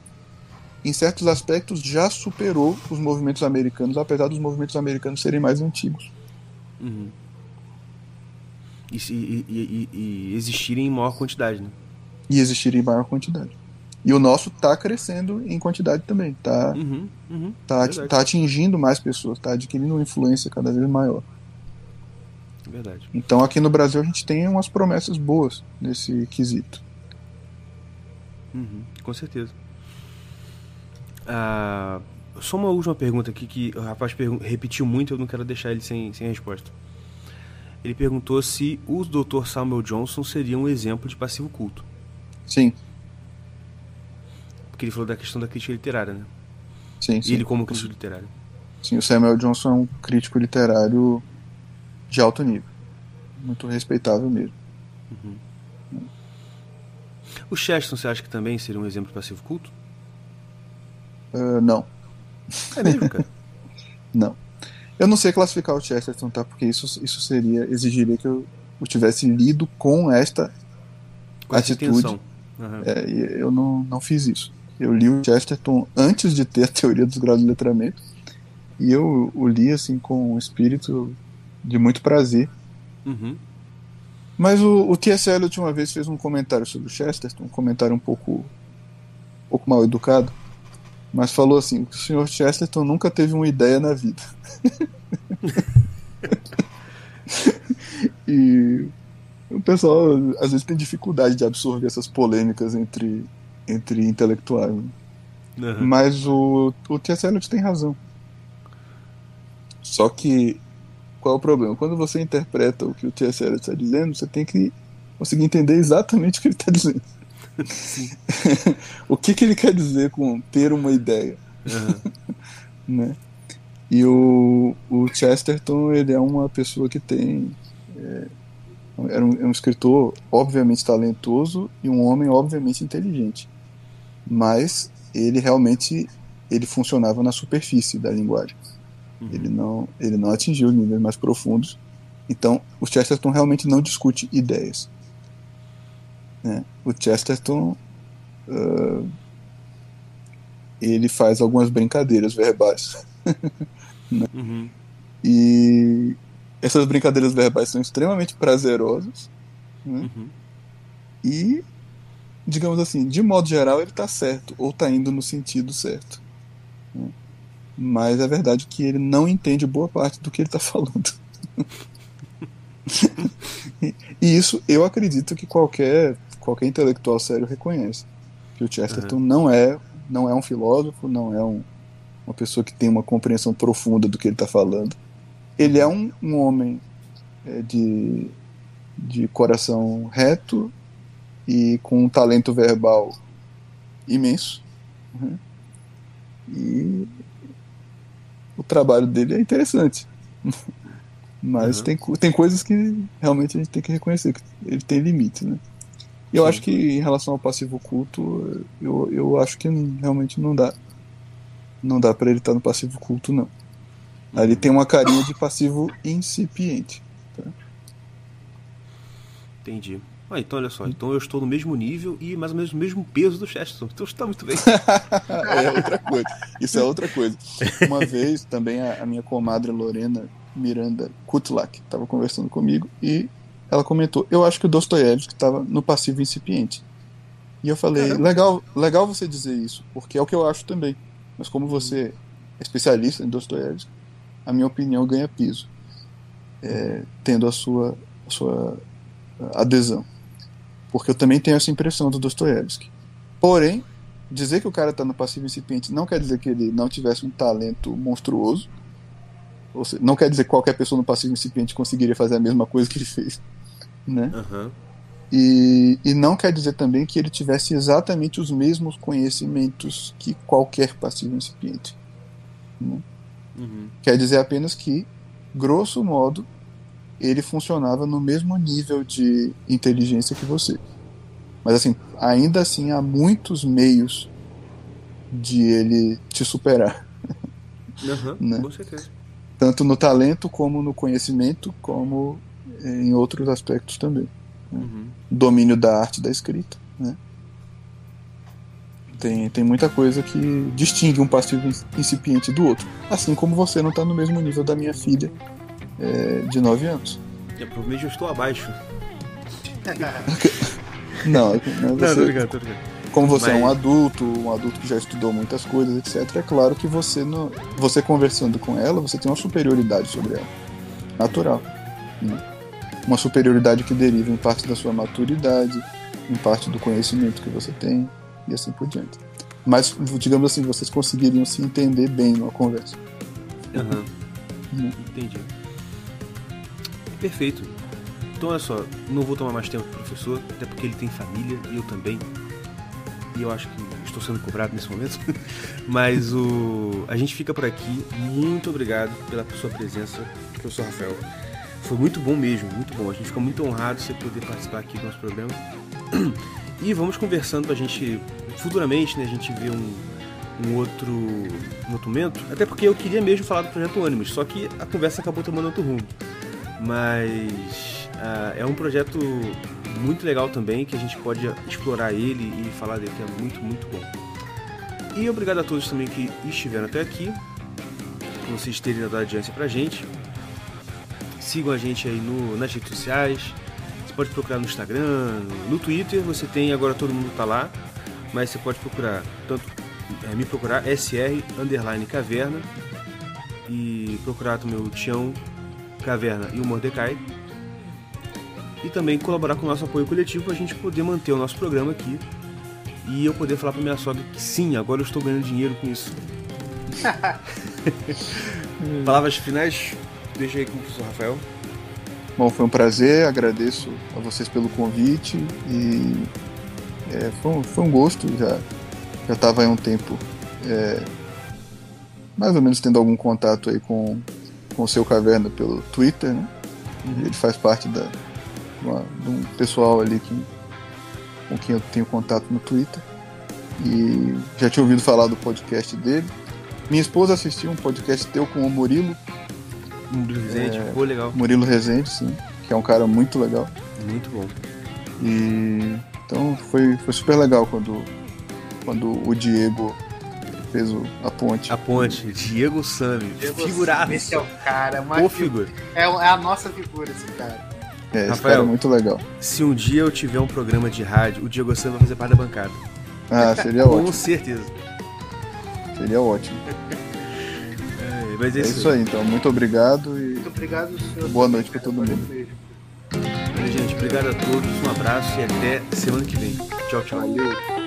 em certos aspectos, já superou os movimentos americanos, apesar dos movimentos americanos serem mais antigos. Uhum. E, e, e- e- e existirem em maior quantidade, né? E existirem em maior quantidade. E o nosso está crescendo em quantidade também. Está Uhum. Uhum. tá, Verdade. tá atingindo mais pessoas, está adquirindo uma influência cada vez maior. Verdade. Então aqui no Brasil a gente tem umas promessas boas nesse quesito. Uhum, com certeza. Ah, só uma última pergunta aqui que o rapaz repetiu muito, eu não quero deixar ele sem, sem resposta. Ele perguntou se o Dr. Samuel Johnson seria um exemplo de passivo culto. Sim, Porque ele falou da questão da crítica literária, né? sim, E sim. ele como crítico literário. Sim, o Samuel Johnson é um crítico literário de alto nível. Muito respeitável mesmo. O Cheston, você acha que também seria um exemplo passivo culto? Ah, não, É mesmo, cara? não. Eu não sei classificar o Chesterton, tá? Porque isso, isso seria, exigiria que eu, eu tivesse lido com esta Com atitude. Aham. É, eu não, não fiz isso. Eu li o Chesterton antes de ter a teoria dos graus de letramento. E eu o li assim com um espírito de muito prazer. Uhum. Mas o, o T.S. Eliot uma vez fez um comentário sobre o Chesterton, um comentário um pouco, um pouco mal educado, mas falou assim: que o Sr. Chesterton nunca teve uma ideia na vida. e o pessoal às vezes tem dificuldade de absorver essas polêmicas entre, entre intelectuais. né? Aham. Mas o, o T.S. Eliot tem razão. Só que qual é o problema? Quando você interpreta o que o T.S. Eliot está dizendo, você tem que conseguir entender exatamente o que ele está dizendo. o que, que ele quer dizer com ter uma ideia, Aham. né? E o, o Chesterton, ele é uma pessoa que tem... É, é um, é um escritor obviamente talentoso e um homem obviamente inteligente. Mas ele realmente ele funcionava na superfície da linguagem. Ele não, ele não atingiu os níveis mais profundos. Então, o Chesterton realmente não discute ideias. né? O Chesterton ah, ele faz algumas brincadeiras verbais. Uhum. E essas brincadeiras verbais são extremamente prazerosas. né? Uhum. E, digamos assim, de modo geral, ele está certo, ou está indo no sentido certo. né? Mas é verdade que ele não entende boa parte do que ele está falando. e isso eu acredito que qualquer, qualquer intelectual sério reconhece. Que o Chesterton uhum. não é não é um filósofo, não é um, uma pessoa que tem uma compreensão profunda do que ele está falando. Ele é um, um homem é, de, de coração reto e com um talento verbal imenso. Né? E o trabalho dele é interessante. Mas uhum. tem, tem coisas que realmente a gente tem que reconhecer, que ele tem limite, né? E eu Sim. acho que em relação ao passivo oculto, eu, eu acho que realmente não dá. Não dá para ele estar no passivo oculto, não. Ali tem uma carinha de passivo incipiente. Tá? Entendi. Ah, então olha só, então eu estou no mesmo nível e mais ou menos no mesmo peso do Chesterton. Então está muito bem. é outra coisa. Isso é outra coisa. Uma vez também a, a minha comadre Lorena Miranda Kutlak estava conversando comigo e ela comentou: Eu acho que o Dostoiévski estava no passivo incipiente. E eu falei: legal, legal você dizer isso, porque é o que eu acho também. Mas como você é especialista em Dostoiévski, a minha opinião ganha piso, é, tendo a sua, a sua adesão. Porque eu também tenho essa impressão do Dostoiévski. Porém, dizer que o cara está no passivo incipiente não quer dizer que ele não tivesse um talento monstruoso. Seja, não quer dizer que qualquer pessoa no passivo incipiente conseguiria fazer a mesma coisa que ele fez. Né? Uhum. E, e não quer dizer também que ele tivesse exatamente os mesmos conhecimentos que qualquer passivo incipiente. Né? Uhum. Quer dizer apenas que, grosso modo, ele funcionava no mesmo nível de inteligência que você. Mas assim, ainda assim há muitos meios de ele te superar. Uhum, né? Com certeza. Tanto no talento, como no conhecimento, como em outros aspectos também. Né? Uhum. Domínio da arte da escrita. Né? Tem, tem muita coisa que distingue um passivo incipiente do outro. Assim como você não está no mesmo nível da minha filha é, de 9 anos. É, provavelmente eu estou abaixo. não, né, você, não, tô ligado, tô ligado. Como você Mas... é um adulto, um adulto que já estudou muitas coisas, etc., é claro que você, você conversando com ela, você tem uma superioridade sobre ela. Natural. Né? Uma superioridade que deriva em parte da sua maturidade, em parte do conhecimento que você tem, e assim por diante. Mas, digamos assim, vocês conseguiriam se entender bem numa conversa. Uhum. Uhum. Entendi. Perfeito. Então, olha só, não vou tomar mais tempo do professor, até porque ele tem família e eu também. E eu acho que estou sendo cobrado nesse momento. Mas o a gente fica por aqui. Muito obrigado pela sua presença, professor Rafael. Foi muito bom mesmo, muito bom. A gente fica muito honrado de você poder participar aqui do nosso programa. E vamos conversando pra gente, futuramente, né, a gente ver um, um outro, um outro momento. Até porque eu queria mesmo falar do projeto Ônibus, só que a conversa acabou tomando outro rumo. Mas uh, é um projeto muito legal também, que a gente pode explorar ele e falar dele, que é muito, muito bom. E obrigado a todos também que estiveram até aqui, por vocês terem dado audiência pra gente. Sigam a gente aí no, nas redes sociais, você pode procurar no Instagram, no Twitter, você tem, agora todo mundo tá lá, mas você pode procurar, tanto é, me procurar SR underline caverna e procurar também o Tião Caverna e o Mordecai. E também colaborar com o nosso apoio coletivo para a gente poder manter o nosso programa aqui. E eu poder falar para minha sogra que sim, agora eu estou ganhando dinheiro com isso. Palavras finais, deixa aí com o professor Rafael. Bom, foi um prazer, agradeço a vocês pelo convite e é, foi, um, foi um gosto, já já estava aí um tempo é, mais ou menos tendo algum contato aí com, com o seu caverna pelo Twitter, né? Uhum. Ele faz parte da, uma, de um pessoal ali que, com quem eu tenho contato no Twitter. E já tinha ouvido falar do podcast dele. Minha esposa assistiu um podcast teu com o Murilo. Murilo Rezende, é, legal. Murilo Rezende, sim, que é um cara muito legal. Muito bom. E então foi, foi super legal quando, quando o Diego fez o, a ponte. A ponte, Diego Sami, figuraço. Esse é o cara, mas. Pô, figura. É, é, a nossa figura esse cara. É, esse Rafael, cara é muito legal. Se um dia eu tiver um programa de rádio, o Diego Sami vai fazer parte da bancada. Ah, seria ótimo. Com certeza. Seria ótimo. É, mas é, é isso aí. então. Muito obrigado e obrigado, senhor. Boa noite pra todo mundo. Valeu, gente. Obrigado a todos. Um abraço e até semana que vem. Tchau, tchau. Valeu.